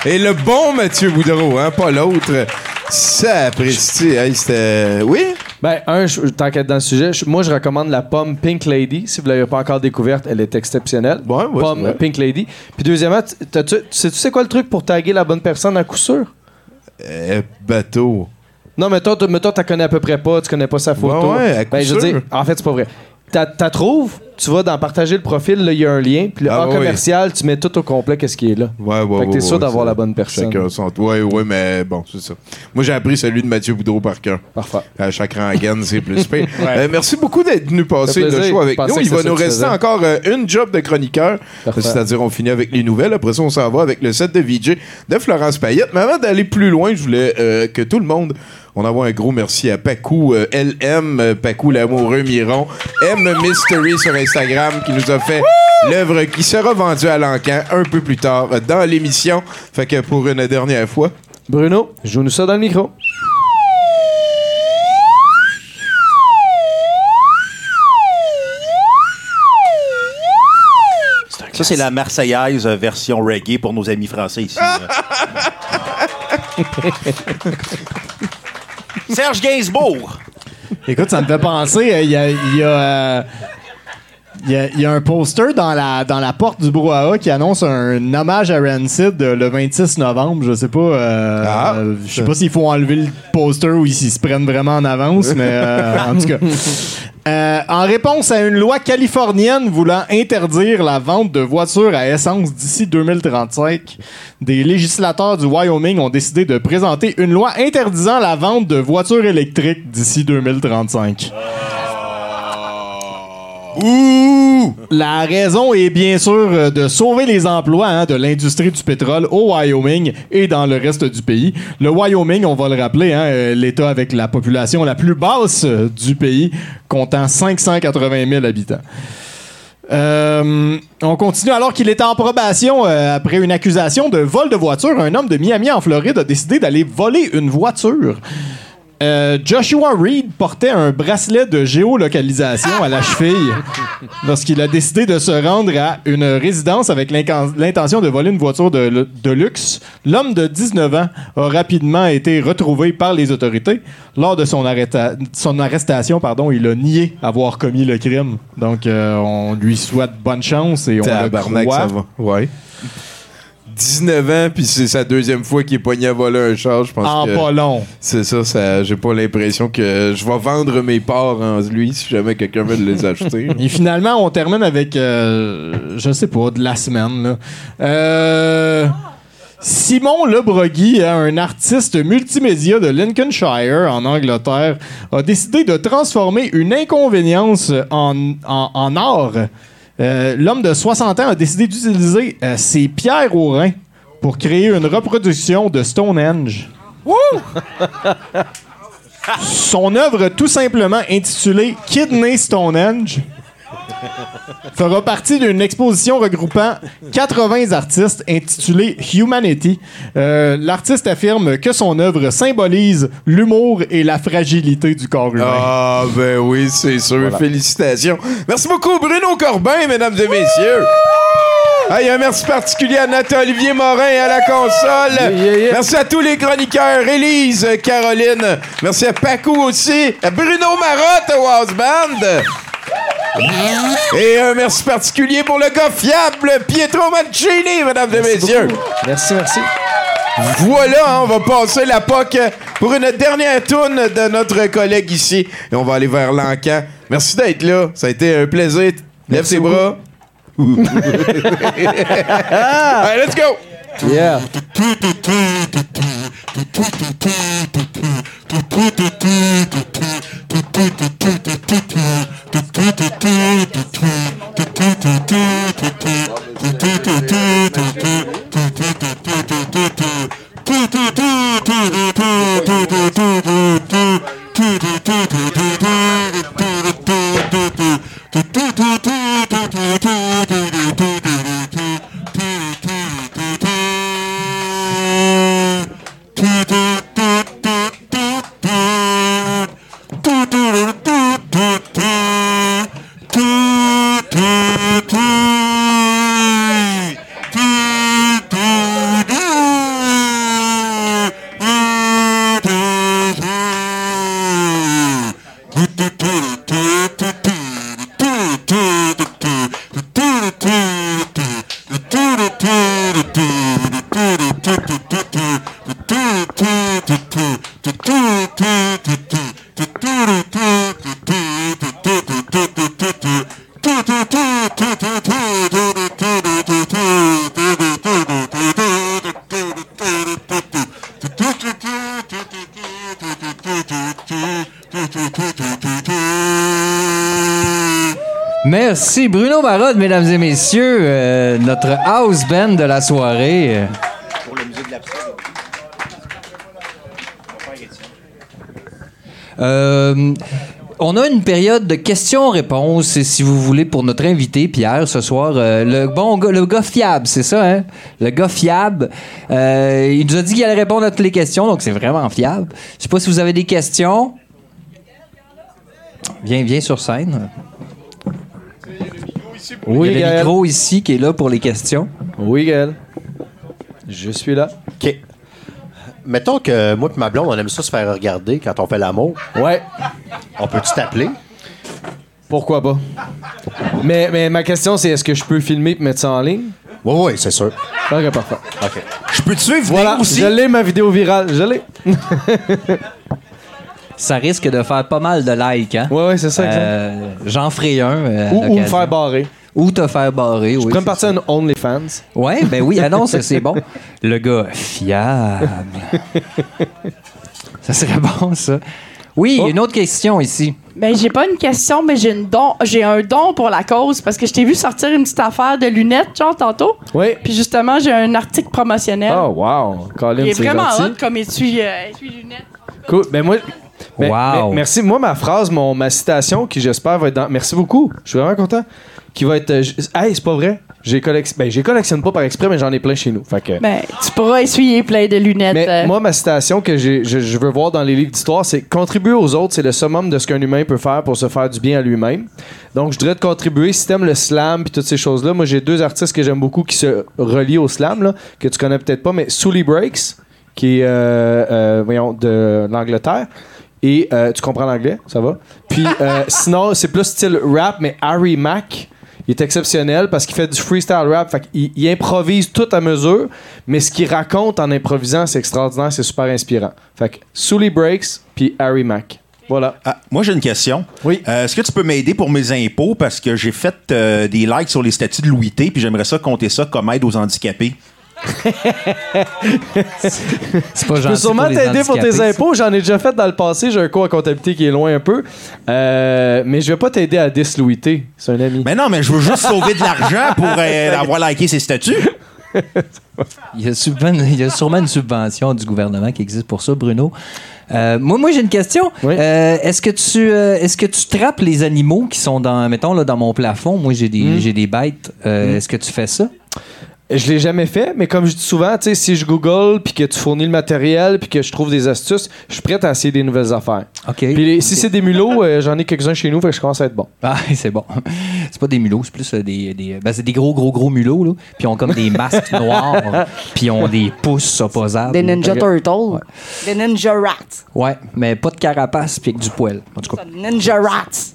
Et le bon Mathieu Boudreau, hein, pas l'autre. Ça apprécie. Hey, c'était. Oui? Ben, un, tant qu'être dans le sujet, je- moi, je recommande la pomme Pink Lady. Si vous l'avez pas encore découverte, elle est exceptionnelle. Ouais, ouais, pomme. Pink Lady. Puis deuxièmement, sais, tu sais quoi le truc pour taguer la bonne personne à coup sûr? Euh, bateau. Non, mais toi, tu tu connais à peu près pas, tu connais pas sa photo. Ouais, ouais, à coup ben, je veux dire, en fait, c'est pas vrai. T'as trouves, tu vas dans partager le profil, là, il y a un lien, puis le Ah, A commercial, tu mets tout au complet, qu'est-ce qui est là. Ouais, ouais, Fait que ouais, t'es sûr d'avoir la bonne personne. Chacun son. Ouais, ouais, mais bon, c'est ça. Moi, j'ai appris celui de Mathieu Boudreau par cœur. Parfait. À chaque rengaine, c'est plus *laughs* pire. Euh, merci beaucoup d'être venu passer le show avec nous. Il va nous rester encore euh, une job de chroniqueur. C'est-à-dire, on finit avec les nouvelles. Après ça, on s'en va avec le set de VJ de Florence Payette. Mais avant d'aller plus loin, je voulais euh, que tout le monde. On envoie un gros merci à Pacou euh, LM, euh, Pacou l'amoureux Miron, M Mystery sur Instagram qui nous a fait L'œuvre qui sera vendue à l'encan un peu plus tard dans l'émission. Fait que pour une dernière fois. Bruno, joue-nous ça dans le micro. Ça, c'est la Marseillaise euh, version reggae pour nos amis français ici. *laughs* Serge Gainsbourg. Écoute, ça me fait penser, euh, il y a. il y a, euh, il y a- il y a un poster dans la, dans la porte du brouhaha qui annonce un hommage à Rancid euh, le 26 novembre. Je sais pas. euh, Ah. euh, je sais pas s'il faut enlever le poster ou s'ils se prennent vraiment en avance, mais euh, en tout cas. *laughs* Euh, en réponse à une loi californienne voulant interdire la vente de voitures à essence d'ici 2035, des législateurs du Wyoming ont décidé de présenter une loi interdisant la vente de voitures électriques d'ici 2035. La raison est bien sûr euh, de sauver les emplois hein, de l'industrie du pétrole au Wyoming et dans le reste du pays. Le Wyoming, on va le rappeler, hein, euh, l'État avec la population la plus basse euh, du pays, comptant 580 000 habitants. On continue alors qu'il était en probation après une accusation de vol de voiture. Un homme de Miami en Floride a décidé d'aller voler une voiture. Euh, Joshua Reed portait un bracelet de géolocalisation à la cheville lorsqu'il a décidé de se rendre à une résidence avec l'intention de voler une voiture de, de luxe. L'homme de 19 ans a rapidement été retrouvé par les autorités. Lors de son, arrestation, pardon, il a nié avoir commis le crime. Donc, euh, on lui souhaite bonne chance et on le croit. ça va. Ouais. 19 ans, puis c'est sa deuxième fois qu'il est pogné à voler un char. Je pense En que pas long. C'est ça, ça j'ai pas l'impression que je vais vendre mes parts en lui si jamais quelqu'un veut les acheter. *laughs* Et finalement, on termine avec, euh, je sais pas, de la semaine. là. Euh, Simon Lebrogui, hein, un artiste multimédia de Lincolnshire, en Angleterre, a décidé de transformer une inconvénience en, en, en art. Euh, L'homme de 60 ans a décidé d'utiliser euh, ses pierres au rein pour créer une reproduction de Stonehenge. Son œuvre, tout simplement intitulée Kidney Stonehenge, *laughs* fera partie d'une exposition regroupant 80 artistes intitulée Humanity. Euh, L'artiste affirme que son œuvre symbolise l'humour et la fragilité du corps humain. Ah, ben oui, c'est sûr. Félicitations. Merci beaucoup, Bruno Corbin, mesdames et messieurs. Hey, un merci particulier à Nathan-Olivier Morin à la console. Merci à tous les chroniqueurs. Élise, Caroline. Merci à Paco aussi. À Bruno Marotte au House Band. Et un merci particulier pour le gars fiable, Pietro Mancini, mesdames et messieurs. Merci, merci. Voilà, on va passer la POC pour une dernière tourne de notre collègue ici. Et on va aller vers l'encan. Merci d'être là. Ça a été un plaisir. Lève tes bras. *laughs* Allez, let's go! Yeah. Merci Bruno Marode, mesdames et messieurs, euh, notre house band de la soirée. Euh, On a une période de questions-réponses, et si vous voulez, pour notre invité, Pierre, ce soir. Euh, le bon gars, le gars fiable, c'est ça, hein? Le gars fiable. Euh, il nous a dit qu'il allait répondre à toutes les questions, donc c'est vraiment fiable. Je sais pas si vous avez des questions. Viens, viens sur scène. Oui, Il y a le Gaël. micro ici qui est là pour les questions. Oui, Gaël. Je suis là. OK. Mettons que moi et ma blonde, on aime ça se faire regarder quand on fait l'amour. Ouais. On peut-tu t'appeler? Pourquoi pas? Mais, mais ma question, c'est est-ce que je peux filmer et mettre ça en ligne? Oui, oui, c'est sûr. Ok, parfait. OK. Je peux-tu venir Voilà, aussi? je l'ai, ma vidéo virale. Je l'ai. *laughs* Ça risque de faire pas mal de likes, hein? Ouais, ouais, c'est ça, exact. Euh, J'en ferai un. euh, à Ou, ou me l'occasion. faire barrer. Ou te faire barrer, oui. Je pourrais me c'est partir à une OnlyFans. Ouais, ben oui, annonce, c'est bon. *laughs* Le gars fiable. *laughs* ça serait bon, ça. Oui, il y a une autre question ici. Ben, j'ai pas une question, mais j'ai une don. J'ai un don pour la cause parce que je t'ai vu sortir une petite affaire de lunettes, genre, tantôt. Oui. Puis justement, j'ai un article promotionnel. Oh, wow. Colin, Il est c'est vraiment gentil. hot comme essuie, euh, essuie-lunettes. Cool. Ben moi. ben, Wow. ben, merci. Moi, ma phrase, mon, ma citation, qui j'espère va être dans. Merci beaucoup. Je suis vraiment content. Qui va être. euh, hey, c'est pas vrai. J'ai collec... ben, j'ai collectionne pas par exprès, mais j'en ai plein chez nous. Fait que. Ben, tu pourras essuyer plein de lunettes. Mais euh. moi, ma citation que je, je veux voir dans les livres d'histoire, c'est contribuer aux autres, c'est le summum de ce qu'un humain peut faire pour se faire du bien à lui-même. Donc, je voudrais te contribuer. Si t'aimes le slam puis toutes ces choses-là, moi, j'ai deux artistes que j'aime beaucoup qui se relient au slam, là, que tu connais peut-être pas, mais Sully Breaks, qui est, euh, euh, voyons, de l'Angleterre. Et euh, tu comprends l'anglais, ça va? Puis euh, sinon, c'est plus style rap, mais Harry Mack, il est exceptionnel parce qu'il fait du freestyle rap. Fait qu'il il improvise tout à mesure, mais ce qu'il raconte en improvisant, c'est extraordinaire, c'est super inspirant. Fait que Sully Breaks, puis Harry Mack. Voilà. Ah, moi, j'ai une question. Oui. Euh, Est-ce que tu peux m'aider pour mes impôts? Parce que j'ai fait euh, des likes sur les statuts de Louis T, puis j'aimerais ça compter ça comme aide aux handicapés. *laughs* C'est pas Je peux sûrement t'aider pour tes impôts. J'en ai déjà fait dans le passé. J'ai un cours à comptabilité qui est loin un peu. Euh, mais je vais pas t'aider à dislouiter. C'est un ami. Mais non, mais je veux juste sauver de l'argent pour euh, *laughs* avoir liké ses statuts. Il y, a subven- il y a sûrement une subvention du gouvernement qui existe pour ça, Bruno. Euh, moi, moi j'ai une question. Oui. Euh, est-ce que tu euh, est-ce que tu trappes les animaux qui sont dans mettons là dans mon plafond? Moi, j'ai des Hmm. j'ai des bêtes. Euh, Est-ce que tu fais ça? Je l'ai jamais fait, mais comme je dis souvent, tu sais, si je google puis que tu fournis le matériel puis que je trouve des astuces, je suis prêt à essayer des nouvelles affaires. Ok. Puis si c'est des mulots, euh, j'en ai quelques-uns chez nous, fait que je commence à être bon. Ah, *laughs* c'est bon. C'est pas des mulots, c'est plus euh, des, des ben, c'est des gros gros gros mulots là. Puis ils ont comme des *laughs* masques noirs, puis ils ont des pouces opposables. Des Ninja Turtles. Ouais. Des Ninja Rats. Ouais, mais pas de carapace puis avec du poil. En tout cas, Ninja Rats.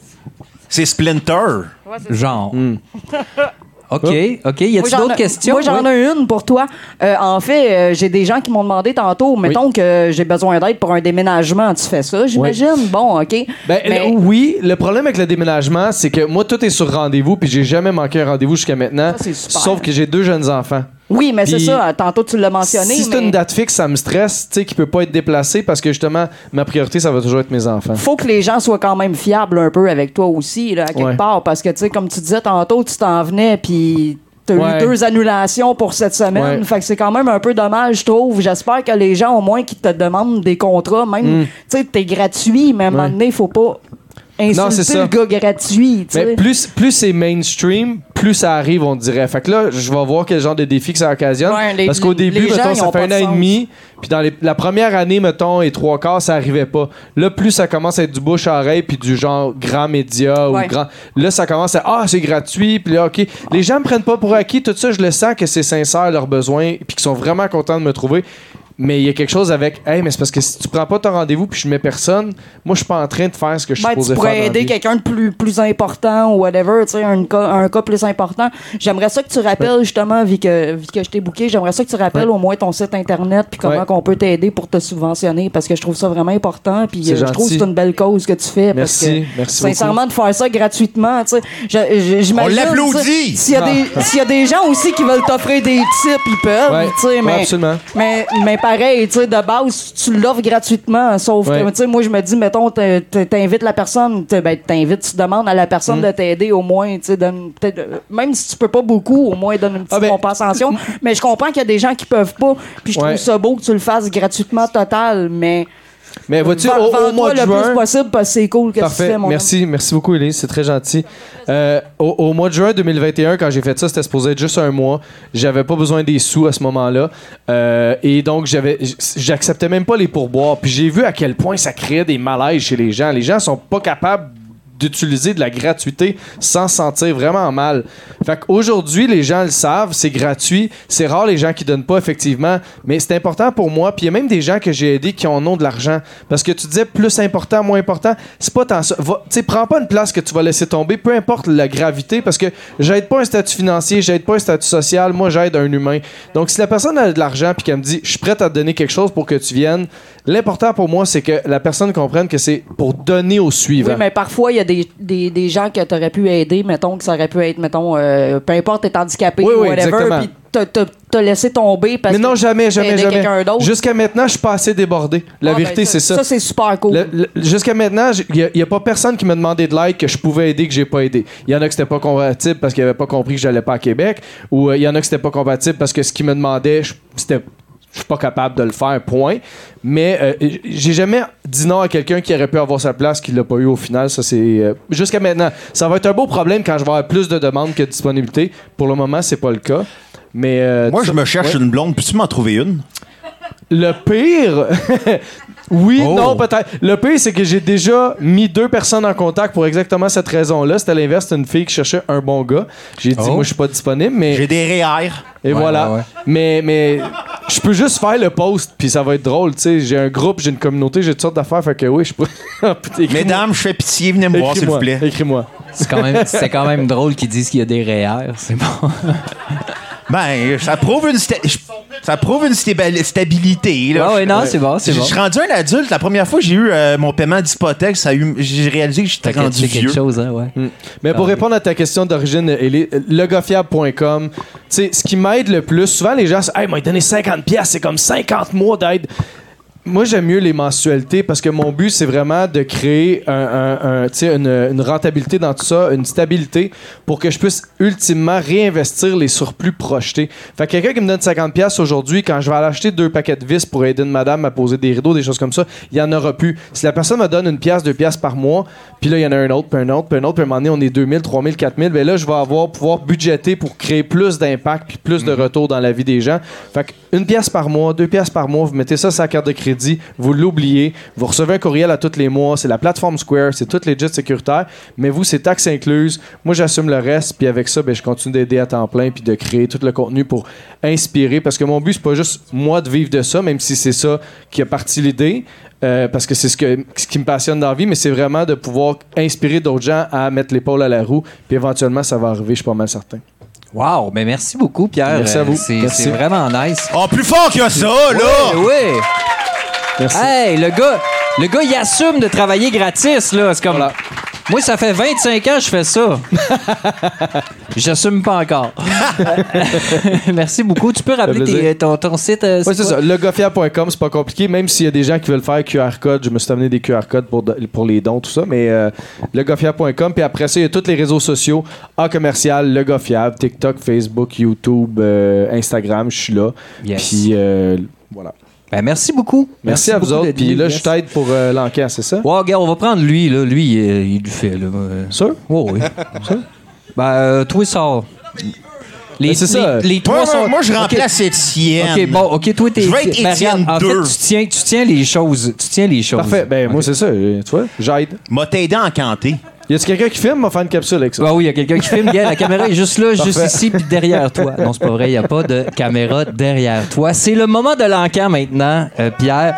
C'est Splinter. genre. Hmm. *laughs* OK, OK, y a-t-il d'autres questions? Moi, j'en Oui. ai une pour toi. Euh, en fait, euh, j'ai des gens qui m'ont demandé tantôt, mettons que j'ai besoin d'aide pour un déménagement. Tu fais ça, j'imagine? Bon, OK. Ben, Mais- le- oui, le problème avec le déménagement, c'est que moi, tout est sur rendez-vous, puis j'ai jamais manqué un rendez-vous jusqu'à maintenant. Ça, c'est super. Sauf que j'ai deux jeunes enfants. Oui, mais c'est ça. Tantôt, tu l'as mentionné. si c'est mais une date fixe, ça me stresse, tu sais, qui peut pas être déplacé parce que justement, ma priorité, ça va toujours être mes enfants. faut que les gens soient quand même fiables un peu avec toi aussi, là, à quelque Ouais. part. Parce que, tu sais, comme tu disais tantôt, tu t'en venais, puis t'as Ouais. eu deux annulations pour cette semaine. Ouais. Fait que c'est quand même un peu dommage, je trouve. J'espère que les gens, au moins, qui te demandent des contrats, même, Mm. tu sais, t'es gratuit, mais à un moment donné, faut pas Non, c'est insulter ça. le gars gratuit, tu sais. Mais plus, plus c'est mainstream, plus ça arrive, on dirait. Fait que là, je vais voir quel genre de défi que ça occasionne. Ouais, les- parce qu'au début, mettons, ça fait un an et demi. Puis dans les- la première année, mettons, et trois quarts, ça arrivait pas. Là, plus ça commence à être du bouche à oreille, puis du genre grand média Ouais. ou grand. Là, ça commence à Ah, c'est gratuit. Puis là, OK. Les gens me prennent pas pour acquis. Tout ça, je le sens que c'est sincère, leurs besoins, puis qu'ils sont vraiment contents de me trouver. Mais il y a quelque chose avec, hey, mais c'est parce que si tu prends pas ton rendez-vous puis je mets personne, moi je suis pas en train de faire ce que je suis Ben, supposé tu faire. pourrais dans la aider quelqu'un de plus, plus important ou whatever, tu sais, un cas, un cas plus important. J'aimerais ça que tu rappelles, justement, vu que, vu que je t'ai booké, j'aimerais ça que tu rappelles au moins ton site internet puis comment Ouais. qu'on peut t'aider pour te subventionner parce que je trouve ça vraiment important puis euh, je trouve que c'est une belle cause que tu fais. Merci, parce que, merci Sincèrement, de faire ça gratuitement, tu sais, j'imagine, On l'applaudit! tu S'il y, a des- s'il y a des gens aussi qui veulent t'offrir des tips, ils peuvent, Ouais, tu sais, ouais, mais, absolument. mais, mais pareil, tu sais, de base, tu l'offres gratuitement. Sauf Ouais. que, tu sais, moi, je me dis, mettons, t'invites la personne, ben, t'invites, tu demandes à la personne Mm. de t'aider au moins, tu sais, donne peut-être, euh, même si tu peux pas beaucoup, au moins donne une petite Ah ben, compensation. *laughs* mais je comprends qu'il y a des gens qui peuvent pas, puis je Ouais. trouve ça beau que tu le fasses gratuitement total, mais. Mais vois-tu, au, au mois de le juin. plus possible parce que c'est cool que tu fais, mon merci, merci beaucoup, Elise. C'est très gentil. Euh, au, au mois de juin 2021, quand j'ai fait ça, c'était supposé être juste un mois. J'avais pas besoin des sous à ce moment-là. Euh, et donc, j'avais, j'acceptais même pas les pourboires. Puis j'ai vu à quel point ça créait des malaises chez les gens. Les gens sont pas capables d'utiliser de la gratuité sans se sentir vraiment mal. Fait qu'aujourd'hui, les gens le savent, c'est gratuit. C'est rare les gens qui donnent pas, effectivement, mais c'est important pour moi. Puis il y a même des gens que j'ai aidés qui en ont de l'argent. Parce que tu disais plus important, moins important, c'est pas tant ça. Tu prends pas une place que tu vas laisser tomber, peu importe la gravité, parce que j'aide pas un statut financier, j'aide pas un statut social, moi j'aide un humain. Donc si la personne a de l'argent puis qu'elle me dit, je suis prête à te donner quelque chose pour que tu viennes, l'important pour moi, c'est que la personne comprenne que c'est pour donner au suivant. Oui, mais parfois, il y a des, des, des gens que tu aurais pu aider, mettons, que ça aurait pu être, mettons, euh, peu importe, t'es handicapé Oui, ou oui, whatever, puis t'as- laissé tomber parce Mais non, que jamais, jamais, jamais. quelqu'un d'autre. Jusqu'à maintenant, je suis pas assez débordé. La Ah, ben, vérité, c'est ça. Ça, c'est super cool. Jusqu'à maintenant, il n'y a, pas personne qui m'a demandé de l'aide que je pouvais aider que j'ai pas aidé. Il y en a que c'était pas compatible parce qu'ils n'avaient pas compris que j'allais pas à Québec, ou euh, il y en a que c'était pas compatible parce que ce qu'ils me demandaient, c'était je suis pas capable de le faire, point. Mais euh, j'ai jamais dit non à quelqu'un qui aurait pu avoir sa place, qui l'a pas eu au final. Ça, c'est. euh, Jusqu'à maintenant. Ça va être un beau problème quand je vais avoir plus de demandes que de disponibilité. Pour le moment, c'est pas le cas. Mais. euh, Moi, je me cherche ouais. une blonde. Peux-tu m'en trouver une? Le pire, *laughs* oui, Oh. non, peut-être. Le pire, c'est que j'ai déjà mis deux personnes en contact pour exactement cette raison-là. C'était l'inverse, c'était une fille qui cherchait un bon gars. J'ai dit, Oh. moi, je suis pas disponible, mais. J'ai des REER. Et Ouais, voilà. ouais, ouais. Mais, mais je peux juste faire le post, puis ça va être drôle, tu sais. J'ai un groupe, j'ai une communauté, j'ai toutes sortes d'affaires, fait que oui, je peux. *laughs* Mesdames, je fais pitié, venez me voir, s'il vous plaît. Écris-moi. C'est quand même, c'est quand même drôle qu'ils disent qu'il y a des REER. C'est bon. Ben, ça prouve une, ça prouve une stabili- stabilité. Là. Ouais, ouais, non, c'est bon, c'est Je bon. suis rendu un adulte. La première fois que j'ai eu euh, mon paiement d'hypothèque, ça a eu- j'ai réalisé que j'étais rendu vieux. quelque chose, hein, ouais. Mm. Mais pour Ah, répondre à ta question d'origine, legofiable.com, tu sais, ce qui m'aide le plus, souvent les gens, c'est, hey, m'a donné 50 pièces, c'est comme 50 mois d'aide. Moi, j'aime mieux les mensualités parce que mon but, c'est vraiment de créer un, une, une rentabilité dans tout ça, une stabilité pour que je puisse ultimement réinvestir les surplus projetés. Fait que quelqu'un qui me donne 50$ piastres aujourd'hui, quand je vais aller acheter deux paquets de vis pour aider une madame à poser des rideaux, des choses comme ça, il y en aura plus. Si la personne me donne une pièce, deux pièces par mois, puis là, il y en a un autre, puis un autre, puis un autre, puis à un moment donné, on est 2000, 3000, 4000, ben là, je vais avoir pouvoir budgéter pour créer plus d'impact puis plus de retour dans la vie des gens. Fait que une pièce par mois, deux pièces par mois, vous mettez ça sur la carte de crédit, vous l'oubliez, vous recevez un courriel à tous les mois, c'est la plateforme Square, c'est tout legit sécuritaire, mais vous, c'est taxes incluses. Moi, j'assume le reste, puis avec ça, ben, je continue d'aider à temps plein puis de créer tout le contenu pour inspirer, parce que mon but, c'est pas juste moi de vivre de ça, même si c'est ça qui a parti l'idée, euh, parce que c'est ce, que, ce qui me passionne dans la vie, mais c'est vraiment de pouvoir inspirer d'autres gens à mettre l'épaule à la roue, puis éventuellement, ça va arriver, je suis pas mal certain. Wow, mais merci beaucoup, Pierre. Merci à vous. Euh, C'est vraiment nice. Oh, plus fort que ça, là! Ouais. Merci. Hey, le gars, le gars, il assume de travailler gratis, là. C'est comme. Moi, ça fait 25 ans que je fais ça. *laughs* J'assume pas encore. *laughs* Merci beaucoup. Tu peux rappeler tes- ton, ton site? euh, Oui, c'est ça. Legofiable.com, c'est pas compliqué. Même s'il y a des gens qui veulent faire QR code, je me suis amené des QR codes pour, de- pour les dons, tout ça. Mais euh. Puis après ça, il y a tous les réseaux sociaux en commercial, Legofiable, TikTok, Facebook, YouTube, euh, Instagram. Je suis là. Yes. Puis euh, voilà. Ben, merci beaucoup. Merci, à vous beaucoup autres. Puis là, je t'aide pour euh, l'enquête, c'est ça? Ouais, regarde, on va prendre lui, là. Lui, il, il le fait, là. Euh, Sûr? Ouais, oui. *laughs* Ben, euh, toi, sors. Les, Ben, c'est ça. les, les trois Moi, sont... moi, moi, je remplace Étienne. OK, bon, OK, toi, t'es... Je vais être Ben, Étienne regarde, En 2. fait, tu tiens, tu tiens les choses. Tu tiens les choses. Parfait. Ben, moi, c'est ça. euh, Tu vois, j'aide. M'a t'aidé à encanter. Y a-tu quelqu'un qui filme? On va faire une capsule avec ça. Ah oui, il y a quelqu'un qui filme. Regarde, la caméra est juste là, *laughs* juste ici, puis derrière toi. Non, c'est pas vrai, il n'y a pas de caméra derrière toi. C'est le moment de l'encan maintenant, euh, Pierre.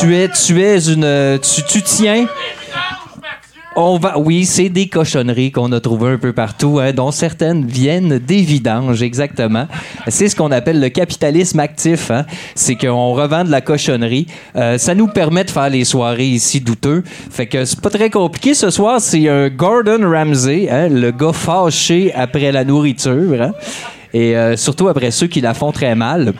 Tu es, tu es une. Tu, tu tiens. On va, oui, c'est des cochonneries qu'on a trouvées un peu partout, hein, dont certaines viennent des vidanges, exactement. C'est ce qu'on appelle le capitalisme actif. Hein. C'est qu'on revend de la cochonnerie. Euh, ça nous permet de faire les soirées ici douteux. Fait que c'est pas très compliqué ce soir. C'est un Gordon Ramsay, hein, le gars fâché après la nourriture. Et euh, surtout après ceux qui la font très mal.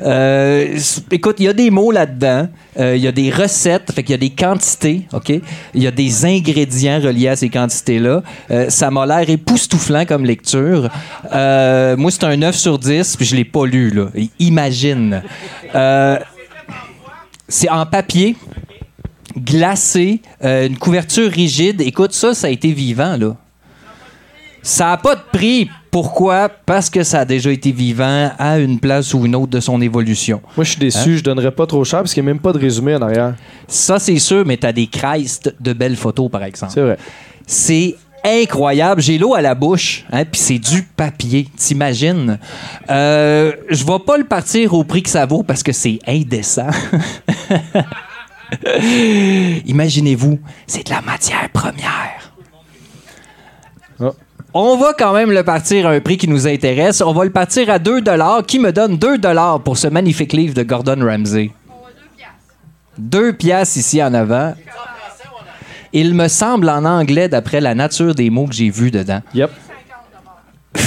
Euh, écoute, il y a des mots là-dedans. Euh, Il y a des recettes, fait qu'il y a des quantités, OK? Il y a des ingrédients reliés à ces quantités-là. Ça m'a l'air époustouflant comme lecture. Moi, c'est un 9 sur 10, puis je l'ai pas lu, là. Imagine. C'est en papier. glacé, une couverture rigide. Écoute, ça, ça a été vivant, là. Ça n'a pas de prix. Pourquoi? Parce que ça a déjà été vivant à une place ou une autre de son évolution. Moi, je suis déçu, Hein? je donnerais pas trop cher parce qu'il n'y a même pas de résumé en arrière. Ça, c'est sûr, mais t'as des Christ de belles photos, par exemple. C'est vrai. C'est incroyable. J'ai l'eau à la bouche, hein, puis c'est du papier. T'imagines? Euh, je vais pas le partir au prix que ça vaut parce que c'est indécent. *laughs* Imaginez-vous, c'est de la matière première. Ah. On va quand même le partir à un prix qui nous intéresse. On va le partir à 2 qui me donne 2 pour ce magnifique livre de Gordon Ramsay. 2 piastres ici en avant. Il me semble en anglais, d'après la nature des mots que j'ai vus dedans. Yep. *laughs*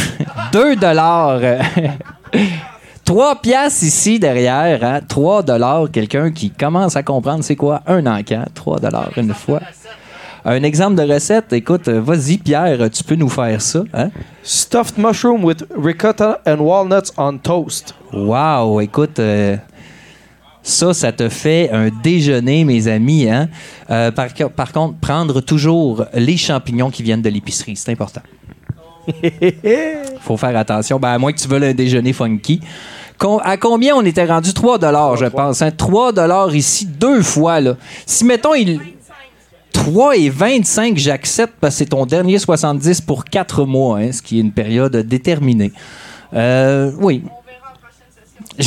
2 dollars. *laughs* 3 piastres ici derrière. Hein? 3 dollars. Quelqu'un qui commence à comprendre c'est quoi un encan. 3 dollars une fois. Un exemple de recette, écoute, euh, vas-y Pierre, tu peux nous faire ça. Hein? Stuffed mushroom with ricotta and walnuts on toast. Wow, écoute, euh, ça, ça te fait un déjeuner, mes amis. Hein? Euh, par, par contre, prendre toujours les champignons qui viennent de l'épicerie, c'est important. *laughs* faut faire attention. Ben, à moins que tu veuilles un déjeuner funky. À combien on était rendu? 3 je pense. Hein? 3 ici, deux fois. Là. Si, mettons, il... 3 et 25, j'accepte parce que c'est ton dernier 70 pour 4 mois, hein, ce qui est une période déterminée. Euh, oui. *laughs*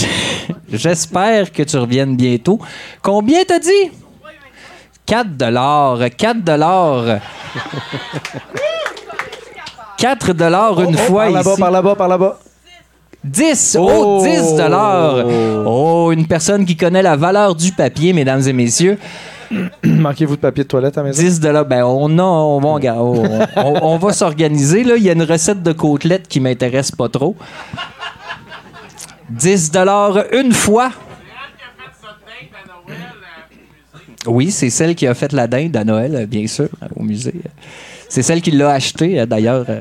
J'espère que tu reviennes bientôt. Combien t'as dit? 4 dollars. 4 dollars. *laughs* 4 dollars une fois par là-bas, par là-bas, par là-bas. 10! Oh, 10 dollars! Oh, une personne qui connaît la valeur du papier, mesdames et messieurs. *coughs* Manquez-vous de papier toilette à maison? 10 dollars. Ben, on, a, on va, on, s'organiser. là. Il y a une recette de côtelettes qui m'intéresse pas trop. 10 dollars une fois. Oui, c'est celle qui a fait la dinde à Noël, bien sûr, au musée. C'est celle qui l'a acheté, euh, d'ailleurs. euh,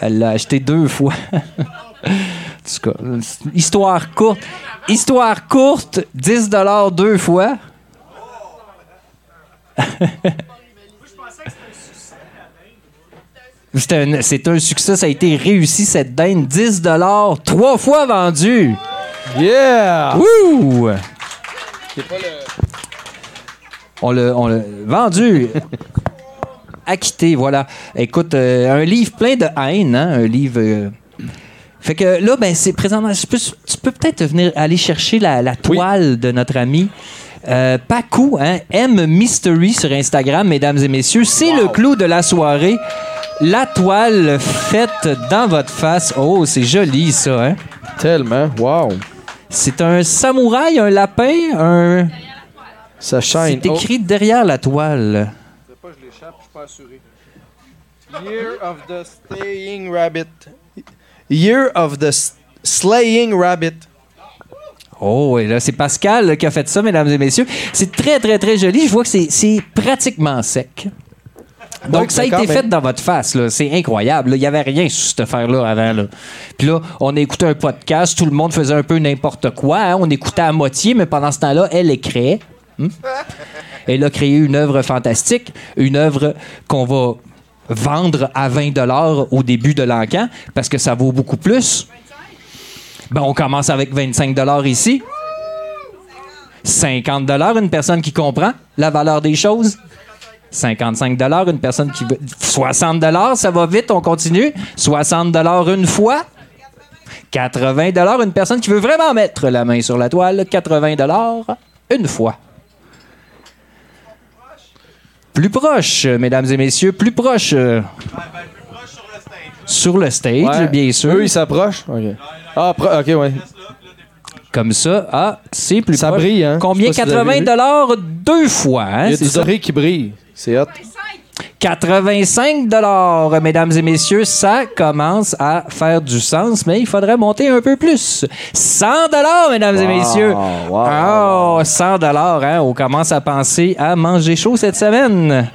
Elle l'a acheté deux fois. *laughs* tout cas, histoire courte. Histoire courte, 10 dollars deux fois. *laughs* C'est un, c'est un succès, ça a été réussi cette dinde. 10 dollars, trois fois vendu. Yeah! Wouh! On l'a on l'a vendu. *laughs* Acquitté, voilà. Écoute, euh, un livre plein de haine, hein, un livre. euh, Fait que là, ben, c'est présentement. je peux- tu peux peut-être venir aller chercher la, la toile de notre ami. Euh, Pacou, hein, M Mystery sur Instagram, mesdames et messieurs. C'est le clou de la soirée. La toile faite dans votre face. Oh, c'est joli, ça, hein? Tellement. Wow. C'est un samouraï, un lapin, un. Ça shine. C'est écrit derrière la toile. pas je l'échappe, je suis pas assuré. Year of the Slaying Rabbit. Year of the Slaying Rabbit. Oh, et là, c'est Pascal là, qui a fait ça, mesdames et messieurs. C'est très, très, très joli. Je vois que c'est- pratiquement sec. Donc, ça a été fait dans votre face. là. C'est incroyable. là. Il n'y avait rien sur cette affaire-là avant. Là. Puis là, on a écouté un podcast. Tout le monde faisait un peu n'importe quoi. hein. On écoutait à moitié, mais pendant ce temps-là, elle créée. Hmm? Elle a créé une œuvre fantastique, une œuvre qu'on va vendre à 20 au début de l'encan parce que ça vaut beaucoup plus. Ben, on commence avec 25 ici. 50 une personne qui comprend la valeur des choses. 55 une personne qui veut. 60 ça va vite, on continue. 60 une fois. 80 une personne qui veut vraiment mettre la main sur la toile. 80 une fois. Plus proche, euh, mesdames et messieurs, plus proche. euh, sur le stage, Ouais. bien sûr. Eux, ils s'approchent? OK. Ah, pro- OK, ouais. Comme ça. Ah, c'est plus Ça proche. brille, hein? Combien? Je sais pas si vous avez 80 vu. dollars deux fois. Hein? Il y a c'est des ça? oreilles qui brillent. C'est hot. 85 dollars, mesdames et messieurs, ça commence à faire du sens, mais il faudrait monter un peu plus. 100 dollars, mesdames et messieurs. wow, oh, 100 dollars, hein? On commence à penser à manger chaud cette semaine.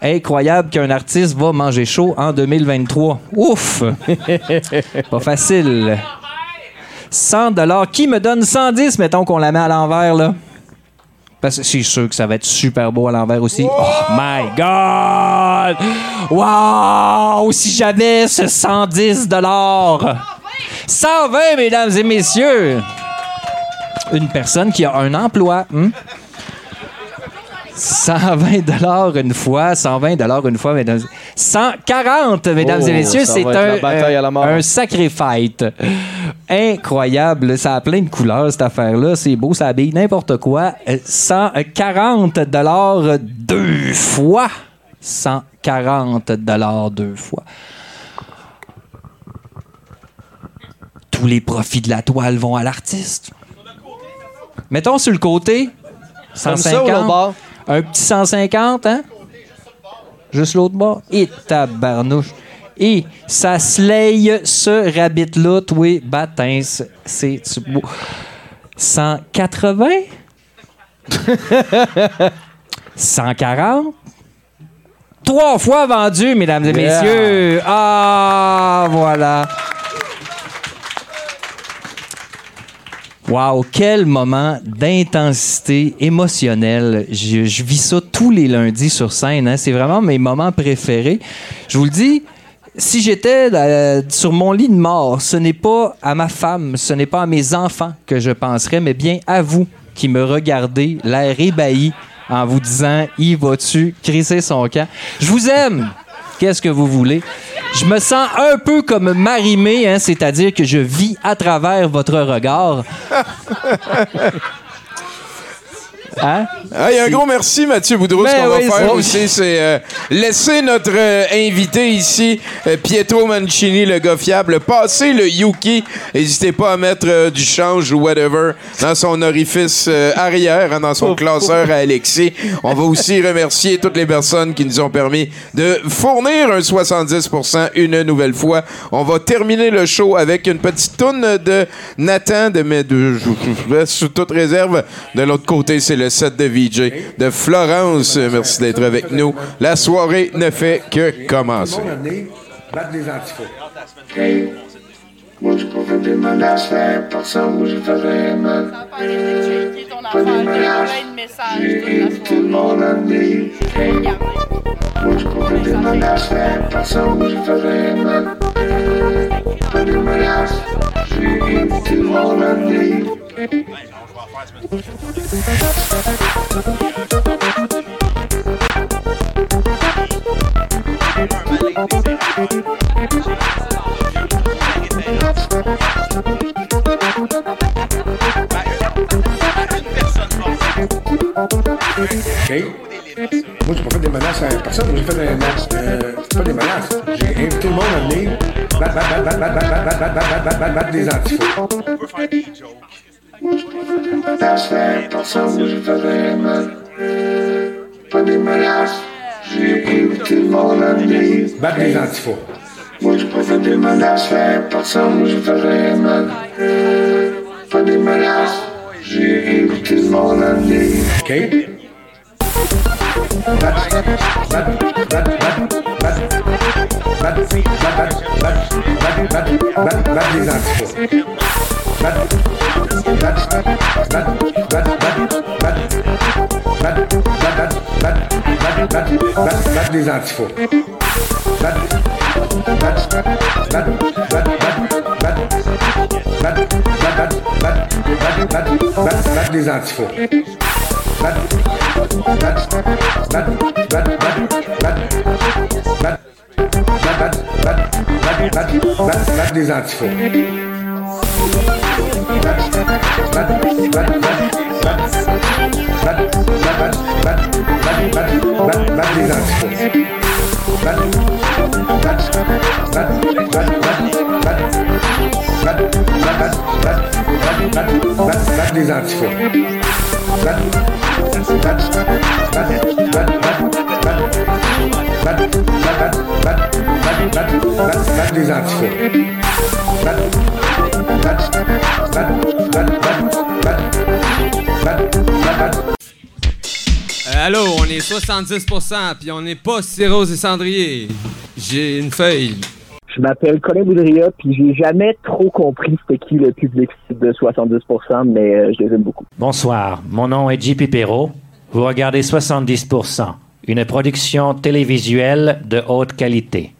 Incroyable qu'un artiste va manger chaud en 2023. Ouf! *laughs* Pas facile. 100 dollars. Qui me donne 110, mettons qu'on la met à l'envers, là? Parce que c'est sûr que ça va être super beau à l'envers aussi. Oh my God! Wow! Si j'avais ce 110 120, mesdames et messieurs! Une personne qui a un emploi. hmm? 120 dollars une fois, 120 dollars une fois, mesdames. 140, mesdames Oh, et messieurs, ça c'est un, sacré fight. Incroyable, ça a plein de couleurs cette affaire-là, c'est beau, ça habille n'importe quoi. Euh, 140 dollars deux fois. 140 dollars deux fois. Tous les profits de la toile vont à l'artiste. Mettons sur le côté. Comme ça ou l'autre 150. bord? Un petit 150, hein? Juste l'autre bord. Et tabarnouche. Et ça slaye ce rabbit-là, toi, batin. c'est- beau? 180? 140? *laughs* Trois fois vendu, mesdames et Yeah. messieurs. Ah, voilà. Wow, quel moment d'intensité émotionnelle. Je, vis ça tous les lundis sur scène. hein. C'est vraiment mes moments préférés. Je vous le dis, si j'étais sur mon lit de mort, ce n'est pas à ma femme, ce n'est pas à mes enfants que je penserais, mais bien à vous qui me regardez, l'air ébahi, en vous disant Y vas-tu crisser son camp Je vous aime Qu'est-ce que vous voulez? Je me sens un peu comme Marimé, hein, c'est-à-dire que je vis à travers votre regard. *laughs* Hein? Ah, un gros merci, Mathieu Boudreau. Ce Ben qu'on oui, va faire aussi, c'est euh, laisser notre euh, invité ici, euh, Pietro Mancini, le gars fiable, passer le Yuki. N'hésitez pas à mettre du change ou whatever dans son orifice arrière, hein, dans son classeur à Alexis. On va aussi *laughs* remercier toutes les personnes qui nous ont permis de fournir un 70% une nouvelle fois. On va terminer le show avec une petite toune de Nathan, de, mais de, sous toute réserve. De l'autre côté, c'est le de VJ de Florence. Merci d'être avec nous. La soirée ne fait que commencer. OK? Moi, je pas fait des menaces à personne. J'ai fait des. Euh, pas des. J'ai invité le monde à venir battre, Bardziej na cwu. Mój powodyma nasze, po co Jerusalem, podnimasz żywy ty wolami. Okej? Okay. Bad, bad, bad, bad battre, battre, battre, battre, battre, battre, battre, battre, battre, battre des antifaux. Menaces à personne, moi, j'ai fait des mal. Pas des menaces. J'ai invité le monde à venir battre des antifaux. Moi, j'ai pas fait des menaces à personne, moi, j'ai fait des mal. Pas des menaces. J'ai invité le monde à venir. OK? Battre des antifaux. Battre des antifaux. Battre des antifaux. Battre des antifaux. Battre des antifaux. Battre des antifaux. Battre des antifaux. Euh, allô, on est 70%, puis on n'est pas cirrhose et cendrier. J'ai une feuille. je m'appelle Colin Boudria, puis j'ai jamais trop compris c'était qui le public de 70%, mais euh, je les aime beaucoup. Bonsoir, mon nom est JP Perrault. Vous regardez 70%, une production télévisuelle de haute qualité.